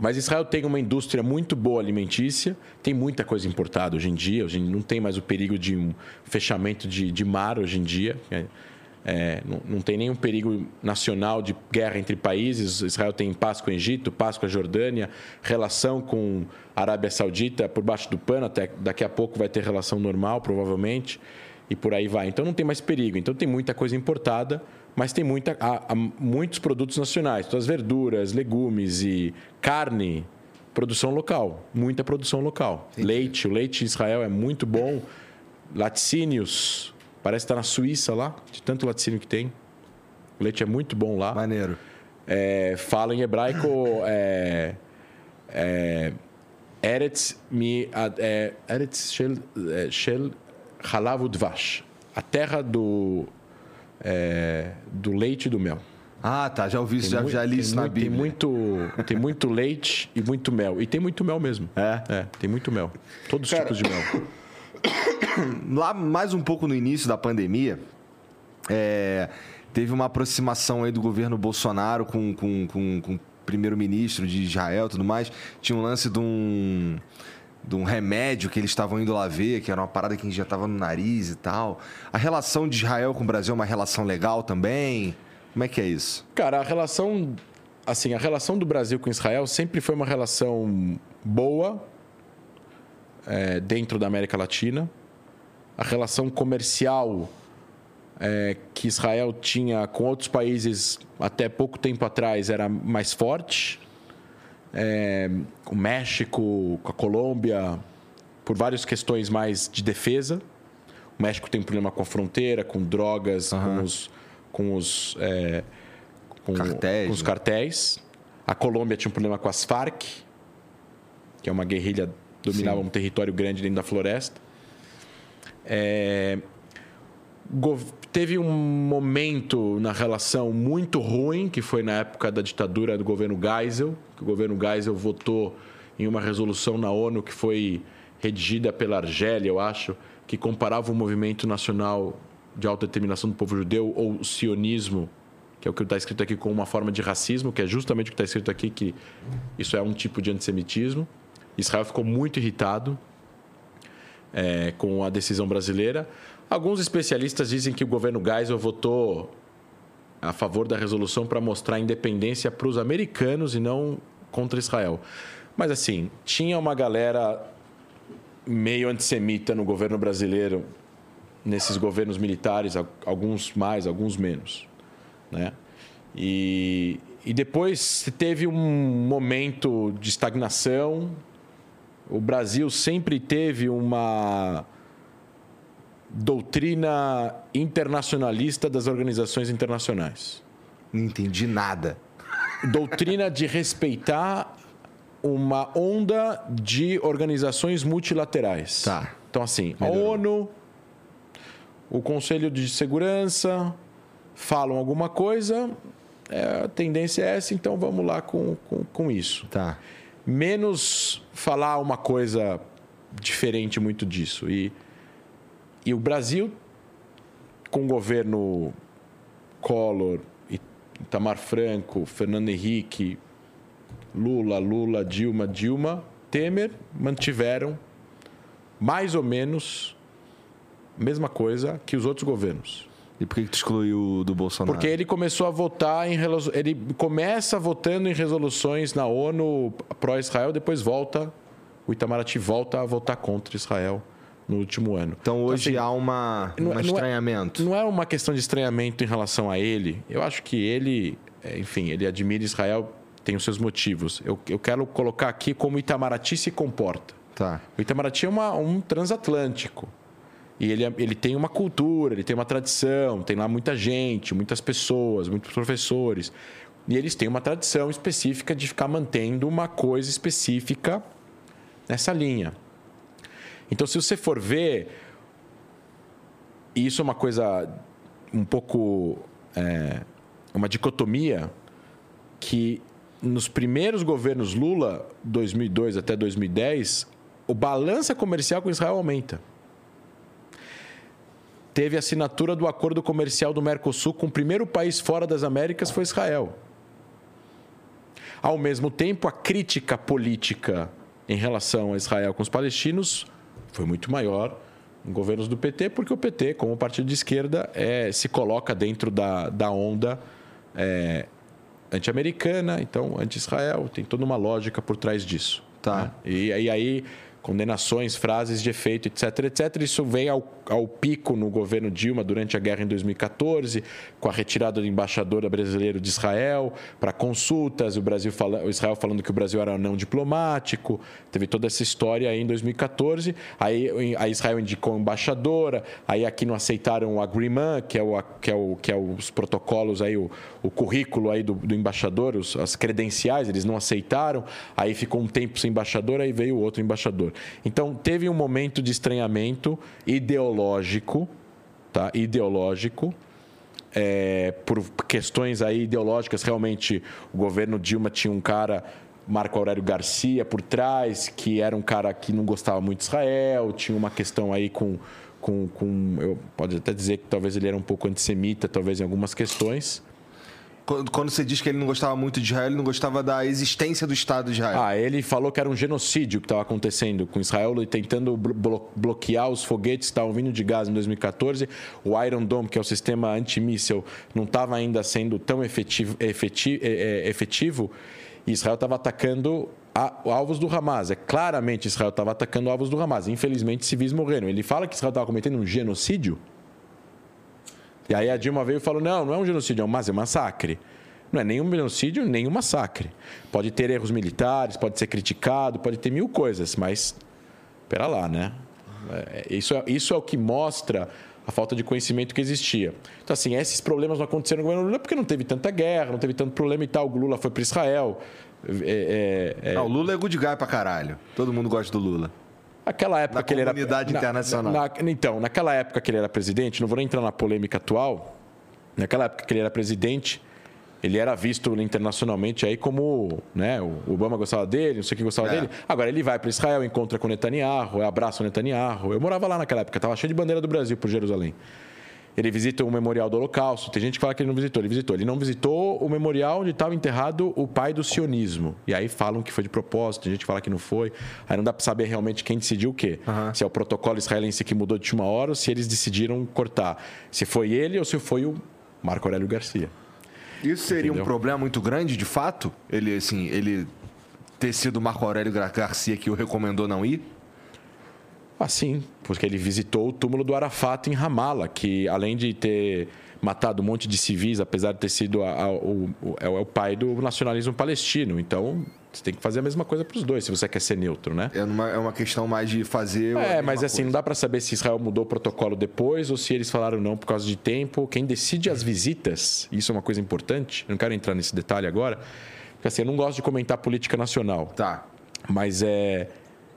mas Israel tem uma indústria muito boa alimentícia, tem muita coisa importada hoje em dia. Hoje em- não tem mais o perigo de um fechamento de, de mar hoje em dia. É, é, não, não tem nenhum perigo nacional de guerra entre países. Israel tem paz com o Egito, paz com a Jordânia, relação com a Arábia Saudita por baixo do pano. Até daqui a pouco vai ter relação normal, provavelmente, e por aí vai. Então não tem mais perigo. Então tem muita coisa importada, mas tem muita, há, há muitos produtos nacionais. Então, as verduras, legumes e carne, produção local. Muita produção local. Leite, o leite em Israel é muito bom. Laticínios, parece que está na Suíça lá, de tanto laticínio que tem. O leite é muito bom lá. Maneiro. É, fala em hebraico é, é, Eretz mi é, Eretz shel, é, shel halav udvash a terra do é, do leite e do mel Ah, tá. Já ouvi isso, já, já li isso na muito- Bíblia. tem muito tem muito leite e muito mel e tem muito mel mesmo É? tem muito mel todos os Cara, tipos de mel Lá, mais um pouco no início da pandemia, é, teve uma aproximação aí do governo Bolsonaro com, com, com, com o primeiro-ministro de Israel e tudo mais. Tinha um lance de um, de um remédio que eles estavam indo lá ver, que era uma parada que já estava no nariz e tal. A relação de Israel com o Brasil é uma relação legal também? Como é que é isso? Cara, a relação assim, a relação do Brasil com Israel sempre foi uma relação boa é, dentro da América Latina. A relação comercial é, que Israel tinha com outros países até pouco tempo atrás era mais forte. É, com o México, com a Colômbia, por várias questões mais de defesa. O México tem um problema com a fronteira, com drogas, com os, com os é, com, Cartéis, com os né? cartéis. A Colômbia tinha um problema com as Farc, que é uma guerrilha dominava um território grande dentro da floresta. É, teve um momento na relação muito ruim, que foi na época da ditadura do governo Geisel, que o governo Geisel votou em uma resolução na ONU que foi redigida pela Argélia, eu acho, que comparava o movimento nacional de autodeterminação do povo judeu ou o sionismo, que é o que está escrito aqui, com uma forma de racismo, que é justamente o que está escrito aqui, que isso é um tipo de antissemitismo. Israel ficou muito irritado é, com a decisão brasileira. Alguns especialistas dizem que o governo Geisel votou a favor da resolução para mostrar independência para os americanos e não contra Israel. Mas assim, tinha uma galera meio antissemita no governo brasileiro, nesses governos militares, al- alguns mais, alguns menos, né? E, e depois teve um momento de estagnação. O Brasil sempre teve uma doutrina internacionalista das organizações internacionais. Não entendi nada. Doutrina de respeitar uma onda de organizações multilaterais. Tá. Então, assim, a Melhorou. ONU, o Conselho de Segurança falam alguma coisa, é, a tendência é essa, então vamos lá com, com, com isso Tá. Menos falar uma coisa diferente muito disso. E, e o Brasil, com o governo Collor, Itamar Franco, Fernando Henrique, Lula, Lula, Dilma, Dilma, Temer, mantiveram mais ou menos mesma coisa que os outros governos. E por que, que tu excluiu do Bolsonaro? Porque ele começou a votar em ele começa votando em resoluções na ONU pró-Israel, depois volta o Itamaraty volta a votar contra Israel no último ano. Então hoje então, assim, há uma, um não, é- estranhamento. Não é, não é uma questão de estranhamento em relação a ele. Eu acho que ele, é, enfim, ele admira Israel, tem os seus motivos. Eu, eu quero colocar aqui como o Itamaraty se comporta. Tá. O Itamaraty é uma, um transatlântico. E ele, é, ele tem uma cultura, ele tem uma tradição, tem lá muita gente, muitas pessoas, muitos professores. E eles têm uma tradição específica de ficar mantendo uma coisa específica nessa linha. Então, se você for ver, e isso é uma coisa um pouco. É, uma dicotomia que nos primeiros governos Lula, 2002 até 2010, o balança comercial com Israel aumenta. Teve assinatura do acordo comercial do Mercosul com o primeiro país fora das Américas foi Israel. Ao mesmo tempo, a crítica política em relação a Israel com os palestinos foi muito maior em governos do PT, porque o PT, como partido de esquerda, é, se coloca dentro da, da onda é, anti-americana, então anti-Israel, tem toda uma lógica por trás disso. Tá. Né? E, e aí condenações, frases de efeito, etc, etc. Isso vem ao, ao pico no governo Dilma durante a guerra em 2014, com a retirada do embaixador brasileiro de Israel para consultas, o Brasil fala, o Israel falando que o Brasil era não diplomático. Teve toda essa história aí em 2014. Aí a Israel indicou embaixadora, aí aqui não aceitaram o agreement, que é, o, que é, o, que é os protocolos aí, o, o currículo aí do, do embaixador, os, as credenciais, eles não aceitaram. Aí ficou um tempo sem embaixador, aí veio outro embaixador. Então, teve um momento de estranhamento ideológico, tá? ideológico, é, por questões aí ideológicas, realmente o governo Dilma tinha um cara, Marco Aurélio Garcia, por trás, que era um cara que não gostava muito de Israel, tinha uma questão aí com. com, com eu pode até dizer que talvez ele era um pouco antissemita, talvez em algumas questões. Quando você diz que ele não gostava muito de Israel, ele não gostava da existência do Estado de Israel. Ah, ele falou que era um genocídio que estava acontecendo com Israel e tentando blo bloquear os foguetes que estavam vindo de Gaza em 2014. O Iron Dome, que é o sistema antimíssel, não estava ainda sendo tão efetivo, efetivo, é, é, efetivo Israel estava atacando alvos do Hamas. É claramente Israel estava atacando alvos do Hamas. Infelizmente, civis morreram. Ele fala que Israel estava cometendo um genocídio. E aí a Dilma veio e falou: não, não é um genocídio, é um massacre. Não é nem um genocídio, nem um massacre. Pode ter erros militares, pode ser criticado, pode ter mil coisas, mas. Pera lá, né? É, isso, é, isso é o que mostra a falta de conhecimento que existia. Então, assim, esses problemas não aconteceram no governo Lula porque não teve tanta guerra, não teve tanto problema e tal. O Lula foi para Israel. É, é, é... Ah, o Lula é good guy pra caralho. Todo mundo gosta do Lula. Aquela época na que ele era. comunidade internacional. Na, na, então, naquela época que ele era presidente, não vou nem entrar na polêmica atual, naquela época que ele era presidente, ele era visto internacionalmente aí como, né, o Obama gostava dele, não sei o que gostava é. dele. Agora ele vai para Israel, encontra com Netanyahu, abraça o Netanyahu. Eu morava lá naquela época, estava cheio de bandeira do Brasil por Jerusalém. Ele visita o Memorial do Holocausto. Tem gente que fala que ele não visitou. Ele visitou. Ele não visitou o memorial onde estava enterrado o pai do sionismo. E aí falam que foi de propósito, tem gente que fala que não foi. Aí não dá para saber realmente quem decidiu o quê. Uhum. Se é o protocolo israelense que mudou de última hora ou se eles decidiram cortar. Se foi ele ou se foi o Marco Aurélio Garcia. Isso seria Entendeu? um problema muito grande, de fato? Ele, assim, ele ter sido o Marco Aurélio Garcia que o recomendou não ir? Ah, sim, porque ele visitou o túmulo do Arafat em Ramallah, que além de ter matado um monte de civis, apesar de ter sido a, a, o, o, é o pai do nacionalismo palestino. Então, você tem que fazer a mesma coisa para os dois, se você quer ser neutro, né? É uma, é uma questão mais de fazer. É, mas assim, coisa. não dá para saber se Israel mudou o protocolo depois ou se eles falaram não por causa de tempo. Quem decide as visitas, isso é uma coisa importante, eu não quero entrar nesse detalhe agora, porque assim, eu não gosto de comentar política nacional. Tá. Mas é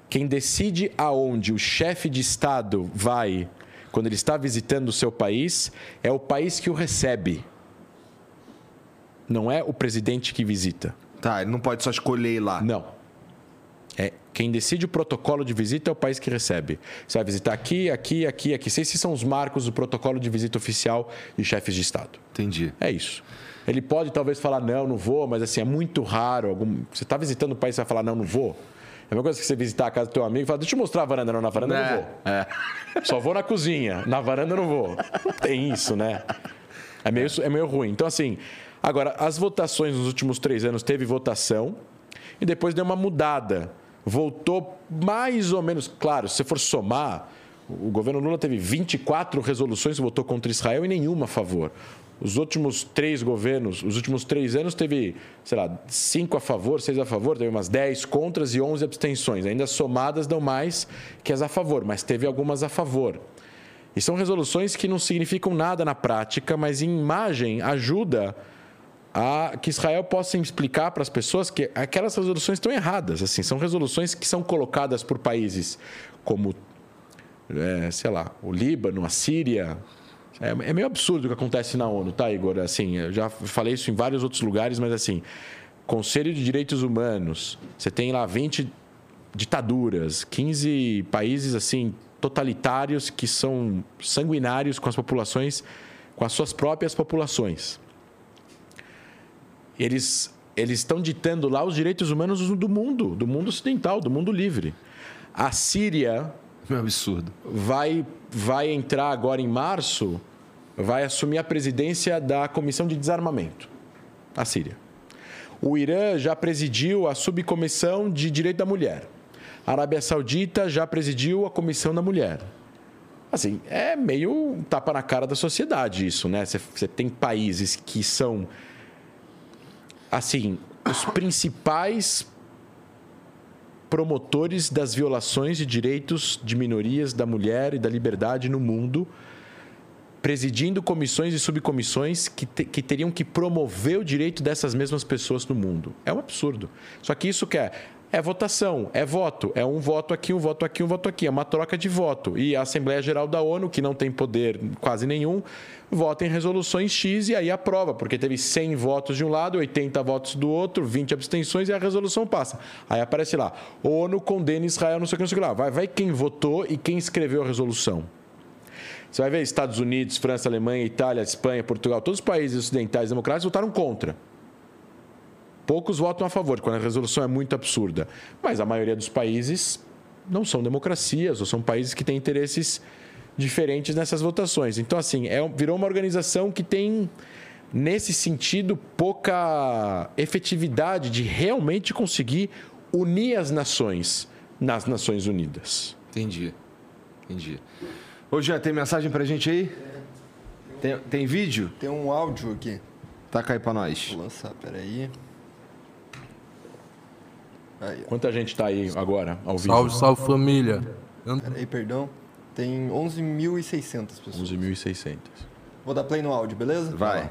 quem decide aonde o chefe de Estado vai quando ele está visitando o seu país é o país que o recebe. Não é o presidente que visita. Tá, ele não pode só escolher ir lá. Não. É, quem decide o protocolo de visita é o país que recebe. Você vai visitar aqui, aqui, aqui, aqui. Esses são os marcos do protocolo de visita oficial de chefes de Estado. Entendi. É isso. Ele pode talvez falar, não, não vou, mas assim, é muito raro. Algum... Você está visitando o país e vai falar, não, não vou. É a mesma coisa que você visitar a casa do teu amigo e falar, deixa eu mostrar a varanda. Não, na varanda eu não É, vou. é. Só vou na cozinha. Na varanda eu não vou. Não tem isso, né? É meio, é meio ruim. Então, assim, agora, as votações nos últimos três anos teve votação e depois deu uma mudada. Voltou mais ou menos. Claro, se você for somar, o governo Lula teve 24 resoluções que votou contra Israel e nenhuma a favor. Os últimos três governos, os últimos três anos, teve, sei lá, cinco a favor, seis a favor, teve umas 10 contras e 11 abstenções. Ainda somadas dão mais que as a favor, mas teve algumas a favor. E são resoluções que não significam nada na prática, mas em imagem ajuda a que Israel possa explicar para as pessoas que aquelas resoluções estão erradas. Assim, são resoluções que são colocadas por países como, é, sei lá, o Líbano, a Síria. É, é meio absurdo o que acontece na ONU, tá, Igor? Assim, eu já falei isso em vários outros lugares, mas assim, Conselho de Direitos Humanos, você tem lá 20 ditaduras, 15 países assim totalitários que são sanguinários com as populações, com as suas próprias populações. Eles eles estão ditando lá os direitos humanos do mundo, do mundo ocidental, do mundo livre. A Síria É um absurdo. vai, vai entrar agora em março, vai assumir a presidência da Comissão de Desarmamento, a Síria. O Irã já presidiu a subcomissão de direito da mulher. A Arábia Saudita já presidiu a comissão da mulher. Assim, é meio um tapa na cara da sociedade isso, né? Você, tem países que são, assim, os principais promotores das violações de direitos de minorias, da mulher e da liberdade no mundo, presidindo comissões e subcomissões que, te- que teriam que promover o direito dessas mesmas pessoas no mundo. É um absurdo. Só que isso que é, é votação, é voto, é um voto aqui, um voto aqui, um voto aqui, é uma troca de voto. E a Assembleia Geral da ONU, que não tem poder quase nenhum, vota em resoluções X e aí aprova, porque teve 100 votos de um lado, 80 votos do outro, 20 abstenções e a resolução passa. Aí aparece lá, ONU condena Israel, não sei o que, não sei o que lá. Vai, vai quem votou e quem escreveu a resolução. Você vai ver Estados Unidos, França, Alemanha, Itália, Espanha, Portugal, todos os países ocidentais democráticos votaram contra. Poucos votam a favor, quando a resolução é muito absurda. Mas a maioria dos países não são democracias, ou são países que têm interesses diferentes nessas votações. Então, assim, é, virou uma organização que tem, nesse sentido, pouca efetividade de realmente conseguir unir as nações nas Nações Unidas. Entendi. Entendi. Ô, Jean, tem mensagem pra gente aí? Tem, tem vídeo? Tem um áudio aqui. Taca aí pra nós. Vou lançar, peraí. Aí. Quanta gente está aí agora, ao vivo? Salve, salve família. Peraí, perdão. Tem 11.600 pessoas. 11.600. Vou dar play no áudio, beleza? Vai.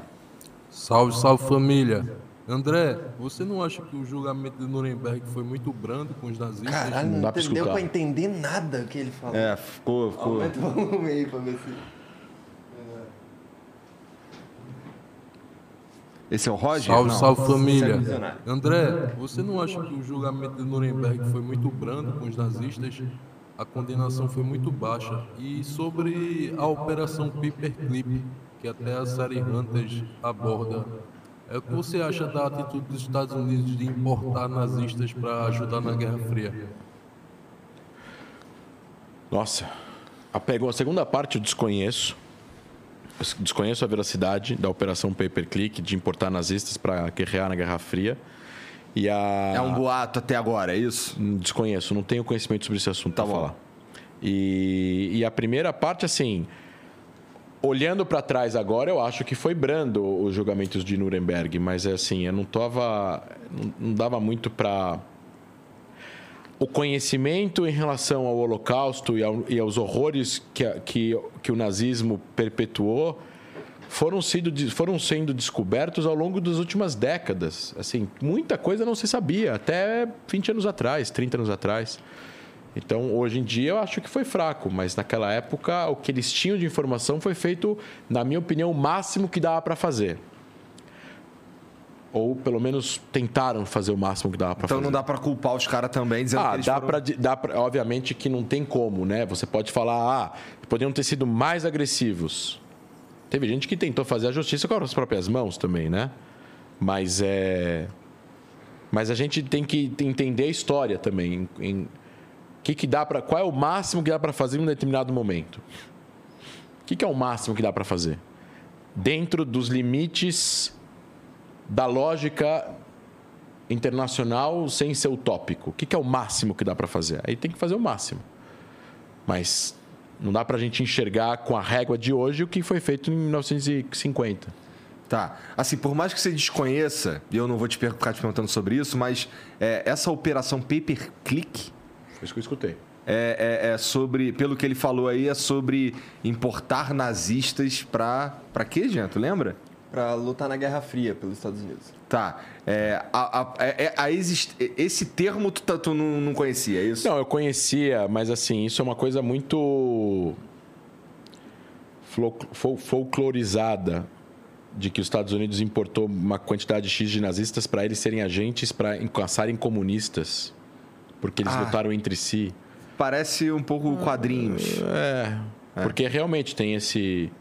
Salve, salve família. André, você não acha que o julgamento de Nuremberg foi muito brando com os nazistas? Caralho, não, dá pra entender nada o que ele falou. É, ficou. ficou... Aumenta o volume aí pra ver se... Esse é o Roger? Salve, Não. salve família. visionário. André, você não acha que o julgamento de Nuremberg foi muito brando com os nazistas? A condenação foi muito baixa. E sobre a Operação Paperclip, que até a série Hunters aborda, é o que você acha da atitude dos Estados Unidos de importar nazistas para ajudar na Guerra Fria? Nossa, a, pegou a segunda parte eu desconheço. Desconheço a veracidade da operação Paperclip de importar nazistas para guerrear na Guerra Fria. E a É um boato até agora, é isso? Hum, Desconheço, não tenho conhecimento sobre esse assunto Tá bom. falar. E, e a primeira parte, assim, olhando para trás agora, eu acho que foi brando os julgamentos de Nuremberg, mas assim, eu não tava, não, dava muito para o conhecimento em relação ao Holocausto e, ao- e aos horrores que, que, que o nazismo perpetuou foram, sido, foram sendo descobertos ao longo das últimas décadas. Assim, muita coisa não se sabia, até 20 anos atrás, 30 anos atrás. Então, hoje em dia, eu acho que foi fraco, mas naquela época, o que eles tinham de informação foi feito, na minha opinião, o máximo que dava para fazer. Ou, pelo menos, tentaram fazer o máximo que dava para Então fazer. não dá pra culpar os caras também, dizendo que Ah, eles dá foram... pra, dá pra. Obviamente que não tem como, né? Você pode falar, ah, poderiam ter sido mais agressivos. Teve gente que tentou fazer a justiça com as próprias mãos também, né? Mas é. Mas a gente tem que entender a história também. Em, que que dá para, qual é o máximo que dá para fazer em um determinado momento? O que, que é o máximo que dá para fazer? Dentro dos limites da lógica internacional sem ser utópico. O que, que é o máximo que dá para fazer? Aí tem que fazer o máximo. Mas não dá para a gente enxergar com a régua de hoje o que foi feito em 1950. Tá. Assim, por mais que você desconheça, e eu não vou te ficar te perguntando sobre isso, mas é, essa operação pay-per-click Foi isso que eu escutei. é, é- é sobre, pelo que ele falou aí, é sobre importar nazistas pra. pra quê, gente? Lembra? Pra lutar na Guerra Fria pelos Estados Unidos. Tá. É, a, a- é- é- a exist- esse termo tu, tá- tu não, não conhecia, é isso? Não, eu conhecia, mas assim, isso é uma coisa muito folclorizada de que os Estados Unidos importou uma quantidade X de nazistas para eles serem agentes para caçarem comunistas, porque eles Ah. lutaram entre si. Parece um pouco quadrinhos. É, porque realmente tem esse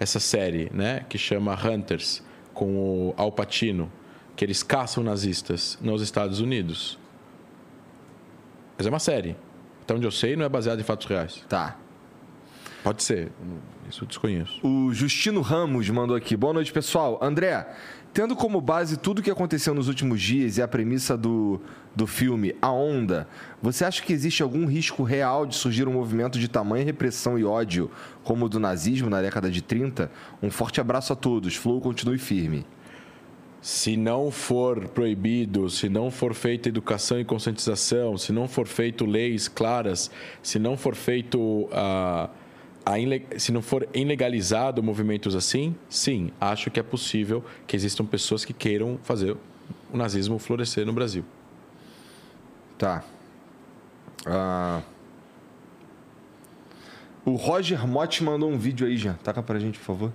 essa série, né, que chama Hunters com o Al Pacino, que eles caçam nazistas nos Estados Unidos. Mas é uma série. Até onde eu sei, não é baseado em fatos reais. Tá. Pode ser. Isso eu desconheço. O Justino Ramos mandou aqui. Boa noite, pessoal. André, tendo como base tudo o que aconteceu nos últimos dias e a premissa do, do filme A Onda, você acha que existe algum risco real de surgir um movimento de tamanha repressão e ódio como o do nazismo na década de 30? Um forte abraço a todos. Flow continue firme. Se não for proibido, se não for feita educação e conscientização, se não for feito leis claras, se não for feito a, a se não for ilegalizado movimentos assim, sim, acho que é possível que existam pessoas que queiram fazer o nazismo florescer no Brasil. Tá. Ah. O Roger Mott mandou um vídeo aí, já. Taca pra gente, por favor.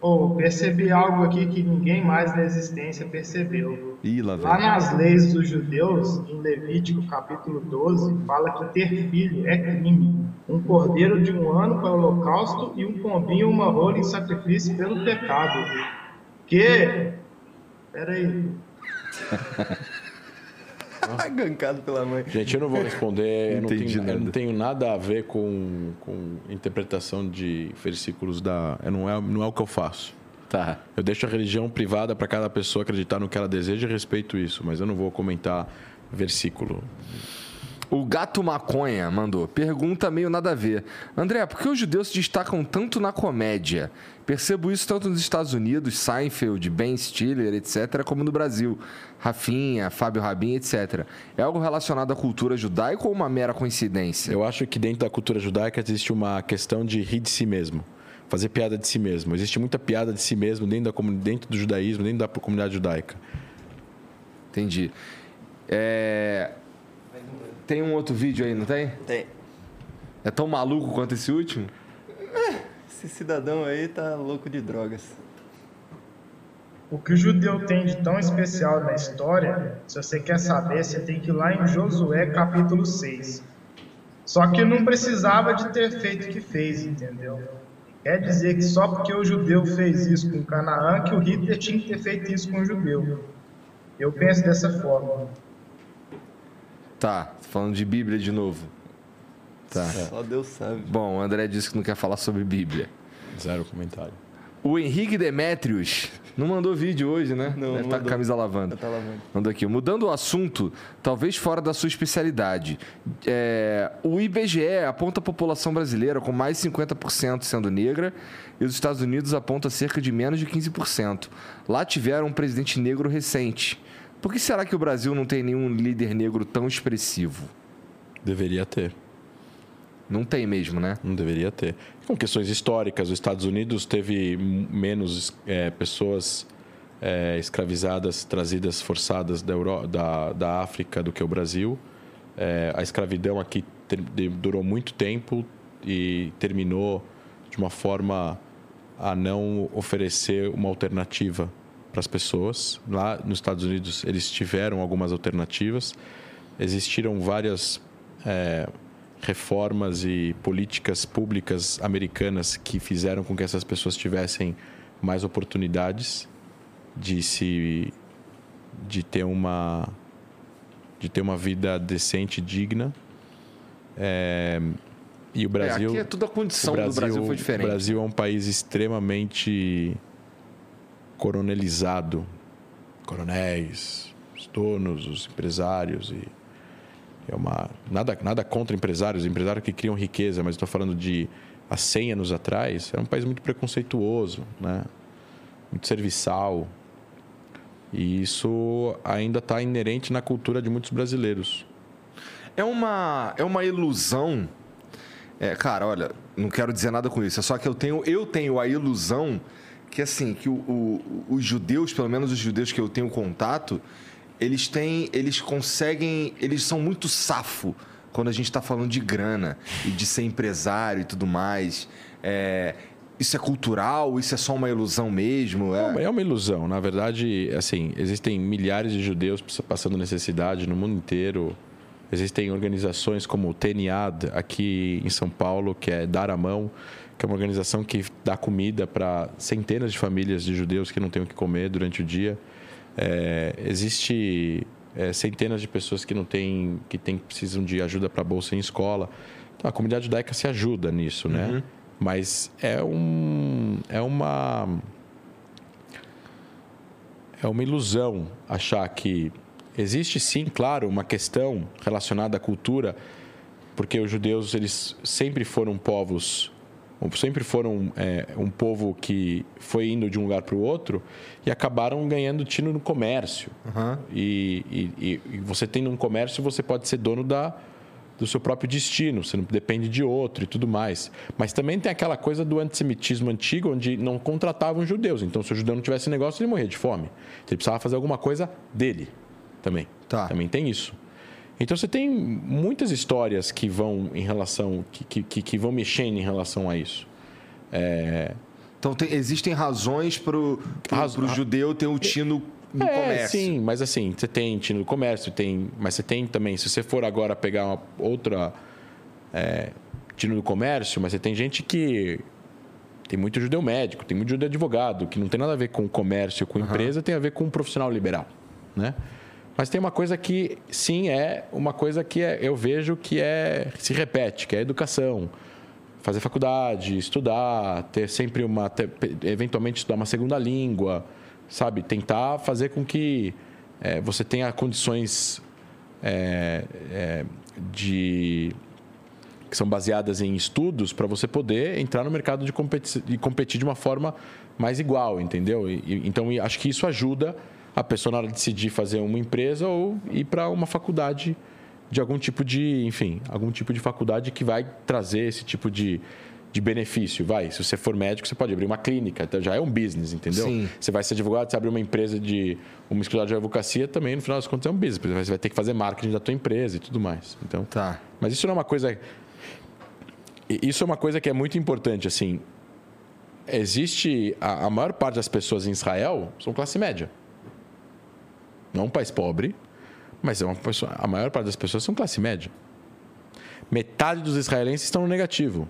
Pô, percebi algo aqui que ninguém mais na existência percebeu. Ih, lá Lá nas leis dos judeus, em Levítico capítulo 12, fala que ter filho é crime. Um cordeiro de um ano para o holocausto e um pombinho ou uma rola em sacrifício pelo pecado. Que? Peraí. Gancado pela mãe. Gente, eu não vou responder, eu não, Entendi tenho, eu nada. não tenho nada a ver com, com interpretação de versículos da. eu Não é, não é o que eu faço. Tá. Eu deixo a religião privada para cada pessoa acreditar no que ela deseja e respeito isso, mas eu não vou comentar versículo. O Gato Maconha mandou. Pergunta meio nada a ver. André, por que os judeus se destacam tanto na comédia? Percebo isso tanto nos Estados Unidos, Seinfeld, Ben Stiller, etc., como no Brasil. Rafinha, Fábio Rabin, etc. É algo relacionado à cultura judaica ou uma mera coincidência? Eu acho que dentro da cultura judaica existe uma questão de rir de si mesmo, fazer piada de si mesmo. Existe muita piada de si mesmo dentro, da, dentro do judaísmo, dentro da comunidade judaica. Entendi. É... Tem um outro vídeo aí, não tem? Tem. É tão maluco quanto esse último? Esse cidadão aí tá louco de drogas. O que o judeu tem de tão especial na história, se você quer saber, você tem que ir lá em Josué capítulo 6. Só que não precisava de ter feito o que fez, entendeu? Quer dizer que só porque o judeu fez isso com Canaã, que o Hitler tinha que ter feito isso com o judeu. Eu penso dessa forma. Tá, falando de Bíblia de novo. Tá. Só Deus sabe. Bom, o André disse que não quer falar sobre Bíblia. Zero comentário. O Henrique Demetrios não mandou vídeo hoje, né? Não, Deve não tá com mandou. camisa lavanda. Tá lavando. Mandou aqui. Mudando o assunto, talvez fora da sua especialidade. É, o IBGE aponta a população brasileira com mais de 50% sendo negra e os Estados Unidos aponta cerca de menos de 15%. Lá tiveram um presidente negro recente. Por que será que o Brasil não tem nenhum líder negro tão expressivo? Deveria ter. Não tem mesmo, né? Não deveria ter. Com questões históricas, os Estados Unidos teve menos é, pessoas é, escravizadas, trazidas, forçadas da, da, da África do que o Brasil. É, a escravidão aqui ter- durou muito tempo e terminou de uma forma a não oferecer uma alternativa para as pessoas. Lá nos Estados Unidos, eles tiveram algumas alternativas. Existiram várias é, reformas e políticas públicas americanas que fizeram com que essas pessoas tivessem mais oportunidades de se de ter uma de ter uma vida decente, digna. É, e o Brasil. aqui é tudo a condição o do Brasil foi diferente. O Brasil é um país extremamente coronelizado. Coronéis, os donos, os empresários e é uma nada nada contra empresários, empresários que criam riqueza, mas estou falando de há 100 anos atrás, era um país muito preconceituoso, né? Muito serviçal. E isso ainda está inerente na cultura de muitos brasileiros. É uma, é uma ilusão. É, cara, olha, não quero dizer nada com isso. É só que eu tenho, eu tenho a ilusão que assim que o, o, os judeus, pelo menos os judeus que eu tenho contato, eles têm, eles conseguem, eles são muito safo quando a gente está falando de grana e de ser empresário e tudo mais. É, isso é cultural? Isso é só uma ilusão mesmo? É... é uma ilusão. Na verdade, assim, existem milhares de judeus passando necessidade no mundo inteiro. Existem organizações como o TNAD aqui em São Paulo, que é Dar a Mão, que é uma organização que dá comida para centenas de famílias de judeus que não têm o que comer durante o dia. É, existe é, centenas de pessoas que não têm, que têm, precisam de ajuda para bolsa em escola. Então, a comunidade judaica se ajuda nisso, né? Uhum. Mas é um, é uma é uma ilusão achar que existe sim, claro, uma questão relacionada à cultura, porque os judeus eles sempre foram povos sempre foram é, um povo que foi indo de um lugar para o outro e acabaram ganhando tino no comércio. Uhum. E, e, e, você tendo um comércio, você pode ser dono da, do seu próprio destino, você não depende de outro e tudo mais. Mas também tem aquela coisa do antissemitismo antigo, onde não contratavam judeus. Então, se o judeu não tivesse negócio, ele morria de fome. Ele precisava fazer alguma coisa dele também. Tá. Também tem isso. Então você tem muitas histórias que vão em relação que, que, que vão mexendo em relação a isso. É... Então tem, existem razões para o Raz... judeu ter o tino no é, comércio. Sim, mas assim você tem tino no comércio, tem, mas você tem também se você for agora pegar uma outra é, tino do comércio, mas você tem gente que tem muito judeu médico, tem muito judeu advogado, que não tem nada a ver com comércio, com uhum. empresa, tem a ver com um profissional liberal, né? Mas tem uma coisa que, sim, é uma coisa que é, eu vejo que é se repete, que é a educação. Fazer faculdade, estudar, ter sempre uma. Ter, eventualmente estudar uma segunda língua, sabe? Tentar fazer com que é, você tenha condições é, é, de que são baseadas em estudos para você poder entrar no mercado de competir, de competir de uma forma mais igual, entendeu? E, então, acho que isso ajuda a pessoa na hora de decidir fazer uma empresa ou ir para uma faculdade de algum tipo de, enfim, algum tipo de faculdade que vai trazer esse tipo de, de benefício. Vai, se você for médico, você pode abrir uma clínica, então já é um business, entendeu? Sim. Você vai ser advogado, você abrir uma empresa de uma escritório de advocacia, também no final das contas é um business, você vai ter que fazer marketing da tua empresa e tudo mais. Então, tá. Mas isso não é uma coisa isso é uma coisa que é muito importante, assim. Existe a, a maior parte das pessoas em Israel são classe média. Não um país pobre, mas é uma pessoa, a maior parte das pessoas são classe média. Metade dos israelenses estão no negativo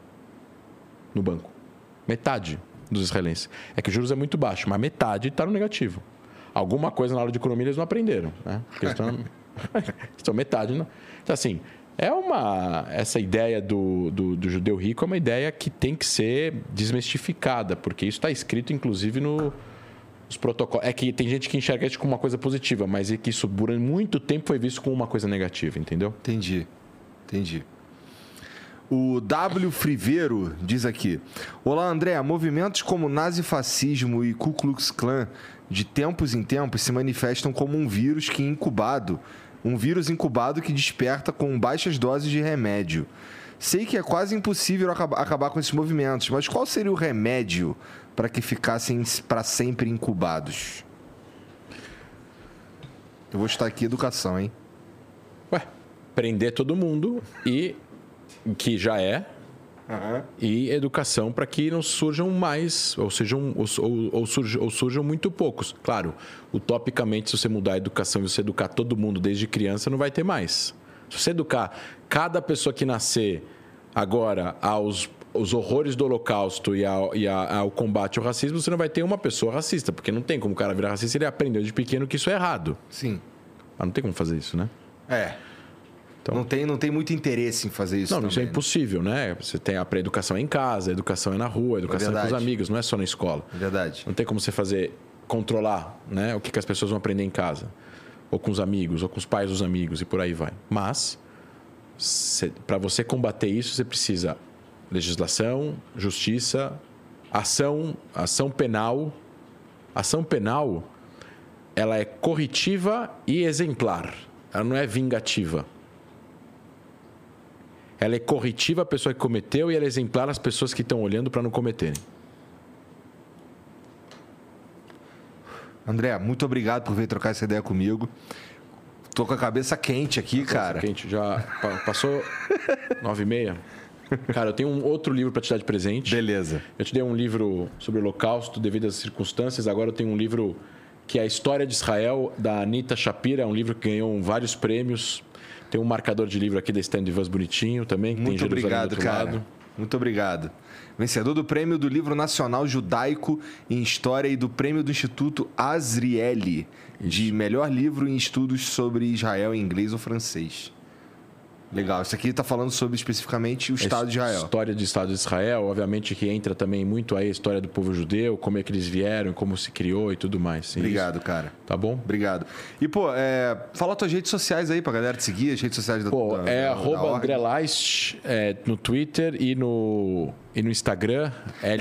no banco. Metade dos israelenses. É que o juros é muito baixo, mas metade está no negativo. Alguma coisa na aula de economia eles não aprenderam, né? Porque estão, estão metade. Não. Então, assim, é uma. Essa ideia do, do, do, judeu rico é uma ideia que tem que ser desmistificada, porque isso está escrito, inclusive, no, os protocolos. É que tem gente que enxerga isso como uma coisa positiva, mas é que isso durante muito tempo foi visto como uma coisa negativa, entendeu? Entendi. Entendi. O W Friveiro diz aqui: Olá, André. Movimentos como nazifascismo e Ku Klux Klan, de tempos em tempos, se manifestam como um vírus que incubado, um vírus incubado que desperta com baixas doses de remédio. Sei que é quase impossível acabar com esses movimentos, mas qual seria o remédio para que ficassem para sempre incubados? Eu vou estar aqui educação, hein? Ué, prender todo mundo e que já é Uhum. e educação para que não surjam mais, ou sejam ou, ou, ou, surjam, ou, surjam muito poucos. Claro, utopicamente, se você mudar a educação e você educar todo mundo desde criança, não vai ter mais. Se você educar cada pessoa que nascer agora aos os horrores do Holocausto e, a, e a- ao combate ao racismo, você não vai ter uma pessoa racista, porque não tem como o cara virar racista ele aprendeu de pequeno que isso é errado. Sim. Mas não tem como fazer isso, né? É. Então- Não, tem, não tem muito interesse em fazer isso. não, isso é também, né? impossível, né? Você tem a pré-educação é em casa, a educação é na rua, a educação é, com os amigos, não é só na escola. É verdade. Não tem como você fazer, controlar né, o que, que as pessoas vão aprender em casa, ou com os amigos, ou com os pais dos amigos, e por aí vai. Mas, para você combater isso, você precisa legislação, justiça, ação, ação penal. Ação penal, ela é corretiva e exemplar. Ela não é vingativa. Ela é corretiva à pessoa que cometeu e ela é exemplar às pessoas que estão olhando para não cometerem. André, muito obrigado por vir trocar essa ideia comigo. Tô com a cabeça quente aqui, cara. Quente, já pa- passou nove e meia. Cara, eu tenho um outro livro para te dar de presente. Beleza. Eu te dei um livro sobre o Holocausto devido às circunstâncias. Agora eu tenho um livro que é a História de Israel, da Anita Shapira. É um livro que ganhou vários prêmios. Tem um marcador de livro aqui da Stand Vans bonitinho também, que Muito obrigado, cara. lado. Muito obrigado. Vencedor do Prêmio do Livro Nacional Judaico em História e do Prêmio do Instituto Azrieli de melhor livro em estudos sobre Israel em inglês ou francês. Legal. Isso aqui está falando sobre especificamente o Estado de Israel. História do Estado de Israel, obviamente que entra também muito aí a história do povo judeu, como é que eles vieram, como se criou e tudo mais. Sim, Obrigado, cara. isso. Tá bom? Obrigado. E, pô, é, fala tuas redes sociais aí pra galera te seguir, as redes sociais da Pô, da- é da- arroba da. André Leist é, no Twitter e no, e no Instagram. É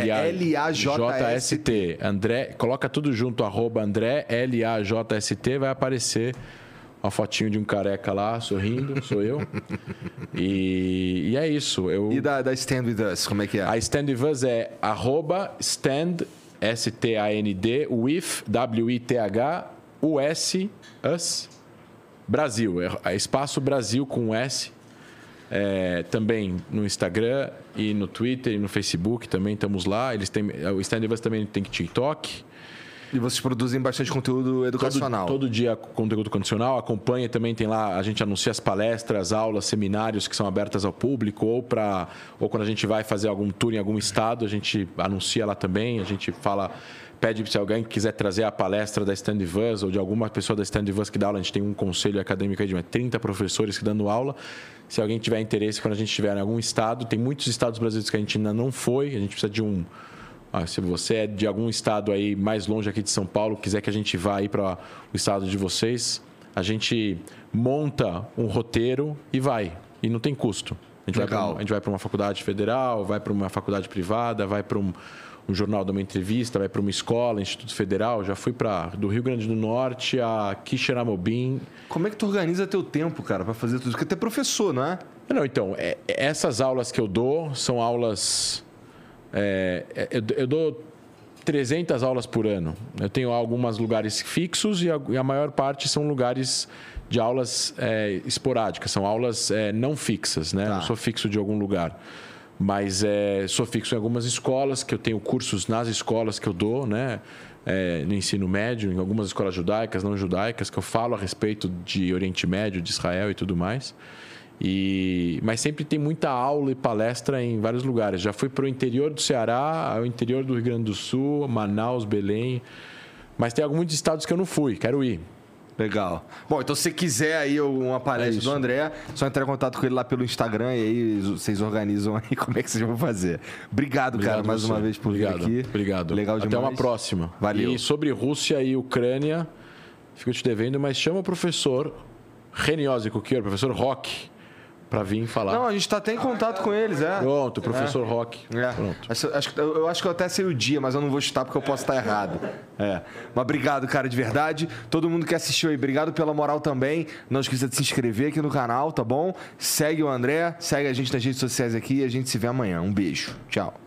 L-A-J-S-T. André, coloca tudo junto, arroba André, L-A-J-S-T, vai aparecer uma fotinho de um careca lá, sorrindo, sou eu. E, e é isso. Eu, E da, da Stand With Us, como é que é? a Stand With Us é arroba stand, S-T-A-N-D, with, W-I-T-H, U-S, us, Brasil. É, é espaço Brasil com S. É, também no Instagram e no Twitter e no Facebook também estamos lá. Eles têm, o Stand With Us também tem TikTok. E vocês produzem bastante conteúdo educacional. Todo, todo dia conteúdo condicional. Acompanha também, tem lá, a gente anuncia as palestras, aulas, seminários que são abertas ao público, ou para ou quando a gente vai fazer algum tour em algum estado, a gente anuncia lá também, a gente fala, pede se alguém quiser trazer a palestra da Stand Vans ou de alguma pessoa da Stand Vans que dá aula, a gente tem um conselho acadêmico aí de mais 30 professores que dando aula. Se alguém tiver interesse, quando a gente estiver em algum estado, tem muitos estados brasileiros que a gente ainda não foi, a gente precisa de um ah, se você é de algum estado aí mais longe aqui de São Paulo, quiser que a gente vá aí para o estado de vocês, a gente monta um roteiro e vai. E não tem custo. A gente vai Legal. pra- a gente vai para uma faculdade federal, vai para uma faculdade privada, vai para um, um jornal de uma entrevista, vai para uma escola, Instituto Federal. Já fui para do Rio Grande do Norte a Quixeramobim. Como é que tu organiza teu tempo, cara, pra fazer tudo isso? Porque tu é professor, não é? Não, então, é- essas aulas que eu dou são aulas. É, é, eu, eu dou 300 aulas por ano. Eu tenho alguns lugares fixos e a, e a maior parte são lugares de aulas é, esporádicas, são aulas é, não fixas, né? Tá. Não sou fixo de algum lugar. Mas é, sou fixo em algumas escolas, que eu tenho cursos nas escolas que eu dou, né? É, no ensino médio, em algumas escolas judaicas, não judaicas, que eu falo a respeito de Oriente Médio, de Israel e tudo mais. E, mas sempre tem muita aula e palestra em vários lugares. Já fui para o interior do Ceará, ao interior do Rio Grande do Sul, Manaus, Belém. Mas tem alguns estados que eu não fui, quero ir. Legal. Bom, então se você quiser aí uma palestra É do André, só entrar em contato com ele lá pelo Instagram e aí vocês organizam aí como é que vocês vão fazer. Obrigado, cara, mais você. uma vez por Obrigado. vir aqui. Obrigado. Legal Até demais. uma próxima. Valeu. E sobre Rússia e Ucrânia, fico te devendo, mas chama o professor Reniose Kukier, professor Rock, para vir falar. Não, a gente tá até em contato com eles, é. Pronto, professor Rock. É. Pronto. Acho, eu acho que eu até sei o dia, mas eu não vou chutar porque eu posso estar errado. É. Mas obrigado, cara, de verdade. Todo mundo que assistiu aí, obrigado pela moral também. Não esqueça de se inscrever aqui no canal, tá bom? Segue o André, segue a gente nas redes sociais aqui e a gente se vê amanhã. Um beijo. Tchau.